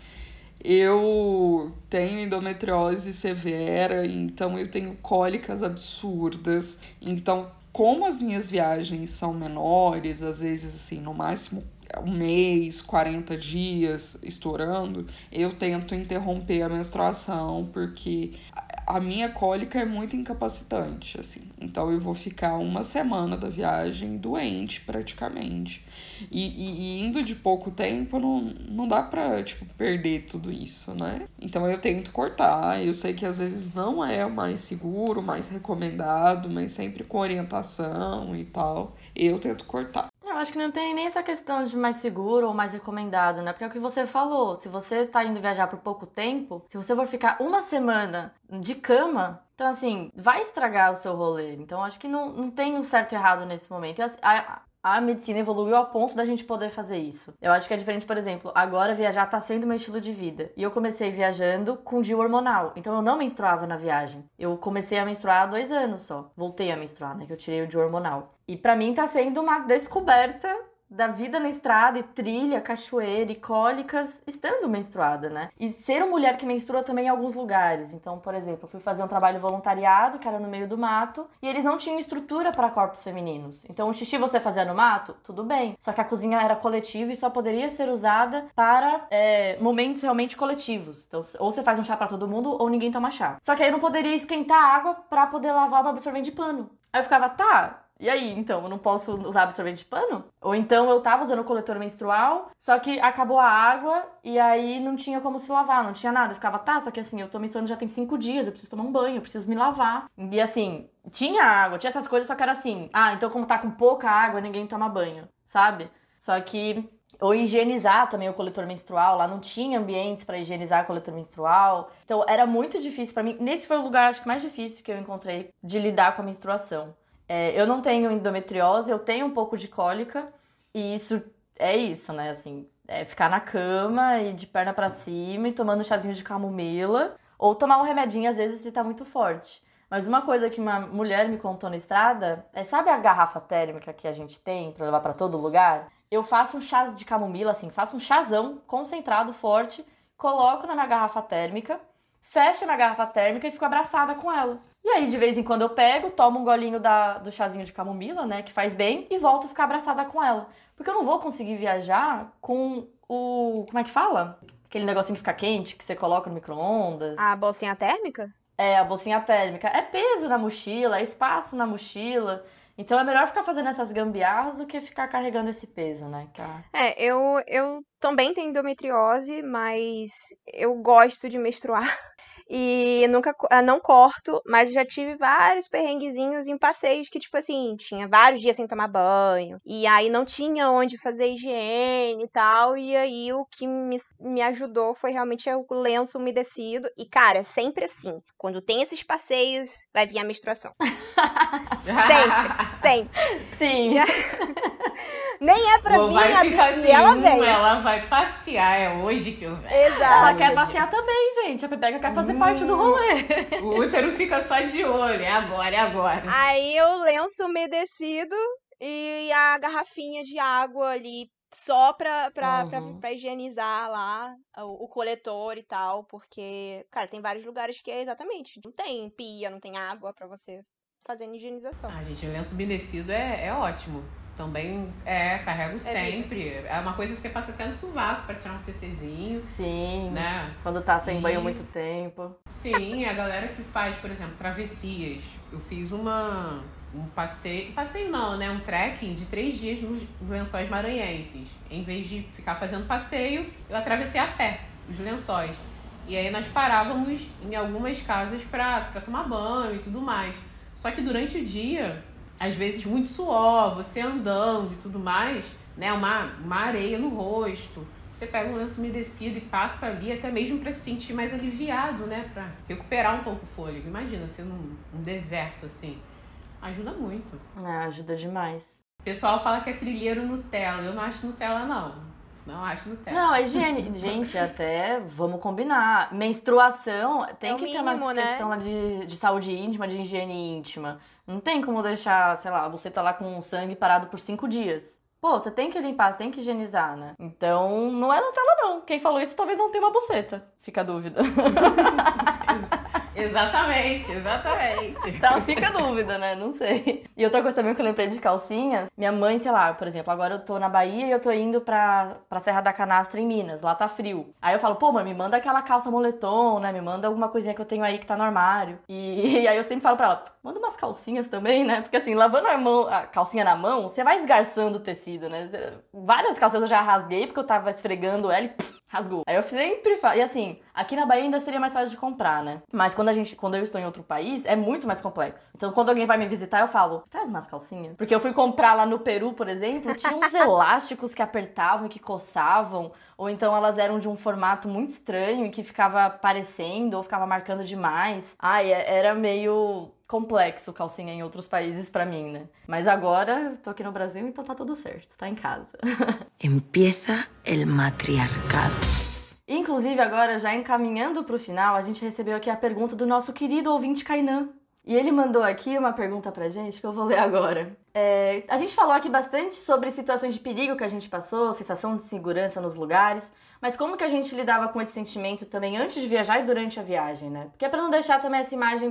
Speaker 3: Eu tenho endometriose severa, então eu tenho cólicas absurdas. Então, como as minhas viagens são menores, às vezes assim, no máximo um mês, 40 dias estourando, eu tento interromper a menstruação porque a- minha cólica é muito incapacitante, assim. Então eu vou ficar uma semana da viagem doente praticamente. E, e- e indo de pouco tempo, não, não dá pra, tipo, perder tudo isso, né? Então eu tento cortar. Eu sei que às vezes não é o mais seguro, mais recomendado, mas sempre com orientação e tal. Eu tento cortar.
Speaker 1: Eu acho que não tem nem essa questão de mais seguro ou mais recomendado, né? Porque é o que você falou. Se você tá indo viajar por pouco tempo, se você for ficar uma semana de cama, então assim, vai estragar o seu rolê. Então acho que não, não tem um certo e errado nesse momento. Assim, a, a medicina evoluiu a ponto da gente poder fazer isso. Eu acho que é diferente, por exemplo, agora viajar tá sendo meu estilo de vida. E eu comecei viajando com DIU hormonal. Então eu não menstruava na viagem. Eu comecei a menstruar há dois anos só. Voltei a menstruar, né? Que eu tirei o DIU hormonal. E pra mim tá sendo uma descoberta da vida na estrada e trilha, cachoeira e cólicas estando menstruada, né? E ser uma mulher que menstrua também em alguns lugares. Então, por exemplo, eu fui fazer um trabalho voluntariado, que era no meio do mato, e eles não tinham estrutura para corpos femininos. Então, o xixi você fazia no mato, tudo bem. Só que a cozinha era coletiva e só poderia ser usada para é, momentos realmente coletivos. Então, ou você faz um chá para todo mundo ou ninguém toma chá. Só que aí eu não poderia esquentar água para poder lavar o absorvente de pano. Aí eu ficava, tá, e aí, então, eu não posso usar absorvente de pano? Ou então eu tava usando coletor menstrual, só que acabou a água e aí não tinha como se lavar, não tinha nada. Eu ficava, tá, só que assim, eu tô menstruando já tem cinco dias, eu preciso tomar um banho, eu preciso me lavar. E assim, tinha água, tinha essas coisas, só que era assim, ah, então como tá com pouca água, ninguém toma banho, sabe? Só que ou higienizar também o coletor menstrual. Lá não tinha ambientes para higienizar o coletor menstrual. Então era muito difícil para mim. Nesse foi o lugar acho que mais difícil que eu encontrei de lidar com a menstruação. É, eu não tenho endometriose, eu tenho um pouco de cólica e isso é isso, né? Assim, é ficar na cama e de perna para cima e tomando um chazinho de camomila ou tomar um remedinho às vezes se tá muito forte. Mas uma coisa que uma mulher me contou na estrada é, sabe a garrafa térmica que a gente tem para levar para todo lugar? Eu faço um chá de camomila assim, faço um chazão concentrado forte, coloco na minha garrafa térmica, fecho na garrafa térmica e fico abraçada com ela. E aí, de vez em quando, eu pego, tomo um golinho da, do chazinho de camomila, né, que faz bem, e volto a ficar abraçada com ela. Porque eu não vou conseguir viajar com o. Como é que fala? Aquele negocinho que fica quente, que você coloca no micro-ondas.
Speaker 2: A bolsinha térmica?
Speaker 1: É, a bolsinha térmica. É peso na mochila, é espaço na mochila. Então é melhor ficar fazendo essas gambiarras do que ficar carregando esse peso, né?
Speaker 2: É, eu, eu também tenho endometriose, mas eu gosto de menstruar. (laughs) E nunca ah, não corto, mas já tive vários perrenguezinhos em passeios que, tipo assim, tinha vários dias sem tomar banho. E aí não tinha onde fazer higiene e tal. E aí o que me, me ajudou foi realmente o lenço umedecido. E, cara, é sempre assim. Quando tem esses passeios, vai vir a menstruação. (laughs) sempre, sempre.
Speaker 1: Sim. (laughs)
Speaker 2: Nem é pra vir,
Speaker 4: vai
Speaker 2: a
Speaker 4: ficar assim,
Speaker 2: ela
Speaker 4: hum,
Speaker 2: veio.
Speaker 4: ela vai passear, é hoje que eu venho.
Speaker 2: Exato.
Speaker 1: Ela quer passear também, gente. A Pepeca quer fazer parte do rolê.
Speaker 4: O útero fica só de olho, é agora, é agora.
Speaker 2: Aí o lenço umedecido e a garrafinha de água ali só pra, pra, pra,
Speaker 1: Uhum.
Speaker 2: pra higienizar lá o, o coletor e tal, porque, cara, tem vários lugares que é exatamente, não tem pia, não tem água pra você fazer a higienização.
Speaker 4: Ah, gente, o lenço umedecido é, é ótimo. Também é, carrego
Speaker 2: vida.
Speaker 4: sempre. É uma coisa que você passa até no sovaco pra tirar um CCzinho,
Speaker 1: Sim.
Speaker 4: né?
Speaker 1: Quando tá sem
Speaker 4: E-
Speaker 1: banho muito tempo.
Speaker 4: Sim, a galera que faz, por exemplo, travessias. Eu fiz uma um passeio, passeio não, né? Um trekking de três dias nos lençóis maranhenses. Em vez de ficar fazendo passeio, eu atravessei a pé os lençóis. E aí nós parávamos em algumas casas pra, pra tomar banho e tudo mais. Só que durante o dia, às vezes muito suor, você andando e tudo mais, né? Uma, uma areia no rosto. Você pega um lenço umedecido e passa ali, até mesmo para se sentir mais aliviado, né? Pra recuperar um pouco o fôlego. Imagina, ser num um deserto assim. Ajuda muito.
Speaker 1: É, ajuda demais.
Speaker 4: O pessoal fala que é trilheiro Nutella. Eu não acho Nutella, não. Não acho Nutella.
Speaker 1: Não, a higiene. (laughs) Gente, até vamos combinar. Menstruação tem
Speaker 2: É
Speaker 1: que ter uma
Speaker 2: mínimo, né?
Speaker 1: questão lá de, de saúde íntima, de higiene íntima. Não tem como deixar, sei lá, você tá lá com sangue parado por cinco dias. Pô, você tem que limpar, você tem que higienizar, né? Então, não é Nutella, não. Quem falou isso talvez não tenha uma buceta. Fica a dúvida. (laughs)
Speaker 4: Exatamente, exatamente.
Speaker 1: Então (laughs) fica a dúvida, né? Não sei. E outra coisa também que eu lembrei de calcinhas, minha mãe, sei lá, por exemplo, agora eu tô na Bahia e eu tô indo pra, pra Serra da Canastra em Minas, lá tá frio. Aí eu falo, pô, mãe, me manda aquela calça moletom, né? Me manda alguma coisinha que eu tenho aí que tá no armário. E, (laughs) e aí eu sempre falo pra ela, manda umas calcinhas também, né? Porque assim, lavando a, mão, a calcinha na mão, você vai esgarçando o tecido, né? Várias calças eu já rasguei porque eu tava esfregando ela e pff, rasgou. Aí eu sempre falo, e assim, aqui na Bahia ainda seria mais fácil de comprar, né? Mas quando a gente, quando eu estou em outro país, é muito mais complexo. Então quando alguém vai me visitar, eu falo, traz umas calcinhas. Porque eu fui comprar lá no Peru, por exemplo, tinha uns (laughs) elásticos que apertavam e que coçavam, ou então elas eram de um formato muito estranho e que ficava aparecendo ou ficava marcando demais. Ai, é- era meio complexo calcinha em outros países pra mim, né? Mas agora tô aqui no Brasil, então tá tudo certo, tá em casa. (laughs)
Speaker 6: Empieza el matriarcado.
Speaker 1: Inclusive, agora, já encaminhando pro final, a gente recebeu aqui a pergunta do nosso querido ouvinte Kainan. E ele mandou aqui uma pergunta pra gente que eu vou ler agora. É, a gente falou aqui bastante sobre situações de perigo que a gente passou, sensação de segurança nos lugares, mas como que a gente lidava com esse sentimento também antes de viajar e durante a viagem, né? Porque é pra não deixar também essa imagem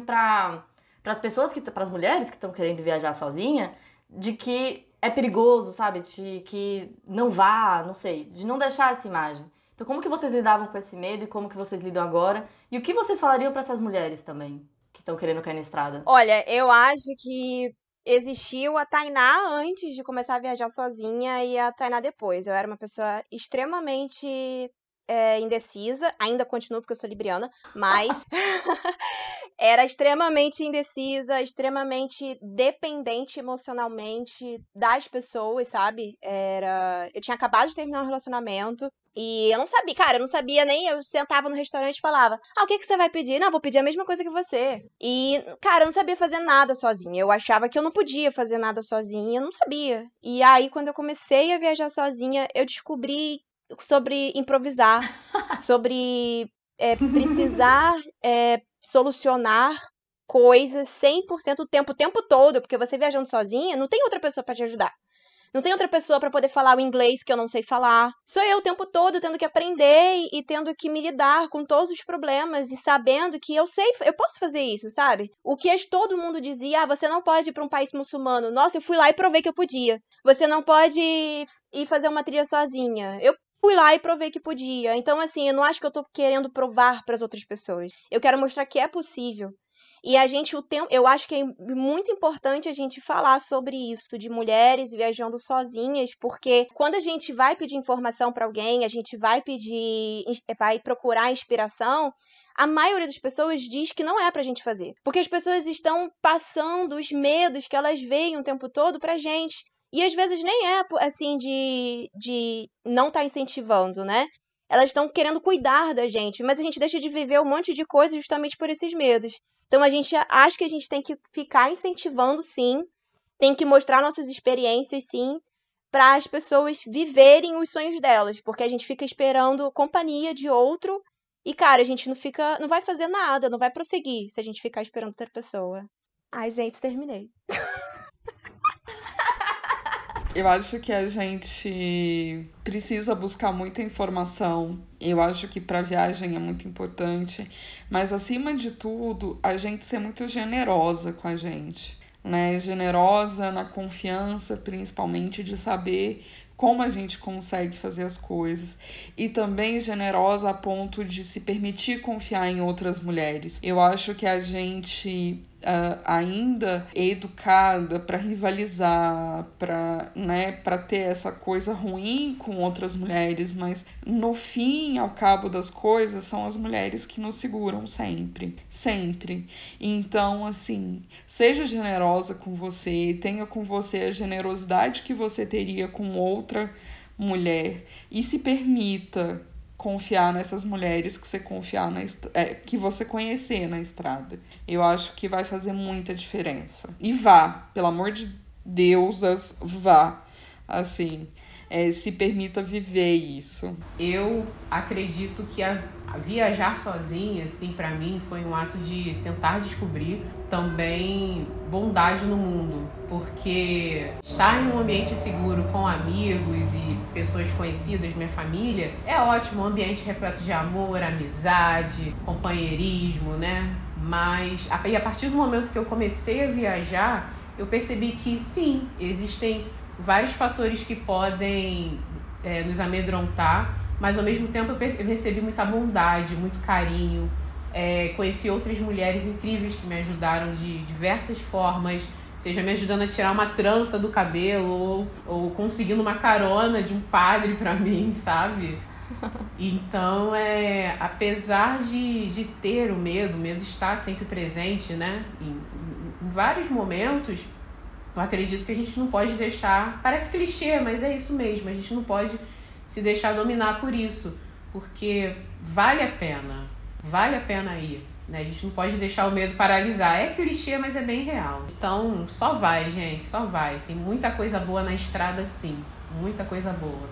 Speaker 1: para as pessoas, que para as mulheres que estão querendo viajar sozinha, de que é perigoso, sabe? De que não vá, não sei, de não deixar essa imagem. Então, como que vocês lidavam com esse medo e como que vocês lidam agora? E o que vocês falariam para essas mulheres também? que estão querendo cair na estrada?
Speaker 2: Olha, eu acho que existiu a Tainá antes de começar a viajar sozinha e a Tainá depois. Eu era uma pessoa extremamente é, indecisa, ainda continuo porque eu sou libriana, mas (laughs) era extremamente indecisa, extremamente dependente emocionalmente das pessoas, sabe? Era, eu tinha acabado de terminar um relacionamento e eu não sabia, cara, eu não sabia nem. Eu sentava no restaurante e falava: Ah, o que, que você vai pedir? Não, vou pedir a mesma coisa que você. E, cara, eu não sabia fazer nada sozinha. Eu achava que eu não podia fazer nada sozinha, eu não sabia. E aí, quando eu comecei a viajar sozinha, eu descobri sobre improvisar, (laughs) sobre é, precisar é, solucionar coisas 100% o tempo, o tempo todo, porque você viajando sozinha, não tem outra pessoa para te ajudar. Não tem outra pessoa para poder falar o inglês que eu não sei falar. Sou eu o tempo todo tendo que aprender e, tendo que me lidar com todos os problemas e sabendo que eu sei, eu posso fazer isso, sabe? O que todo mundo dizia, ah, você não pode ir para um país muçulmano. Nossa, eu fui lá e provei que eu podia. Você não pode ir fazer uma trilha sozinha. Eu fui lá e provei que podia. Então, assim, eu não acho que eu tô querendo provar para as outras pessoas. Eu quero mostrar que é possível. E a gente, o tempo, eu acho que é muito importante a gente falar sobre isso, de mulheres viajando sozinhas, porque quando a gente vai pedir informação para alguém, a gente vai pedir, vai procurar inspiração, a maioria das pessoas diz que não é pra gente fazer. Porque as pessoas estão passando os medos que elas veem o tempo todo pra gente. E às vezes nem é assim de, de não estar tá incentivando, né? Elas estão querendo cuidar da gente, mas a gente deixa de viver um monte de coisas justamente por esses medos. Então a gente acha que a gente tem que ficar incentivando sim, tem que mostrar nossas experiências sim, para as pessoas viverem os sonhos delas, porque a gente fica esperando companhia de outro e cara, a gente não fica, não vai fazer nada, não vai prosseguir se a gente ficar esperando outra pessoa. Ai, gente, terminei. (laughs)
Speaker 3: Eu acho que a gente precisa buscar muita informação. Eu acho que para viagem é muito importante, mas acima de tudo, a gente ser muito generosa com a gente, né? Generosa na confiança, principalmente de saber como a gente consegue fazer as coisas e também generosa a ponto de se permitir confiar em outras mulheres. Eu acho que a gente uh, ainda educada para rivalizar, para né, ter essa coisa ruim com outras mulheres, mas no fim, ao cabo das coisas, são as mulheres que nos seguram sempre, sempre. Então, assim, seja generosa com você, tenha com você a generosidade que você teria com outra mulher e se permita confiar nessas mulheres que você confiar na é, que você conhecer na estrada. Eu acho que vai fazer muita diferença. E vá, pelo amor de Deusas, vá. Assim, é, se permita viver isso.
Speaker 4: Eu acredito que a, a viajar sozinha, assim, para mim foi um ato de tentar descobrir também bondade no mundo, porque estar em um ambiente seguro com amigos e pessoas conhecidas, minha família, é ótimo, um ambiente repleto de amor, amizade, companheirismo, né? Mas a, e a partir do momento que eu comecei a viajar, eu percebi que sim, existem vários fatores que podem é, nos amedrontar, mas ao mesmo tempo eu, recebi muita bondade, muito carinho. É, conheci outras mulheres incríveis que me ajudaram de diversas formas, seja me ajudando a tirar uma trança do cabelo ou, ou conseguindo uma carona de um padre para (laughs) mim, sabe? Então, é, apesar de, de ter o medo, o medo está sempre presente, né? Em, em vários momentos, eu acredito que a gente não pode deixar. Parece clichê, mas é isso mesmo. A gente não pode se deixar dominar por isso. Porque vale a pena. Vale a pena ir. Né? A gente não pode deixar o medo paralisar. É clichê, mas é bem real. Então, só vai, gente. Só vai. Tem muita coisa boa na estrada, sim. Muita coisa boa.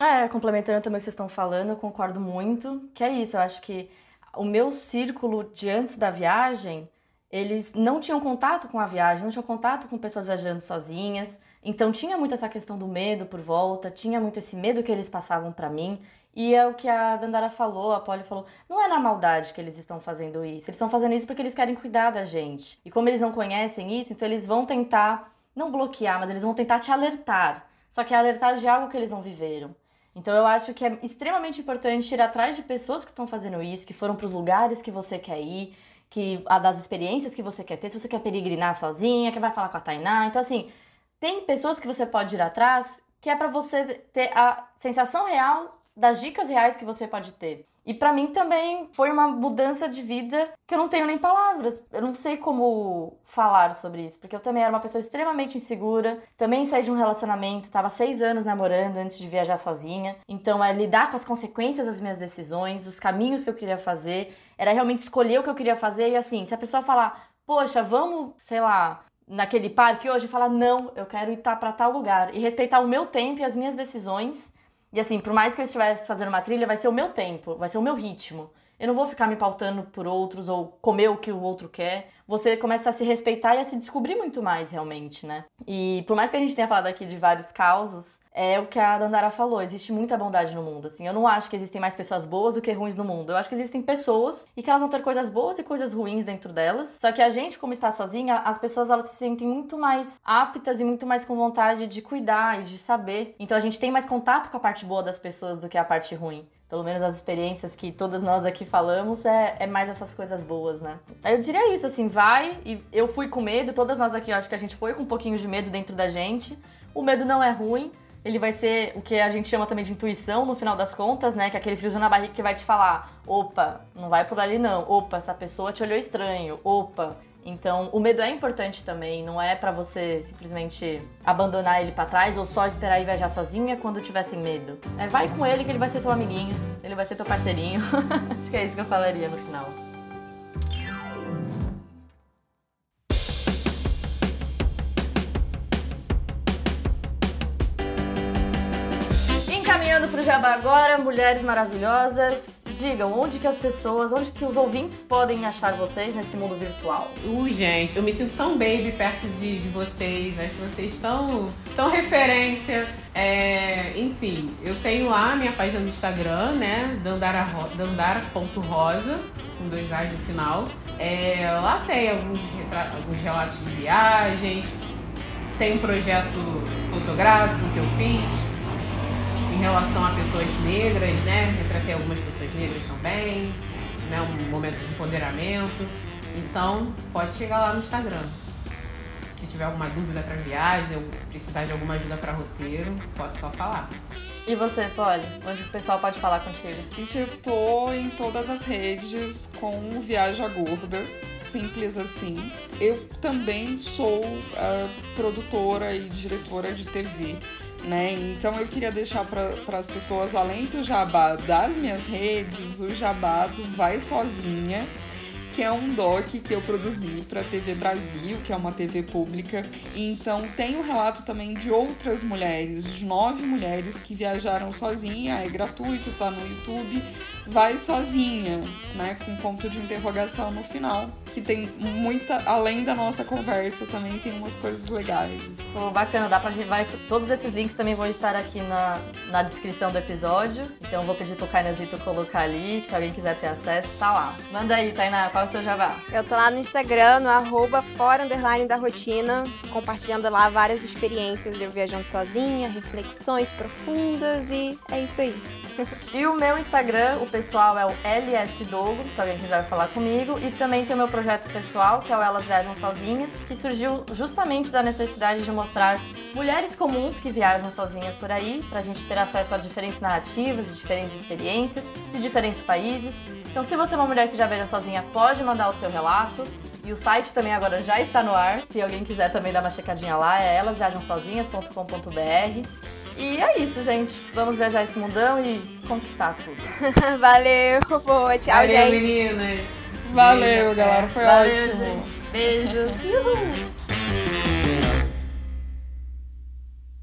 Speaker 1: É, complementando também o que vocês estão falando, eu concordo muito. Que é isso. Eu acho que o meu círculo de antes da viagem eles não tinham contato com a viagem, não tinham contato com pessoas viajando sozinhas. Então tinha muito essa questão do medo por volta, tinha muito esse medo que eles passavam para mim. E é o que a Dandara falou, a Polly falou, não é na maldade que eles estão fazendo isso. Eles estão fazendo isso porque eles querem cuidar da gente. E como eles não conhecem isso, então eles vão tentar não bloquear, mas eles vão tentar te alertar. Só que é alertar de algo que eles não viveram. Então eu acho que é extremamente importante ir atrás de pessoas que estão fazendo isso, que foram para os lugares que você quer ir, que a das experiências que você quer ter, se você quer peregrinar sozinha, que vai falar com a Tainá. Então assim, tem pessoas que você pode ir atrás que é para você ter a sensação real das dicas reais que você pode ter. E para mim também foi uma mudança de vida que eu não tenho nem palavras. Eu não sei como falar sobre isso, porque eu também era uma pessoa extremamente insegura. Também saí de um relacionamento, tava seis anos namorando antes de viajar sozinha. Então é lidar com as consequências das minhas decisões, os caminhos que eu queria fazer. Era realmente escolher o que eu queria fazer e assim, se a pessoa falar, poxa, vamos, sei lá, naquele parque hoje, falar, não, eu quero ir tá para tal lugar e respeitar o meu tempo e as minhas decisões e assim, por mais que eu estivesse fazendo uma trilha, vai ser o meu tempo, vai ser o meu ritmo. Eu não vou ficar me pautando por outros ou comer o que o outro quer. Você começa a se respeitar e a se descobrir muito mais, realmente, né? E por mais que a gente tenha falado aqui de vários causos, é o que a Dandara falou, existe muita bondade no mundo, assim. Eu não acho que existem mais pessoas boas do que ruins no mundo. Eu acho que existem pessoas e que elas vão ter coisas boas e coisas ruins dentro delas. Só que a gente, como está sozinha, as pessoas elas se sentem muito mais aptas e muito mais com vontade de cuidar e de saber. Então a gente tem mais contato com a parte boa das pessoas do que a parte ruim pelo menos as experiências que todas nós aqui falamos, é, é mais essas coisas boas, né? Eu diria isso, assim, vai, e eu fui com medo, todas nós aqui, acho que a gente foi com um pouquinho de medo dentro da gente. O medo não é ruim, ele vai ser o que a gente chama também de intuição no final das contas, né? Que é aquele friozinho na barriga que vai te falar: opa, não vai por ali não. Opa, essa pessoa te olhou estranho. Opa. Então, o medo é importante também, não é para você simplesmente abandonar ele para trás ou só esperar ir viajar sozinha quando tiver sem medo. É, vai com ele que ele vai ser teu amiguinho, ele vai ser teu parceirinho. (laughs) Acho que é isso que eu falaria no final. Caminhando pro Jabá agora, mulheres maravilhosas. Digam, onde que as pessoas, onde que os ouvintes podem achar vocês nesse mundo virtual?
Speaker 4: Ui, gente, eu me sinto tão baby perto de, de vocês. Acho que vocês estão tão referência. É, enfim, eu tenho lá minha página no Instagram, né? Dandara.rosa, Dandara com dois A's no final. É, lá tem alguns, alguns relatos de viagens. Tem um projeto fotográfico que eu fiz em relação a pessoas negras, né? Retratei algumas pessoas negras também, né? Um momento de empoderamento. Então, pode chegar lá no Instagram. Se tiver alguma dúvida para viagem, ou precisar de alguma ajuda para roteiro, pode só falar.
Speaker 1: E você, Polly? Onde o pessoal pode falar contigo?
Speaker 3: Isso eu tô em todas as redes com Viaja Gorda, simples assim. Eu também sou uh, produtora e diretora de TV né? Então eu queria deixar para as pessoas, além do jabá das minhas redes, o jabá do Vai Sozinha, que é um doc que eu produzi para a TV Brasil, que é uma TV pública. Então tem o um relato também de outras mulheres, de nove mulheres que viajaram sozinha, é gratuito, tá no YouTube. Vai sozinha, né, com ponto de interrogação no final, que tem muita, além da nossa conversa, também tem umas coisas legais.
Speaker 1: Pô, bacana, dá pra gente, vai, todos esses links também vão estar aqui na, na descrição do episódio, então eu vou pedir pro Kainazito colocar ali, se alguém quiser ter acesso, tá lá. Manda aí, Tainá, qual é o seu jabá?
Speaker 2: Eu tô lá no Instagram, no arroba fora underline da rotina, compartilhando lá várias experiências de eu viajando sozinha, reflexões profundas e é isso aí. (laughs)
Speaker 1: e o meu Instagram, o pessoal é o LS Dogo, se alguém quiser falar comigo. E também tem o meu projeto pessoal, que é o Elas Viajam Sozinhas, que surgiu justamente da necessidade de mostrar mulheres comuns que viajam sozinhas por aí, pra gente ter acesso a diferentes narrativas, diferentes experiências, de diferentes países. Então, se você é uma mulher que já viajou sozinha, pode mandar o seu relato. E o site também agora já está no ar. Se alguém quiser também dar uma checadinha lá, é elasviajamsozinhas.com.br. E é isso, gente. Vamos viajar esse mundão e conquistar tudo. (laughs)
Speaker 2: Valeu, boa. Tchau,
Speaker 4: Valeu,
Speaker 2: gente.
Speaker 4: meninas.
Speaker 3: Valeu, galera. Foi
Speaker 1: Valeu,
Speaker 3: ótimo.
Speaker 1: Gente. Beijos.